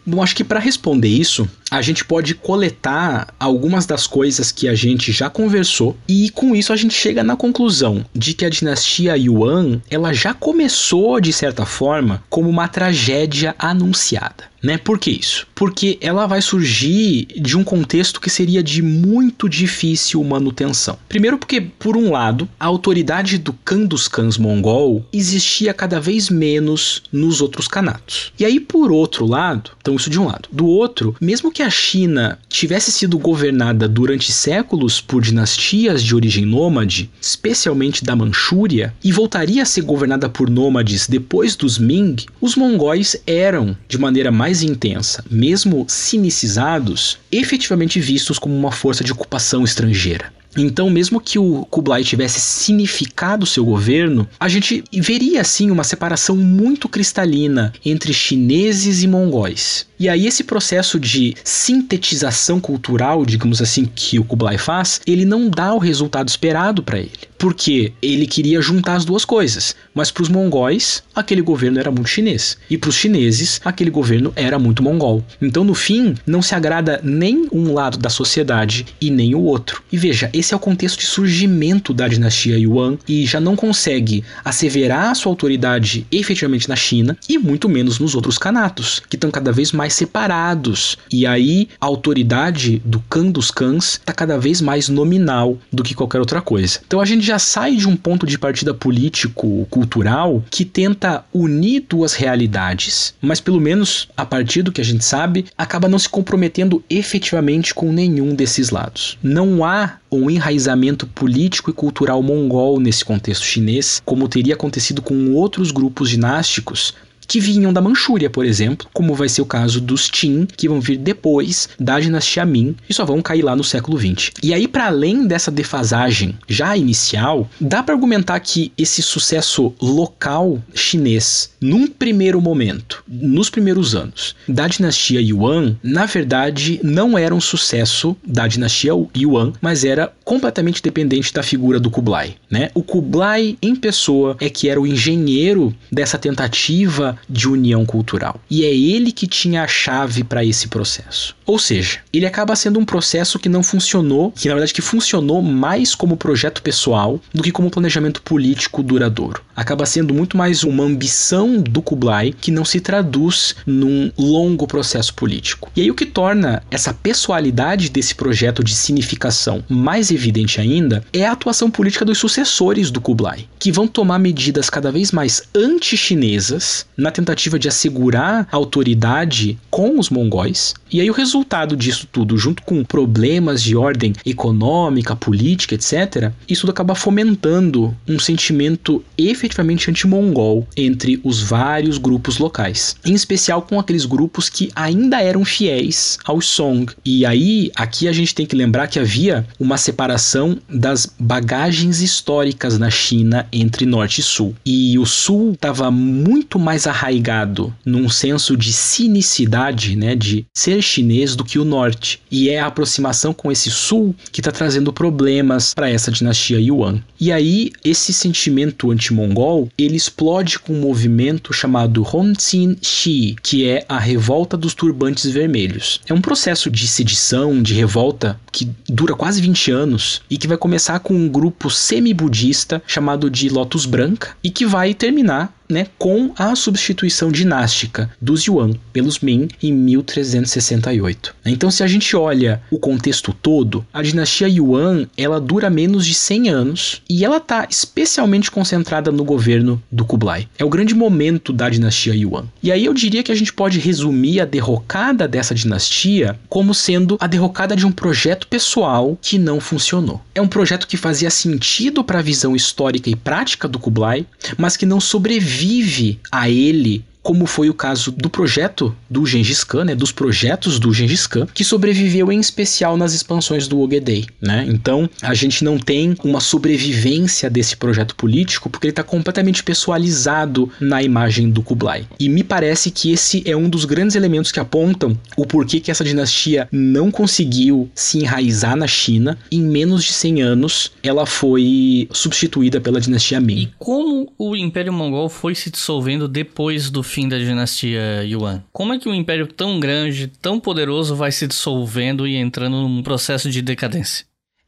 Bom, acho que para responder isso, a gente pode coletar algumas das coisas que a gente já conversou e com isso a gente chega na conclusão de que a dinastia Yuan, ela já começou de certa forma como uma tragédia anunciada. Né? Por que isso? Porque ela vai surgir de um contexto que seria de muito difícil manutenção. Primeiro, porque, por um lado, a autoridade do Khan dos Khans mongol existia cada vez menos nos outros canatos. E aí, por outro lado, então isso de um lado. Do outro, mesmo que a China tivesse sido governada durante séculos por dinastias de origem nômade, especialmente da Manchúria, e voltaria a ser governada por nômades depois dos Ming, os mongóis eram, de maneira mais intensa, mesmo cinicizados, efetivamente vistos como uma força de ocupação estrangeira. Então, mesmo que o Kublai tivesse significado seu governo, a gente veria assim uma separação muito cristalina entre chineses e mongóis. E aí esse processo de sintetização cultural, digamos assim, que o Kublai faz, ele não dá o resultado esperado para ele. Porque ele queria juntar as duas coisas, mas para os mongóis, aquele governo era muito chinês, e para os chineses, aquele governo era muito mongol. Então, no fim, não se agrada nem um lado da sociedade e nem o outro. E veja, esse é o contexto de surgimento da dinastia Yuan e já não consegue asseverar sua autoridade efetivamente na China e muito menos nos outros canatos, que estão cada vez mais separados. E aí a autoridade do Khan dos Khans está cada vez mais nominal do que qualquer outra coisa. Então a gente já sai de um ponto de partida político, cultural, que tenta unir duas realidades, mas pelo menos a partir do que a gente sabe, acaba não se comprometendo efetivamente com nenhum desses lados. Não há um enraizamento político e cultural mongol nesse contexto chinês, como teria acontecido com outros grupos dinásticos que vinham da Manchúria, por exemplo, como vai ser o caso dos Qin, que vão vir depois da dinastia Ming e só vão cair lá no século XX. E aí, para além dessa defasagem já inicial, dá para argumentar que esse sucesso local chinês, num primeiro momento, nos primeiros anos, da dinastia Yuan, na verdade não era um sucesso da dinastia Yuan, mas era completamente dependente da figura do Kublai. Né? O Kublai, em pessoa, é que era o engenheiro dessa tentativa de união cultural. E é ele que tinha a chave para esse processo. Ou seja, ele acaba sendo um processo que não funcionou, que na verdade que funcionou mais como projeto pessoal do que como planejamento político duradouro. Acaba sendo muito mais uma ambição do Kublai que não se traduz num longo processo político. E aí o que torna essa pessoalidade desse projeto de significação mais evidente ainda é a atuação política dos sucessores do Kublai, que vão tomar medidas cada vez mais anti-chinesas na tentativa de assegurar autoridade com os mongóis. E aí o resultado disso tudo, junto com problemas de ordem econômica, política, etc., isso tudo acaba fomentando um sentimento efetivamente anti-mongol entre os vários grupos locais, em especial com aqueles grupos que ainda eram fiéis aos Song. E aí, aqui a gente tem que lembrar que havia uma separação das bagagens históricas na China entre norte e sul. E o sul estava muito mais arraigado num senso de sinicidade, né, de ser chinês do que o norte. E é a aproximação com esse sul que está trazendo problemas para essa dinastia Yuan. E aí esse sentimento anti-mongol, ele explode com um movimento chamado Honqin Shi, que é a revolta dos turbantes vermelhos. É um processo de sedição, de revolta que dura quase 20 anos e que vai começar com um grupo semi-budista chamado de Lotus Branca e que vai terminar né, com a substituição dinástica dos Yuan pelos Ming em 1368. Então, se a gente olha o contexto todo, a dinastia Yuan ela dura menos de 100 anos e ela está especialmente concentrada no governo do Kublai. É o grande momento da dinastia Yuan. E aí eu diria que a gente pode resumir a derrocada dessa dinastia como sendo a derrocada de um projeto pessoal que não funcionou. É um projeto que fazia sentido para a visão histórica e prática do Kublai, mas que não sobreviveu vive a ele como foi o caso do projeto do Gengis Khan, né, dos projetos do Gengis Khan, que sobreviveu em especial nas expansões do Ogedei, né? Então, a gente não tem uma sobrevivência desse projeto político porque ele está completamente pessoalizado na imagem do Kublai. E me parece que esse é um dos grandes elementos que apontam o porquê que essa dinastia não conseguiu se enraizar na China. Em menos de 100 anos, ela foi substituída pela dinastia Ming. E como o Império Mongol foi se dissolvendo depois do fim da dinastia Yuan. Como é que um império tão grande, tão poderoso vai se dissolvendo e entrando num processo de decadência?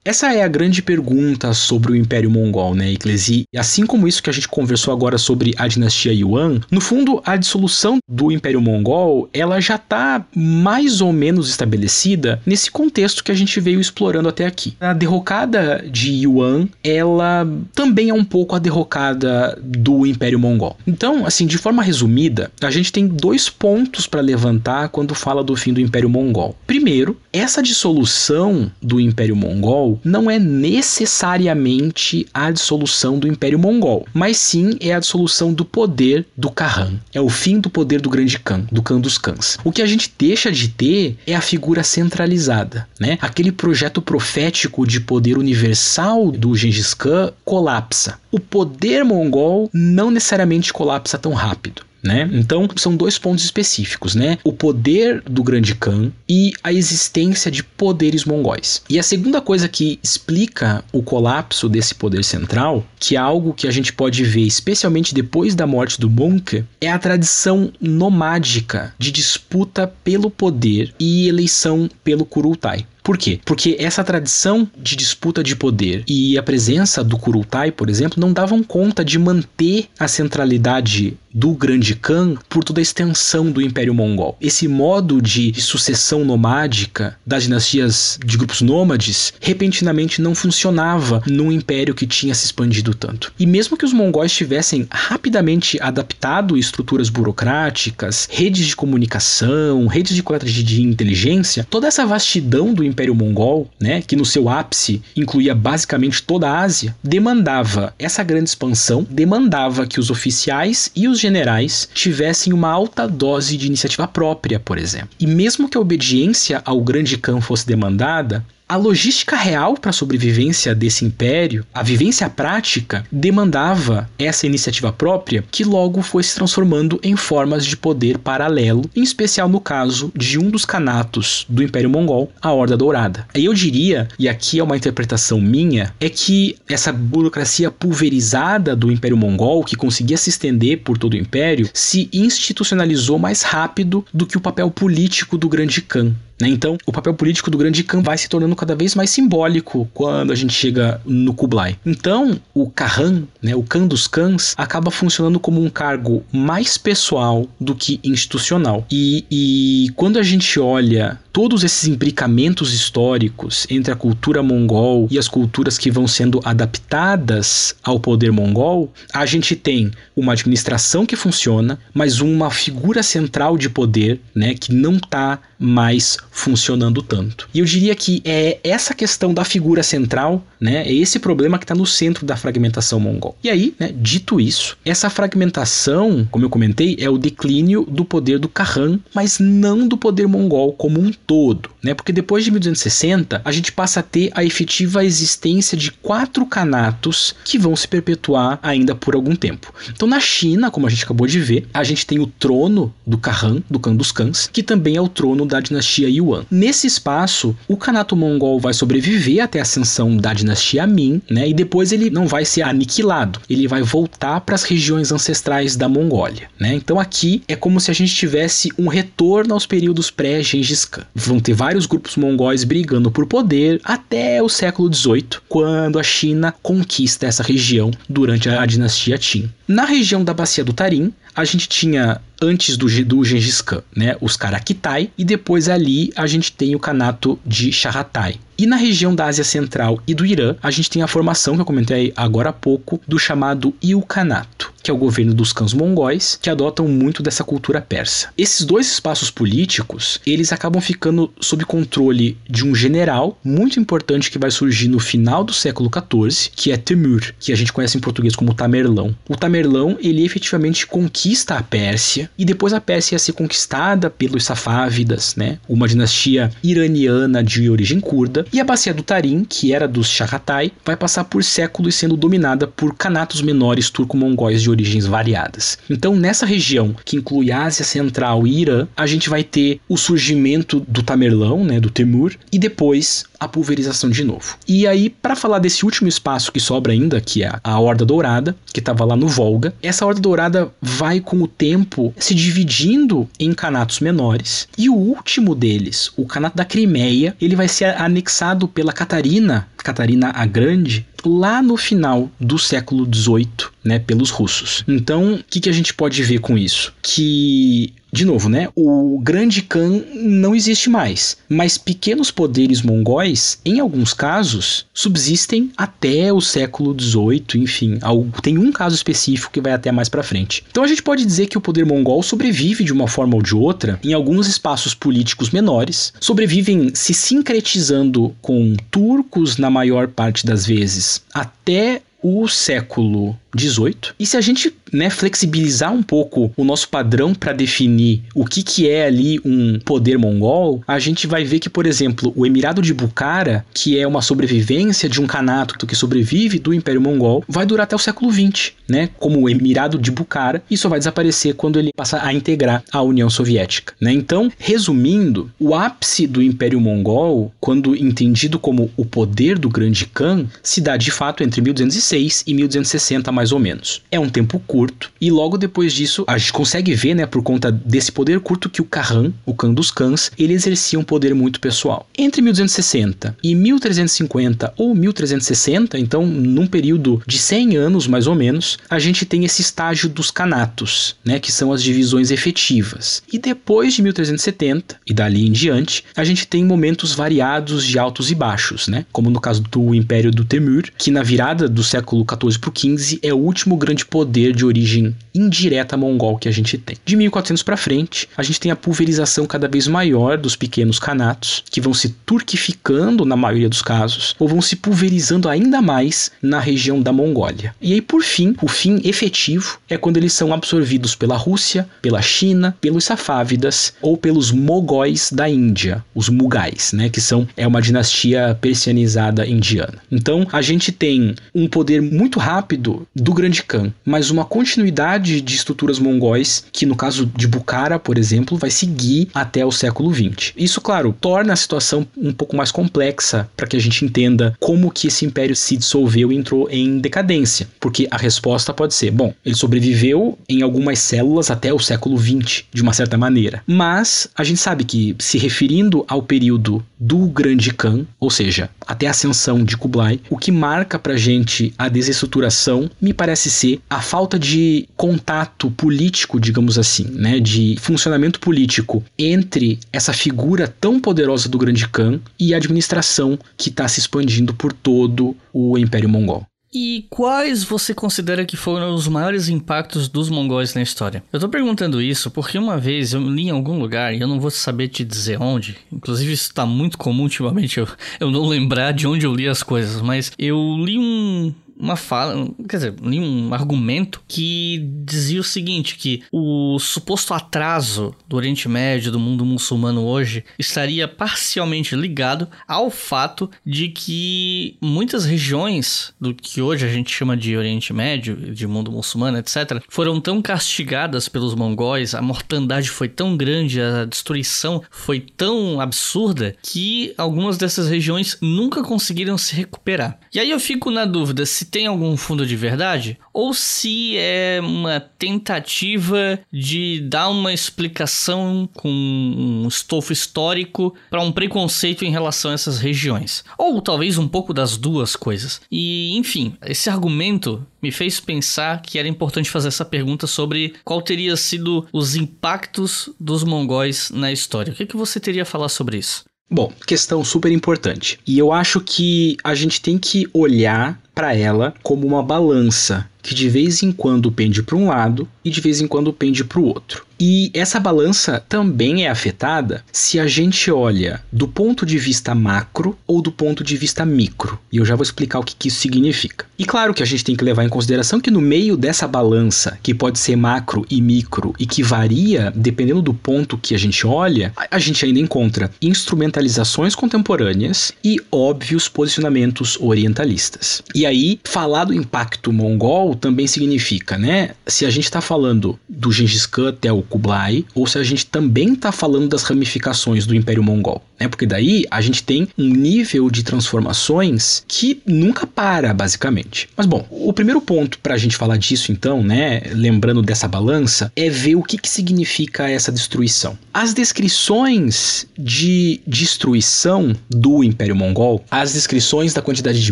Essa é a grande pergunta sobre o Império Mongol, né, Eclesi? Assim como isso que a gente conversou agora sobre a dinastia Yuan, no fundo, a dissolução do Império Mongol, ela já está mais ou menos estabelecida nesse contexto que a gente veio explorando até aqui. A derrocada de Yuan, ela também é um pouco a derrocada do Império Mongol. Então, assim, de forma resumida, a gente tem dois pontos para levantar quando fala do fim do Império Mongol. Primeiro, essa dissolução do Império Mongol não é necessariamente a dissolução do Império Mongol, mas sim é a dissolução do poder do Khan. É o fim do poder do grande Khan, do Khan dos Khans. O que a gente deixa de ter é a figura centralizada, né? Aquele projeto profético de poder universal do Gengis Khan colapsa. O poder mongol não necessariamente colapsa tão rápido. Né? Então, são dois pontos específicos, né? O poder do Grande Khan e a existência de poderes mongóis. E a segunda coisa que explica o colapso desse poder central, que é algo que a gente pode ver especialmente depois da morte do Monk, é a tradição nomádica de disputa pelo poder e eleição pelo Kurultai. Por quê? Porque essa tradição de disputa de poder e a presença do Kurultai, por exemplo, não davam conta de manter a centralidade do Grande Khan por toda a extensão do Império Mongol. Esse modo de sucessão nomádica das dinastias de grupos nômades repentinamente não funcionava num império que tinha se expandido tanto. E mesmo que os mongóis tivessem rapidamente adaptado estruturas burocráticas, redes de comunicação, redes de coleta de inteligência, toda essa vastidão do Império Mongol, né, que no seu ápice incluía basicamente toda a Ásia, demandava essa grande expansão, demandava que os oficiais e os generais tivessem uma alta dose de iniciativa própria, por exemplo. E mesmo que a obediência ao grande Khan fosse demandada, a logística real para a sobrevivência desse império, a vivência prática, demandava essa iniciativa própria que logo foi se transformando em formas de poder paralelo, em especial no caso de um dos canatos do Império Mongol, a Horda Dourada. Aí eu diria, e aqui é uma interpretação minha, é que essa burocracia pulverizada do Império Mongol, que conseguia se estender por todo o império, se institucionalizou mais rápido do que o papel político do Grande Khan. Né? Então, o papel político do Grande Khan vai se tornando cada vez mais simbólico quando a gente chega no Kublai. Então, o Khan, né, o Khan dos Khans, acaba funcionando como um cargo mais pessoal do que institucional. E, e quando a gente olha todos esses imbricamentos históricos entre a cultura mongol e as culturas que vão sendo adaptadas ao poder mongol, a gente tem uma administração que funciona, mas uma figura central de poder, né, que não está mais funcionando tanto. E eu diria que é essa questão da figura central, né, é esse problema que está no centro da fragmentação mongol. E aí, né, dito isso, essa fragmentação, como eu comentei, é o declínio do poder do Khan, mas não do poder mongol como um todo, né? Porque depois de 1260, a gente passa a ter a efetiva existência de quatro canatos que vão se perpetuar ainda por algum tempo. Então, na China, como a gente acabou de ver, a gente tem o trono do Khan, do Khan dos Khans, que também é o trono da dinastia Yuan. Nesse espaço, o Kanato mongol vai sobreviver até a ascensão da dinastia Ming, né? E depois ele não vai ser aniquilado, ele vai voltar para as regiões ancestrais da Mongólia, né? Então aqui é como se a gente tivesse um retorno aos períodos pré-Gengis Khan. Vão ter vários grupos mongóis brigando por poder até o século XVIII, quando a China conquista essa região durante a dinastia Qin. Na região da bacia do Tarim, a gente tinha antes do, do Gengis Khan, né, os Karakitai, e depois ali a gente tem o Kanato de Sharatai. E na região da Ásia Central e do Irã, a gente tem a formação que eu comentei agora há pouco do chamado Ilkhanato, que é o governo dos cães mongóis, que adotam muito dessa cultura persa. Esses dois espaços políticos, eles acabam ficando sob controle de um general muito importante que vai surgir no final do século XIV, que é Temur, que a gente conhece em português como Tamerlão. O Tamerlão, ele efetivamente conquista a Pérsia, e depois a Pérsia ia ser conquistada pelos Safávidas, né? Uma dinastia iraniana de origem curda, e a bacia do Tarim, que era dos Chagatai, vai passar por séculos sendo dominada por canatos menores turco-mongóis de origens variadas. Então, nessa região, que inclui Ásia Central e Irã, a gente vai ter o surgimento do Tamerlão, né, do Temur, e depois a pulverização de novo. E aí, para falar desse último espaço que sobra ainda, que é a Horda Dourada, que estava lá no Volga, essa Horda Dourada vai com o tempo se dividindo em canatos menores, e o último deles, o canato da Crimeia, ele vai ser anexado pela Catarina, Catarina a Grande, lá no final do século XVIII, né, pelos russos. Então, o que, que a gente pode ver com isso? Que de novo, né? O grande Khan não existe mais, mas pequenos poderes mongóis, em alguns casos, subsistem até o século XVIII, enfim, tem um caso específico que vai até mais para frente. Então a gente pode dizer que o poder mongol sobrevive de uma forma ou de outra em alguns espaços políticos menores, sobrevivem se sincretizando com turcos na maior parte das vezes até o século 18. E se a gente né, flexibilizar um pouco o nosso padrão para definir o que, que é ali um poder mongol, a gente vai ver que, por exemplo, o Emirado de Bukhara, que é uma sobrevivência de um canato que sobrevive do Império Mongol, vai durar até o século 20, né, como o Emirado de Bukhara, e só vai desaparecer quando ele passa a integrar a União Soviética. Né? Então, resumindo, o ápice do Império Mongol, quando entendido como o poder do Grande Khan, se dá de fato entre 1206 e 1260 mais ou menos. É um tempo curto e logo depois disso a gente consegue ver, né, por conta desse poder curto que o Khan, o Khan dos Khans, ele exercia um poder muito pessoal. Entre 1260 e 1350 ou 1360, então num período de 100 anos mais ou menos, a gente tem esse estágio dos canatos, né, que são as divisões efetivas. E depois de 1370 e dali em diante, a gente tem momentos variados de altos e baixos, né, como no caso do Império do Temur, que na virada do século 14 para o 15 é o último grande poder de origem indireta mongol que a gente tem. De 1400 para frente, a gente tem a pulverização cada vez maior dos pequenos canatos, que vão se turquificando na maioria dos casos, ou vão se pulverizando ainda mais na região da Mongólia. E aí, por fim, o fim efetivo é quando eles são absorvidos pela Rússia, pela China, pelos Safávidas ou pelos Mogóis da Índia, os Mugais, né, que são é uma dinastia persianizada indiana. Então, a gente tem um poder muito rápido do Grande Khan, mas uma continuidade de estruturas mongóis que no caso de Bukhara, por exemplo, vai seguir até o século XX. Isso, claro, torna a situação um pouco mais complexa para que a gente entenda como que esse império se dissolveu e entrou em decadência, porque a resposta pode ser, bom, ele sobreviveu em algumas células até o século XX, de uma certa maneira. Mas a gente sabe que se referindo ao período do Grande Khan, ou seja, até a ascensão de Kublai, o que marca pra gente a desestruturação me parece ser a falta de contato político, digamos assim, né, de funcionamento político entre essa figura tão poderosa do Grande Khan e a administração que está se expandindo por todo o Império Mongol. E quais você considera que foram os maiores impactos dos mongóis na história? Eu tô perguntando isso porque uma vez eu li em algum lugar e eu não vou saber te dizer onde. Inclusive isso tá muito comum ultimamente eu, eu não lembrar de onde eu li as coisas, mas eu li um, uma fala, quer dizer, li um argumento que dizia o seguinte, que o suposto atraso do Oriente Médio, do mundo muçulmano hoje, estaria parcialmente ligado ao fato de que muitas regiões do que hoje a gente chama de Oriente Médio, de mundo muçulmano, etc., foram tão castigadas pelos mongóis, a mortandade foi tão grande, a destruição foi tão absurda que algumas dessas regiões nunca conseguiram se recuperar. E aí eu fico na dúvida se tem algum fundo de verdade ou se é uma tentativa de dar uma explicação com um estofo histórico para um preconceito em relação a essas regiões. Ou talvez um pouco das duas coisas. E, enfim, esse argumento me fez pensar que era importante fazer essa pergunta sobre qual teria sido os impactos dos mongóis na história. O que, que você teria a falar sobre isso? Bom, questão super importante. E eu acho que a gente tem que olhar para ela como uma balança que de vez em quando pende para um lado e de vez em quando pende para o outro. E essa balança também é afetada se a gente olha do ponto de vista macro ou do ponto de vista micro. E eu já vou explicar o que, que isso significa. E claro que a gente tem que levar em consideração que no meio dessa balança, que pode ser macro e micro e que varia dependendo do ponto que a gente olha, a gente ainda encontra instrumentalizações contemporâneas e óbvios posicionamentos orientalistas. E aí, falar do impacto mongol também significa, né? Se a gente está falando do Gengis Khan até o Kublai, ou se a gente também está falando das ramificações do Império Mongol, né? Porque daí a gente tem um nível de transformações que nunca para, basicamente. Mas bom, o primeiro ponto para a gente falar disso, então, né? Lembrando dessa balança, é ver o que, que significa essa destruição. As descrições de destruição do Império Mongol, as descrições da quantidade de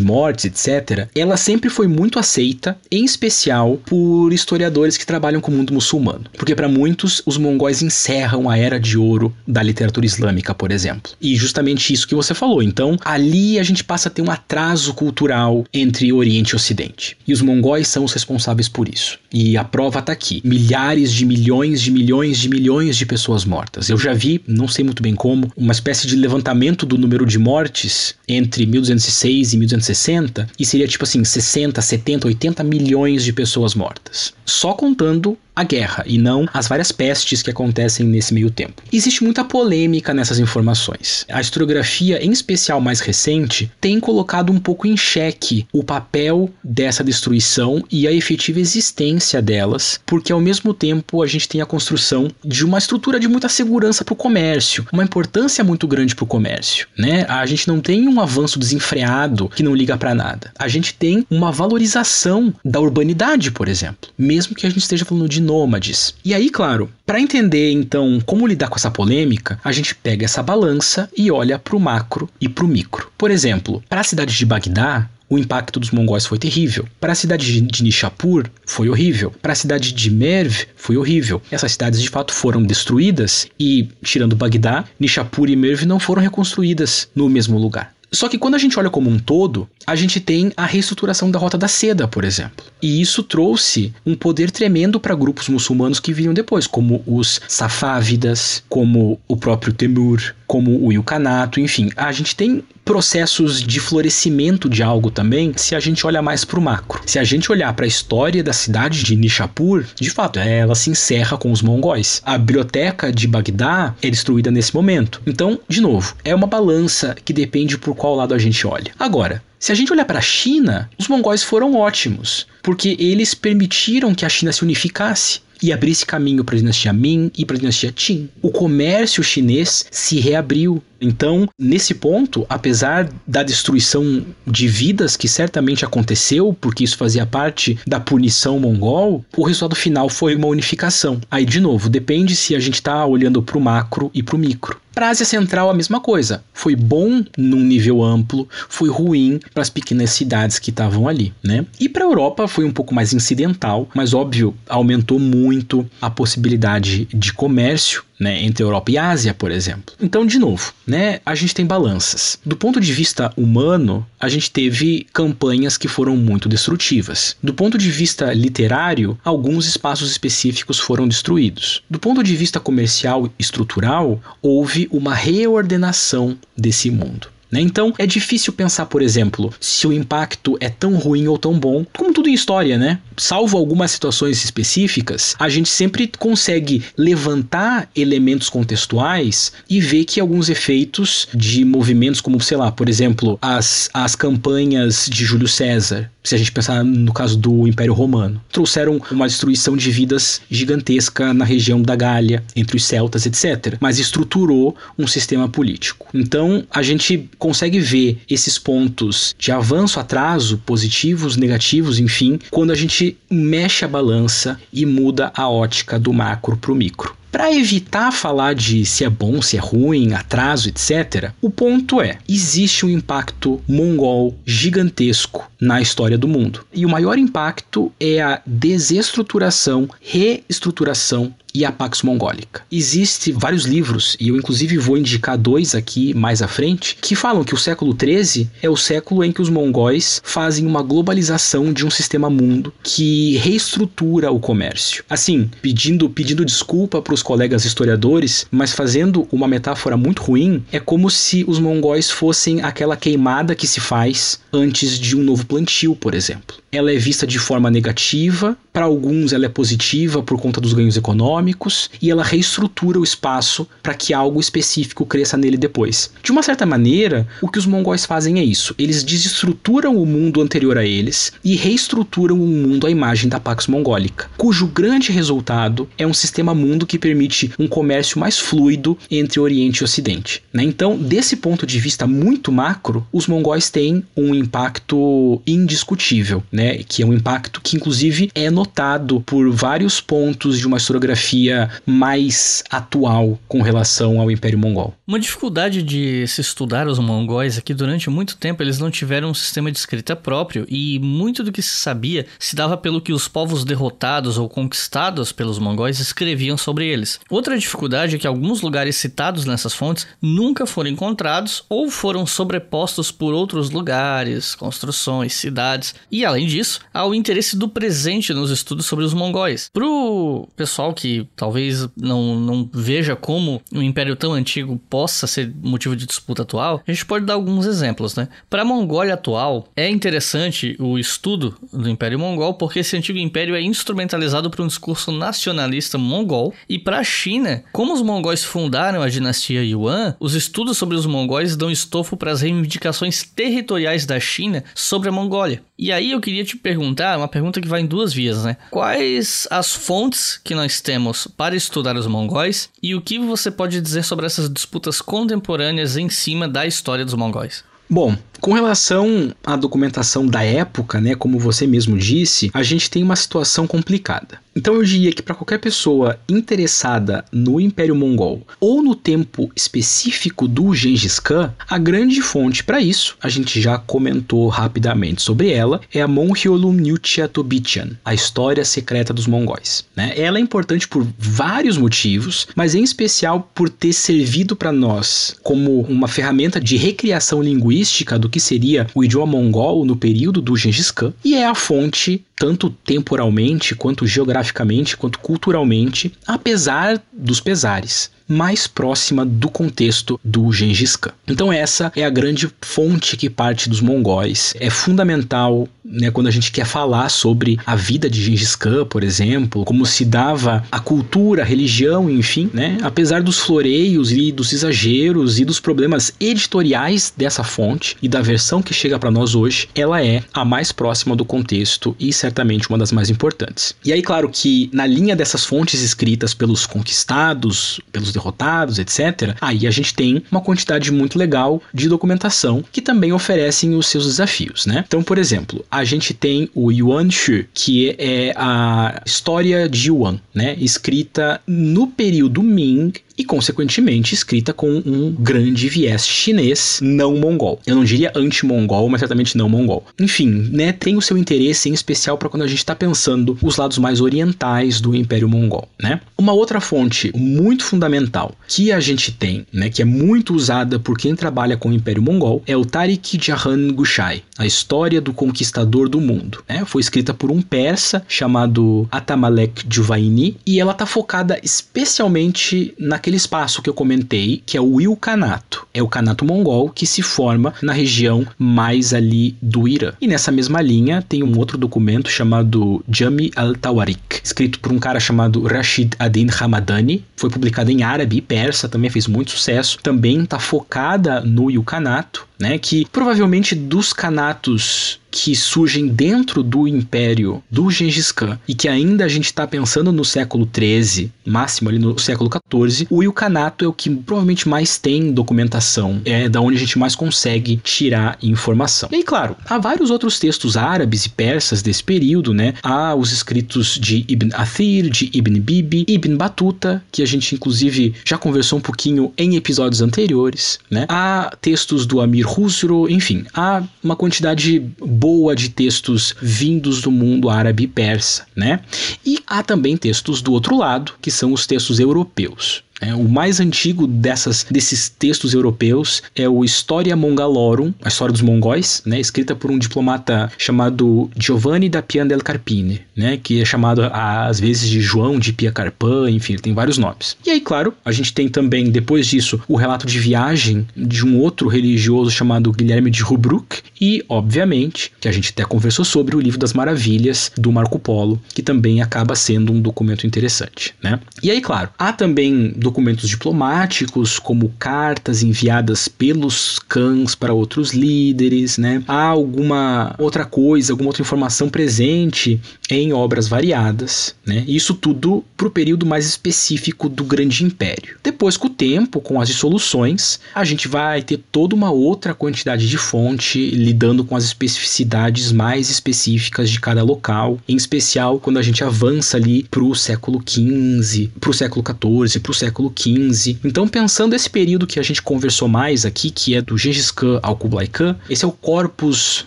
mortes, etc., ela sempre foi muito aceita, em especial por historiadores que trabalham com o mundo muçulmano. Porque para muitos, os mongóis encerram a era de ouro da literatura islâmica, por exemplo. E justamente isso que você falou. Então, ali a gente passa a ter um atraso cultural entre Oriente e Ocidente. E os mongóis são os responsáveis por isso. E a prova está aqui: milhares de milhões de milhões de milhões de pessoas mortas. Eu já vi, não sei muito bem como, uma espécie de levantamento do número de mortes entre 1206 e 1260 e seria tipo assim 60, 70, 80 milhões de pessoas mortas. Só contando a guerra e não as várias pestes que acontecem nesse meio tempo. Existe muita polêmica nessas informações. A historiografia, em especial mais recente, tem colocado um pouco em xeque o papel dessa destruição e a efetiva existência delas, porque ao mesmo tempo a gente tem a construção de uma estrutura de muita segurança para o comércio, uma importância muito grande para o comércio, né? A gente não tem um avanço desenfreado que não liga para nada. A gente tem uma valorização da urbanidade, por exemplo, mesmo que a gente esteja falando de nômades. E aí, claro, para entender então como lidar com essa polêmica, a gente pega essa balança e olha para o macro e para o micro. Por exemplo, para a cidade de Bagdá, o impacto dos mongóis foi terrível. Para a cidade de Nishapur, foi horrível. Para a cidade de Merv, foi horrível. Essas cidades de fato foram destruídas e, tirando Bagdá, Nishapur e Merv não foram reconstruídas no mesmo lugar. Só que quando a gente olha como um todo, a gente tem a reestruturação da Rota da Seda, por exemplo. E isso trouxe um poder tremendo para grupos muçulmanos que viriam depois, como os Safávidas, como o próprio Temur, como o Ilkhanato, enfim. A gente tem processos de florescimento de algo também, se a gente olha mais para o macro. Se a gente olhar para a história da cidade de Nishapur, de fato, ela se encerra com os mongóis. A biblioteca de Bagdá é destruída nesse momento. Então, de novo, é uma balança que depende por qual lado a gente olha. Agora, se a gente olhar para a China, os mongóis foram ótimos, porque eles permitiram que a China se unificasse e abrisse caminho para a dinastia Ming e para a dinastia Qin. O comércio chinês se reabriu. Então, nesse ponto, apesar da destruição de vidas que certamente aconteceu, porque isso fazia parte da punição mongol, o resultado final foi uma unificação. Aí, de novo, depende se a gente está olhando para o macro e para o micro. Para a Ásia Central, a mesma coisa. Foi bom num nível amplo, foi ruim para as pequenas cidades que estavam ali, né? E para a Europa foi um pouco mais incidental, mas óbvio, aumentou muito a possibilidade de comércio né, entre Europa e Ásia, por exemplo. Então, de novo, né, a gente tem balanças. Do ponto de vista humano, a gente teve campanhas que foram muito destrutivas. Do ponto de vista literário, alguns espaços específicos foram destruídos. Do ponto de vista comercial e estrutural, houve uma reordenação desse mundo. Né? Então é difícil pensar, por exemplo, se o impacto é tão ruim ou tão bom, como tudo em história, né? Salvo algumas situações específicas, a gente sempre consegue levantar elementos contextuais e ver que alguns efeitos de movimentos, como, sei lá, por exemplo, as, as campanhas de Júlio César, se a gente pensar no caso do Império Romano, trouxeram uma destruição de vidas gigantesca na região da Gália, entre os celtas, etc. Mas estruturou um sistema político. Então, a gente consegue ver esses pontos de avanço, atraso, positivos, negativos, enfim, quando a gente mexe a balança e muda a ótica do macro para o micro. Para evitar falar de se é bom, se é ruim, atraso, etc., o ponto é: existe um impacto mongol gigantesco na história do mundo. E o maior impacto é a desestruturação, reestruturação e a Pax Mongólica. Existem vários livros, e eu inclusive vou indicar dois aqui mais à frente, que falam que o século XIII é o século em que os mongóis fazem uma globalização de um sistema mundo que reestrutura o comércio. Assim, pedindo, pedindo desculpa para os colegas historiadores, mas fazendo uma metáfora muito ruim, é como se os mongóis fossem aquela queimada que se faz antes de um novo plantio, por exemplo. Ela é vista de forma negativa, para alguns ela é positiva por conta dos ganhos econômicos e ela reestrutura o espaço para que algo específico cresça nele depois. De uma certa maneira, o que os mongóis fazem é isso: eles desestruturam o mundo anterior a eles e reestruturam o mundo à imagem da Pax Mongólica, cujo grande resultado é um sistema mundo que permite um comércio mais fluido entre Oriente e Ocidente. Né? Então, desse ponto de vista muito macro, os mongóis têm um impacto indiscutível, né? Que é um impacto que, inclusive, é notado por vários pontos de uma historiografia mais atual com relação ao Império Mongol. Uma dificuldade de se estudar os mongóis é que durante muito tempo eles não tiveram um sistema de escrita próprio e muito do que se sabia se dava pelo que os povos derrotados ou conquistados pelos mongóis escreviam sobre eles. Outra dificuldade é que alguns lugares citados nessas fontes nunca foram encontrados ou foram sobrepostos por outros lugares, construções, cidades. E além disso, há o interesse do presente nos estudos sobre os mongóis. Pro pessoal que talvez não, não veja como um império tão antigo possa ser motivo de disputa atual, a gente pode dar alguns exemplos, né? Para a Mongólia atual, é interessante o estudo do Império Mongol porque esse antigo império é instrumentalizado por um discurso nacionalista mongol e para a China, como os mongóis fundaram a dinastia Yuan, os estudos sobre os mongóis dão estofo para as reivindicações territoriais da China sobre a Mongólia. E aí eu queria te perguntar, uma pergunta que vai em duas vias, né? Quais as fontes que nós temos para estudar os mongóis e o que você pode dizer sobre essas disputas contemporâneas em cima da história dos mongóis? Bom, com relação à documentação da época, né, como você mesmo disse, a gente tem uma situação complicada. Então eu diria que para qualquer pessoa interessada no Império Mongol ou no tempo específico do Gengis Khan, a grande fonte para isso, a gente já comentou rapidamente sobre ela, é a Monhyolum Nyuchatobichian, a história secreta dos mongóis. Né? Ela é importante por vários motivos, mas em especial por ter servido para nós como uma ferramenta de recriação linguística do que seria o idioma mongol no período do Gengis Khan e é a fonte tanto temporalmente quanto geograficamente quanto culturalmente, apesar dos pesares mais próxima do contexto do Gengis Khan. Então essa é a grande fonte que parte dos mongóis. É fundamental né, quando a gente quer falar sobre a vida de Gengis Khan, por exemplo, como se dava a cultura, a religião, enfim, né, apesar dos floreios e dos exageros e dos problemas editoriais dessa fonte e da versão que chega para nós hoje, ela é a mais próxima do contexto e certamente uma das mais importantes. E aí, claro que na linha dessas fontes escritas pelos conquistados, pelos derrotados, etc., aí a gente tem uma quantidade muito legal de documentação que também oferecem os seus desafios, né? Então, por exemplo, a gente tem o Yuan Shu, que é a história de Yuan, né? Escrita no período Ming e, consequentemente, escrita com um grande viés chinês não mongol. Eu não diria anti-mongol, mas certamente não mongol. Enfim, né, tem o seu interesse em especial para quando a gente está pensando os lados mais orientais do Império Mongol, né? Uma outra fonte muito fundamental que a gente tem, né, que é muito usada por quem trabalha com o Império Mongol, é o Tariq Jahan Gushai, a história do conquistador do mundo. Né? Foi escrita por um persa chamado Atamalek Juvaini e ela está focada especialmente na aquele espaço que eu comentei, que é o Ilcanato. é o Kanato Mongol que se forma na região mais ali do Irã. E nessa mesma linha tem um outro documento chamado Jami al-Tawarik, escrito por um cara chamado Rashid Adin Hamadani, foi publicado em árabe e persa, também fez muito sucesso, também está focada no Ilkhanato, né, que provavelmente dos canatos que surgem dentro do império do Gengis Khan e que ainda a gente está pensando no século XIII, máximo ali no século XIV, o Ilkhanato é o que provavelmente mais tem documentação, é da onde a gente mais consegue tirar informação. E claro, há vários outros textos árabes e persas desse período, né? Há os escritos de Ibn Athir, de Ibn Bibi, Ibn Batuta, que a gente inclusive já conversou um pouquinho em episódios anteriores, né? Há textos do Amir Khusro, enfim, há uma quantidade boa de textos vindos do mundo árabe e persa, né? E há também textos do outro lado, que são os textos europeus. É, o mais antigo dessas, desses textos europeus é o Historia Mongalorum, a história dos mongóis, né, escrita por um diplomata chamado Giovanni da Pian del Carpine, né, que é chamado às vezes de João de Pia Carpan, enfim, tem vários nomes. E aí, claro, a gente tem também, depois disso, o relato de viagem de um outro religioso chamado Guilherme de Rubruck e, obviamente, que a gente até conversou sobre o Livro das Maravilhas do Marco Polo, que também acaba sendo um documento interessante, né? E aí, claro, há também documentos diplomáticos, como cartas enviadas pelos cães para outros líderes, né? Há alguma outra coisa, alguma outra informação presente em obras variadas, né? Isso tudo para o período mais específico do Grande Império. Depois, com o tempo, com as dissoluções, a gente vai ter toda uma outra quantidade de fonte lidando com as especificidades mais específicas de cada local, em especial quando a gente avança ali para o século XV, para o século XIV, para o século XV. Então, pensando esse período que a gente conversou mais aqui, que é do Gengis Khan ao Kublai Khan, esse é o corpus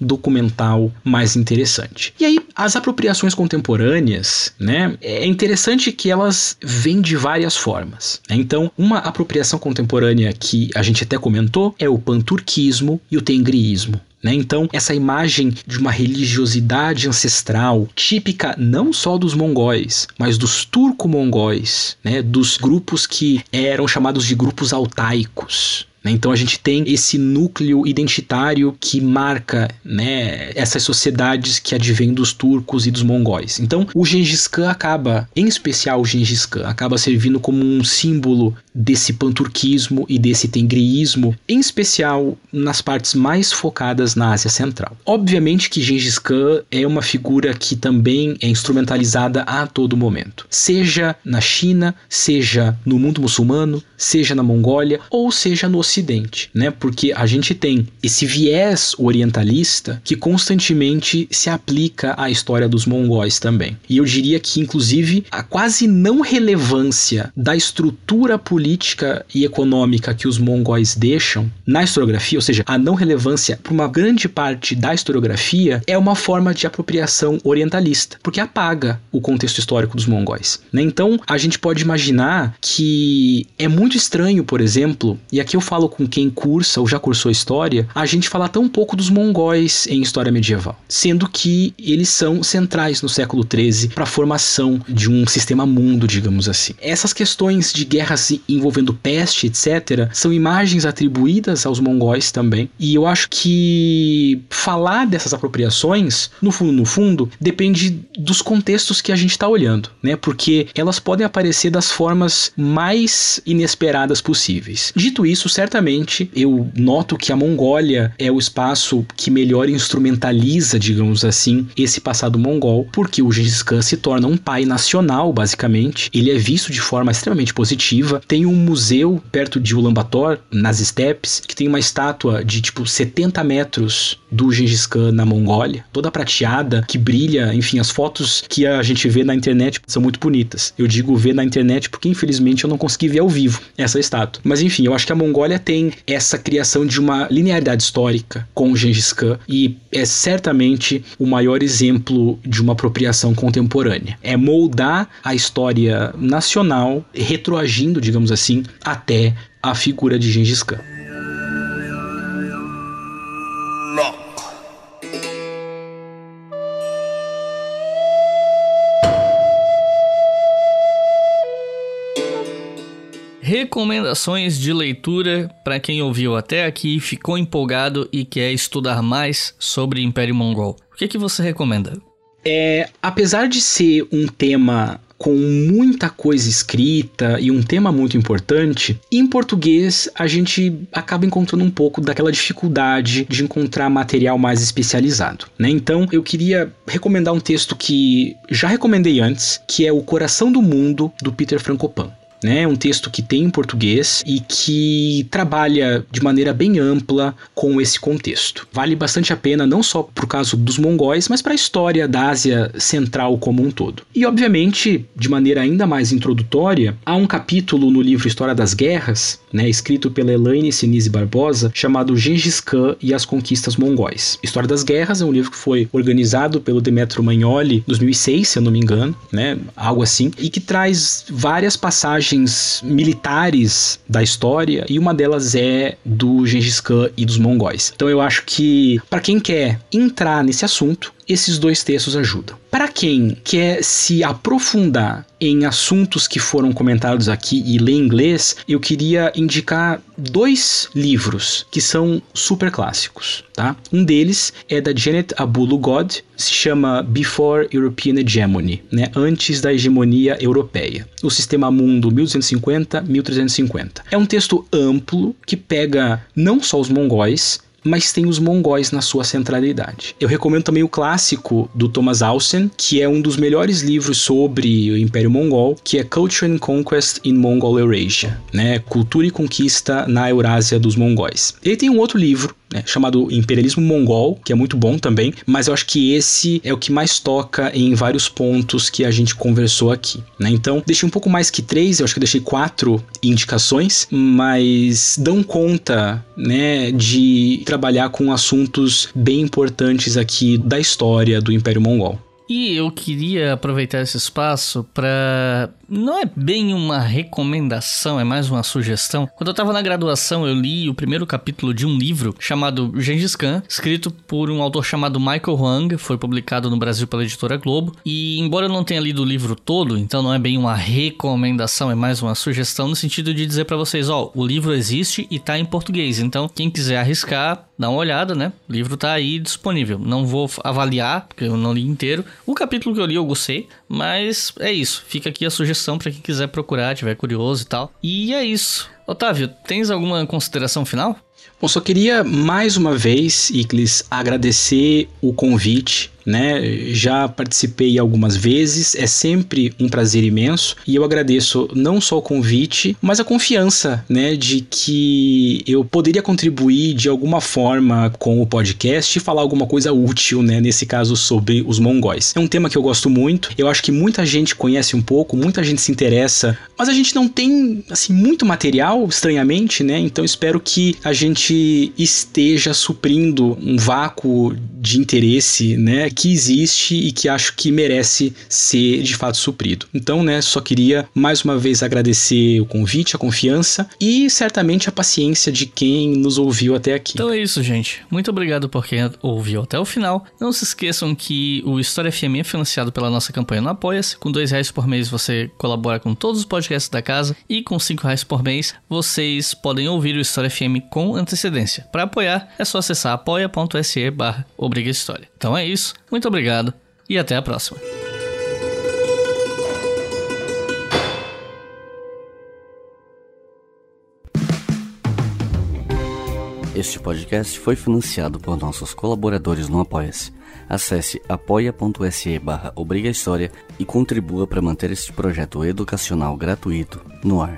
documental mais interessante. E aí, as apropriações contemporâneas, né, é interessante que elas vêm de várias formas. Né? Então, uma apropriação contemporânea que a gente até comentou é o panturquismo e o tengriísmo. Né? Então, essa imagem de uma religiosidade ancestral, típica não só dos mongóis, mas dos turco-mongóis, né? dos grupos que eram chamados de grupos altaicos. Né? Então a gente tem esse núcleo identitário que marca né, essas sociedades que advêm dos turcos e dos mongóis. Então o Gengis Khan acaba, em especial o Gengis Khan, acaba servindo como um símbolo desse panturquismo e desse tengriísmo, em especial nas partes mais focadas na Ásia Central. Obviamente que Gengis Khan é uma figura que também é instrumentalizada a todo momento, seja na China, seja no mundo muçulmano, seja na Mongólia ou seja no Ocidente, né? Porque a gente tem esse viés orientalista que constantemente se aplica à história dos mongóis também. E eu diria que, inclusive, a quase não relevância da estrutura política e econômica que os mongóis deixam na historiografia, ou seja, a não relevância para uma grande parte da historiografia, é uma forma de apropriação orientalista, porque apaga o contexto histórico dos mongóis. Né? Então, a gente pode imaginar que é muito estranho, por exemplo, e aqui eu falo com quem cursa ou já cursou história, a gente fala tão pouco dos mongóis em história medieval, sendo que eles são centrais no século XIII para a formação de um sistema mundo, digamos assim. Essas questões de guerras envolvendo peste, etc., são imagens atribuídas aos mongóis também, e eu acho que falar dessas apropriações, no fundo, no fundo, depende dos contextos que a gente está olhando, né? Porque elas podem aparecer das formas mais inesperadas possíveis. Dito isso, certamente eu noto que a Mongólia é o espaço que melhor instrumentaliza, digamos assim, esse passado mongol, porque o Gengis Khan se torna um pai nacional, basicamente. Ele é visto de forma extremamente positiva. Tem um museu perto de Ulaanbaatar, nas estepes, que tem uma estátua de tipo 70 metros do Gengis Khan na Mongólia, toda prateada, que brilha, enfim, as fotos que a gente vê na internet são muito bonitas. Eu digo ver na internet porque infelizmente eu não consegui ver ao vivo essa estátua. Mas enfim, eu acho que a Mongólia tem essa criação de uma linearidade histórica com o Gengis Khan e é certamente o maior exemplo de uma apropriação contemporânea. É moldar a história nacional, retroagindo, digamos assim, até a figura de Gengis Khan. recomendações de leitura para quem ouviu até aqui, ficou empolgado e quer estudar mais sobre Império Mongol. O que, que você recomenda? É, apesar de ser um tema com muita coisa escrita e um tema muito importante, em português a gente acaba encontrando um pouco daquela dificuldade de encontrar material mais especializado, né? Então eu queria recomendar um texto que já recomendei antes, que é O Coração do Mundo do Peter Frankopan né? Um texto que tem em português e que trabalha de maneira bem ampla com esse contexto. Vale bastante a pena não só por caso dos mongóis, mas para a história da Ásia Central como um todo. E obviamente, de maneira ainda mais introdutória, há um capítulo no livro História das Guerras, né, escrito pela Elaine Sinise Barbosa, chamado Gengis Khan e as Conquistas Mongóis. História das Guerras é um livro que foi organizado pelo Demetrio Magnoli em 2006, se eu não me engano, né, algo assim, e que traz várias passagens militares da história e uma delas é do Gengis Khan e dos mongóis. Então eu acho que para quem quer entrar nesse assunto, esses dois textos ajudam. Para quem quer se aprofundar em assuntos que foram comentados aqui e ler inglês, eu queria indicar dois livros que são super clássicos, tá? Um deles é da Janet Abulu-God, se chama Before European Hegemony, né? Antes da hegemonia europeia. O Sistema Mundo 1250-1350. É um texto amplo que pega não só os mongóis, mas tem os mongóis na sua centralidade. Eu recomendo também o clássico do Thomas Austen, que é um dos melhores livros sobre o Império Mongol, que é Culture and Conquest in Mongol Eurasia, né? Cultura e conquista na Eurásia dos mongóis. Ele tem um outro livro né, chamado Imperialismo Mongol, que é muito bom também, mas eu acho que esse é o que mais toca em vários pontos que a gente conversou aqui. Né? Então, deixei um pouco mais que três, eu acho que deixei quatro indicações, mas dão conta né, de trabalhar com assuntos bem importantes aqui da história do Império Mongol. E eu queria aproveitar esse espaço para não é bem uma recomendação, é mais uma sugestão. Quando eu estava na graduação, eu li o primeiro capítulo de um livro chamado Gengis Khan, escrito por um autor chamado Michael Huang, foi publicado no Brasil pela editora Globo. E embora eu não tenha lido o livro todo, então não é bem uma recomendação, é mais uma sugestão no sentido de dizer para vocês, ó, o livro existe e tá em português. Então, quem quiser arriscar, dá uma olhada, né? O livro tá aí disponível. Não vou avaliar, porque eu não li inteiro. O capítulo que eu li eu gostei, mas é isso. Fica aqui a sugestão para quem quiser procurar, tiver curioso e tal. E é isso. Otávio, tens alguma consideração final? Bom, só queria mais uma vez, Iclis, agradecer o convite né? Já participei algumas vezes, é sempre um prazer imenso e eu agradeço não só o convite, mas a confiança, né, de que eu poderia contribuir de alguma forma com o podcast e falar alguma coisa útil, né, nesse caso sobre os mongóis. É um tema que eu gosto muito, eu acho que muita gente conhece um pouco, muita gente se interessa, mas a gente não tem assim muito material, estranhamente, né? Então espero que a gente esteja suprindo um vácuo de interesse, né, que existe e que acho que merece ser de fato suprido. Então, né, só queria mais uma vez agradecer o convite, a confiança e certamente a paciência de quem nos ouviu até aqui. Então é isso, gente. Muito obrigado por quem ouviu até o final. Não se esqueçam que o História FM é financiado pela nossa campanha no Apoia-se. Com dois reais por mês você colabora com todos os podcasts da casa e com cinco reais por mês vocês podem ouvir o História FM com antecedência. Para apoiar é só acessar apoia.se barra. Então é isso. Muito obrigado e até a próxima. Este podcast foi financiado por nossos colaboradores no Apoia-se. Acesse apoia.se barra e contribua para manter este projeto educacional gratuito no ar.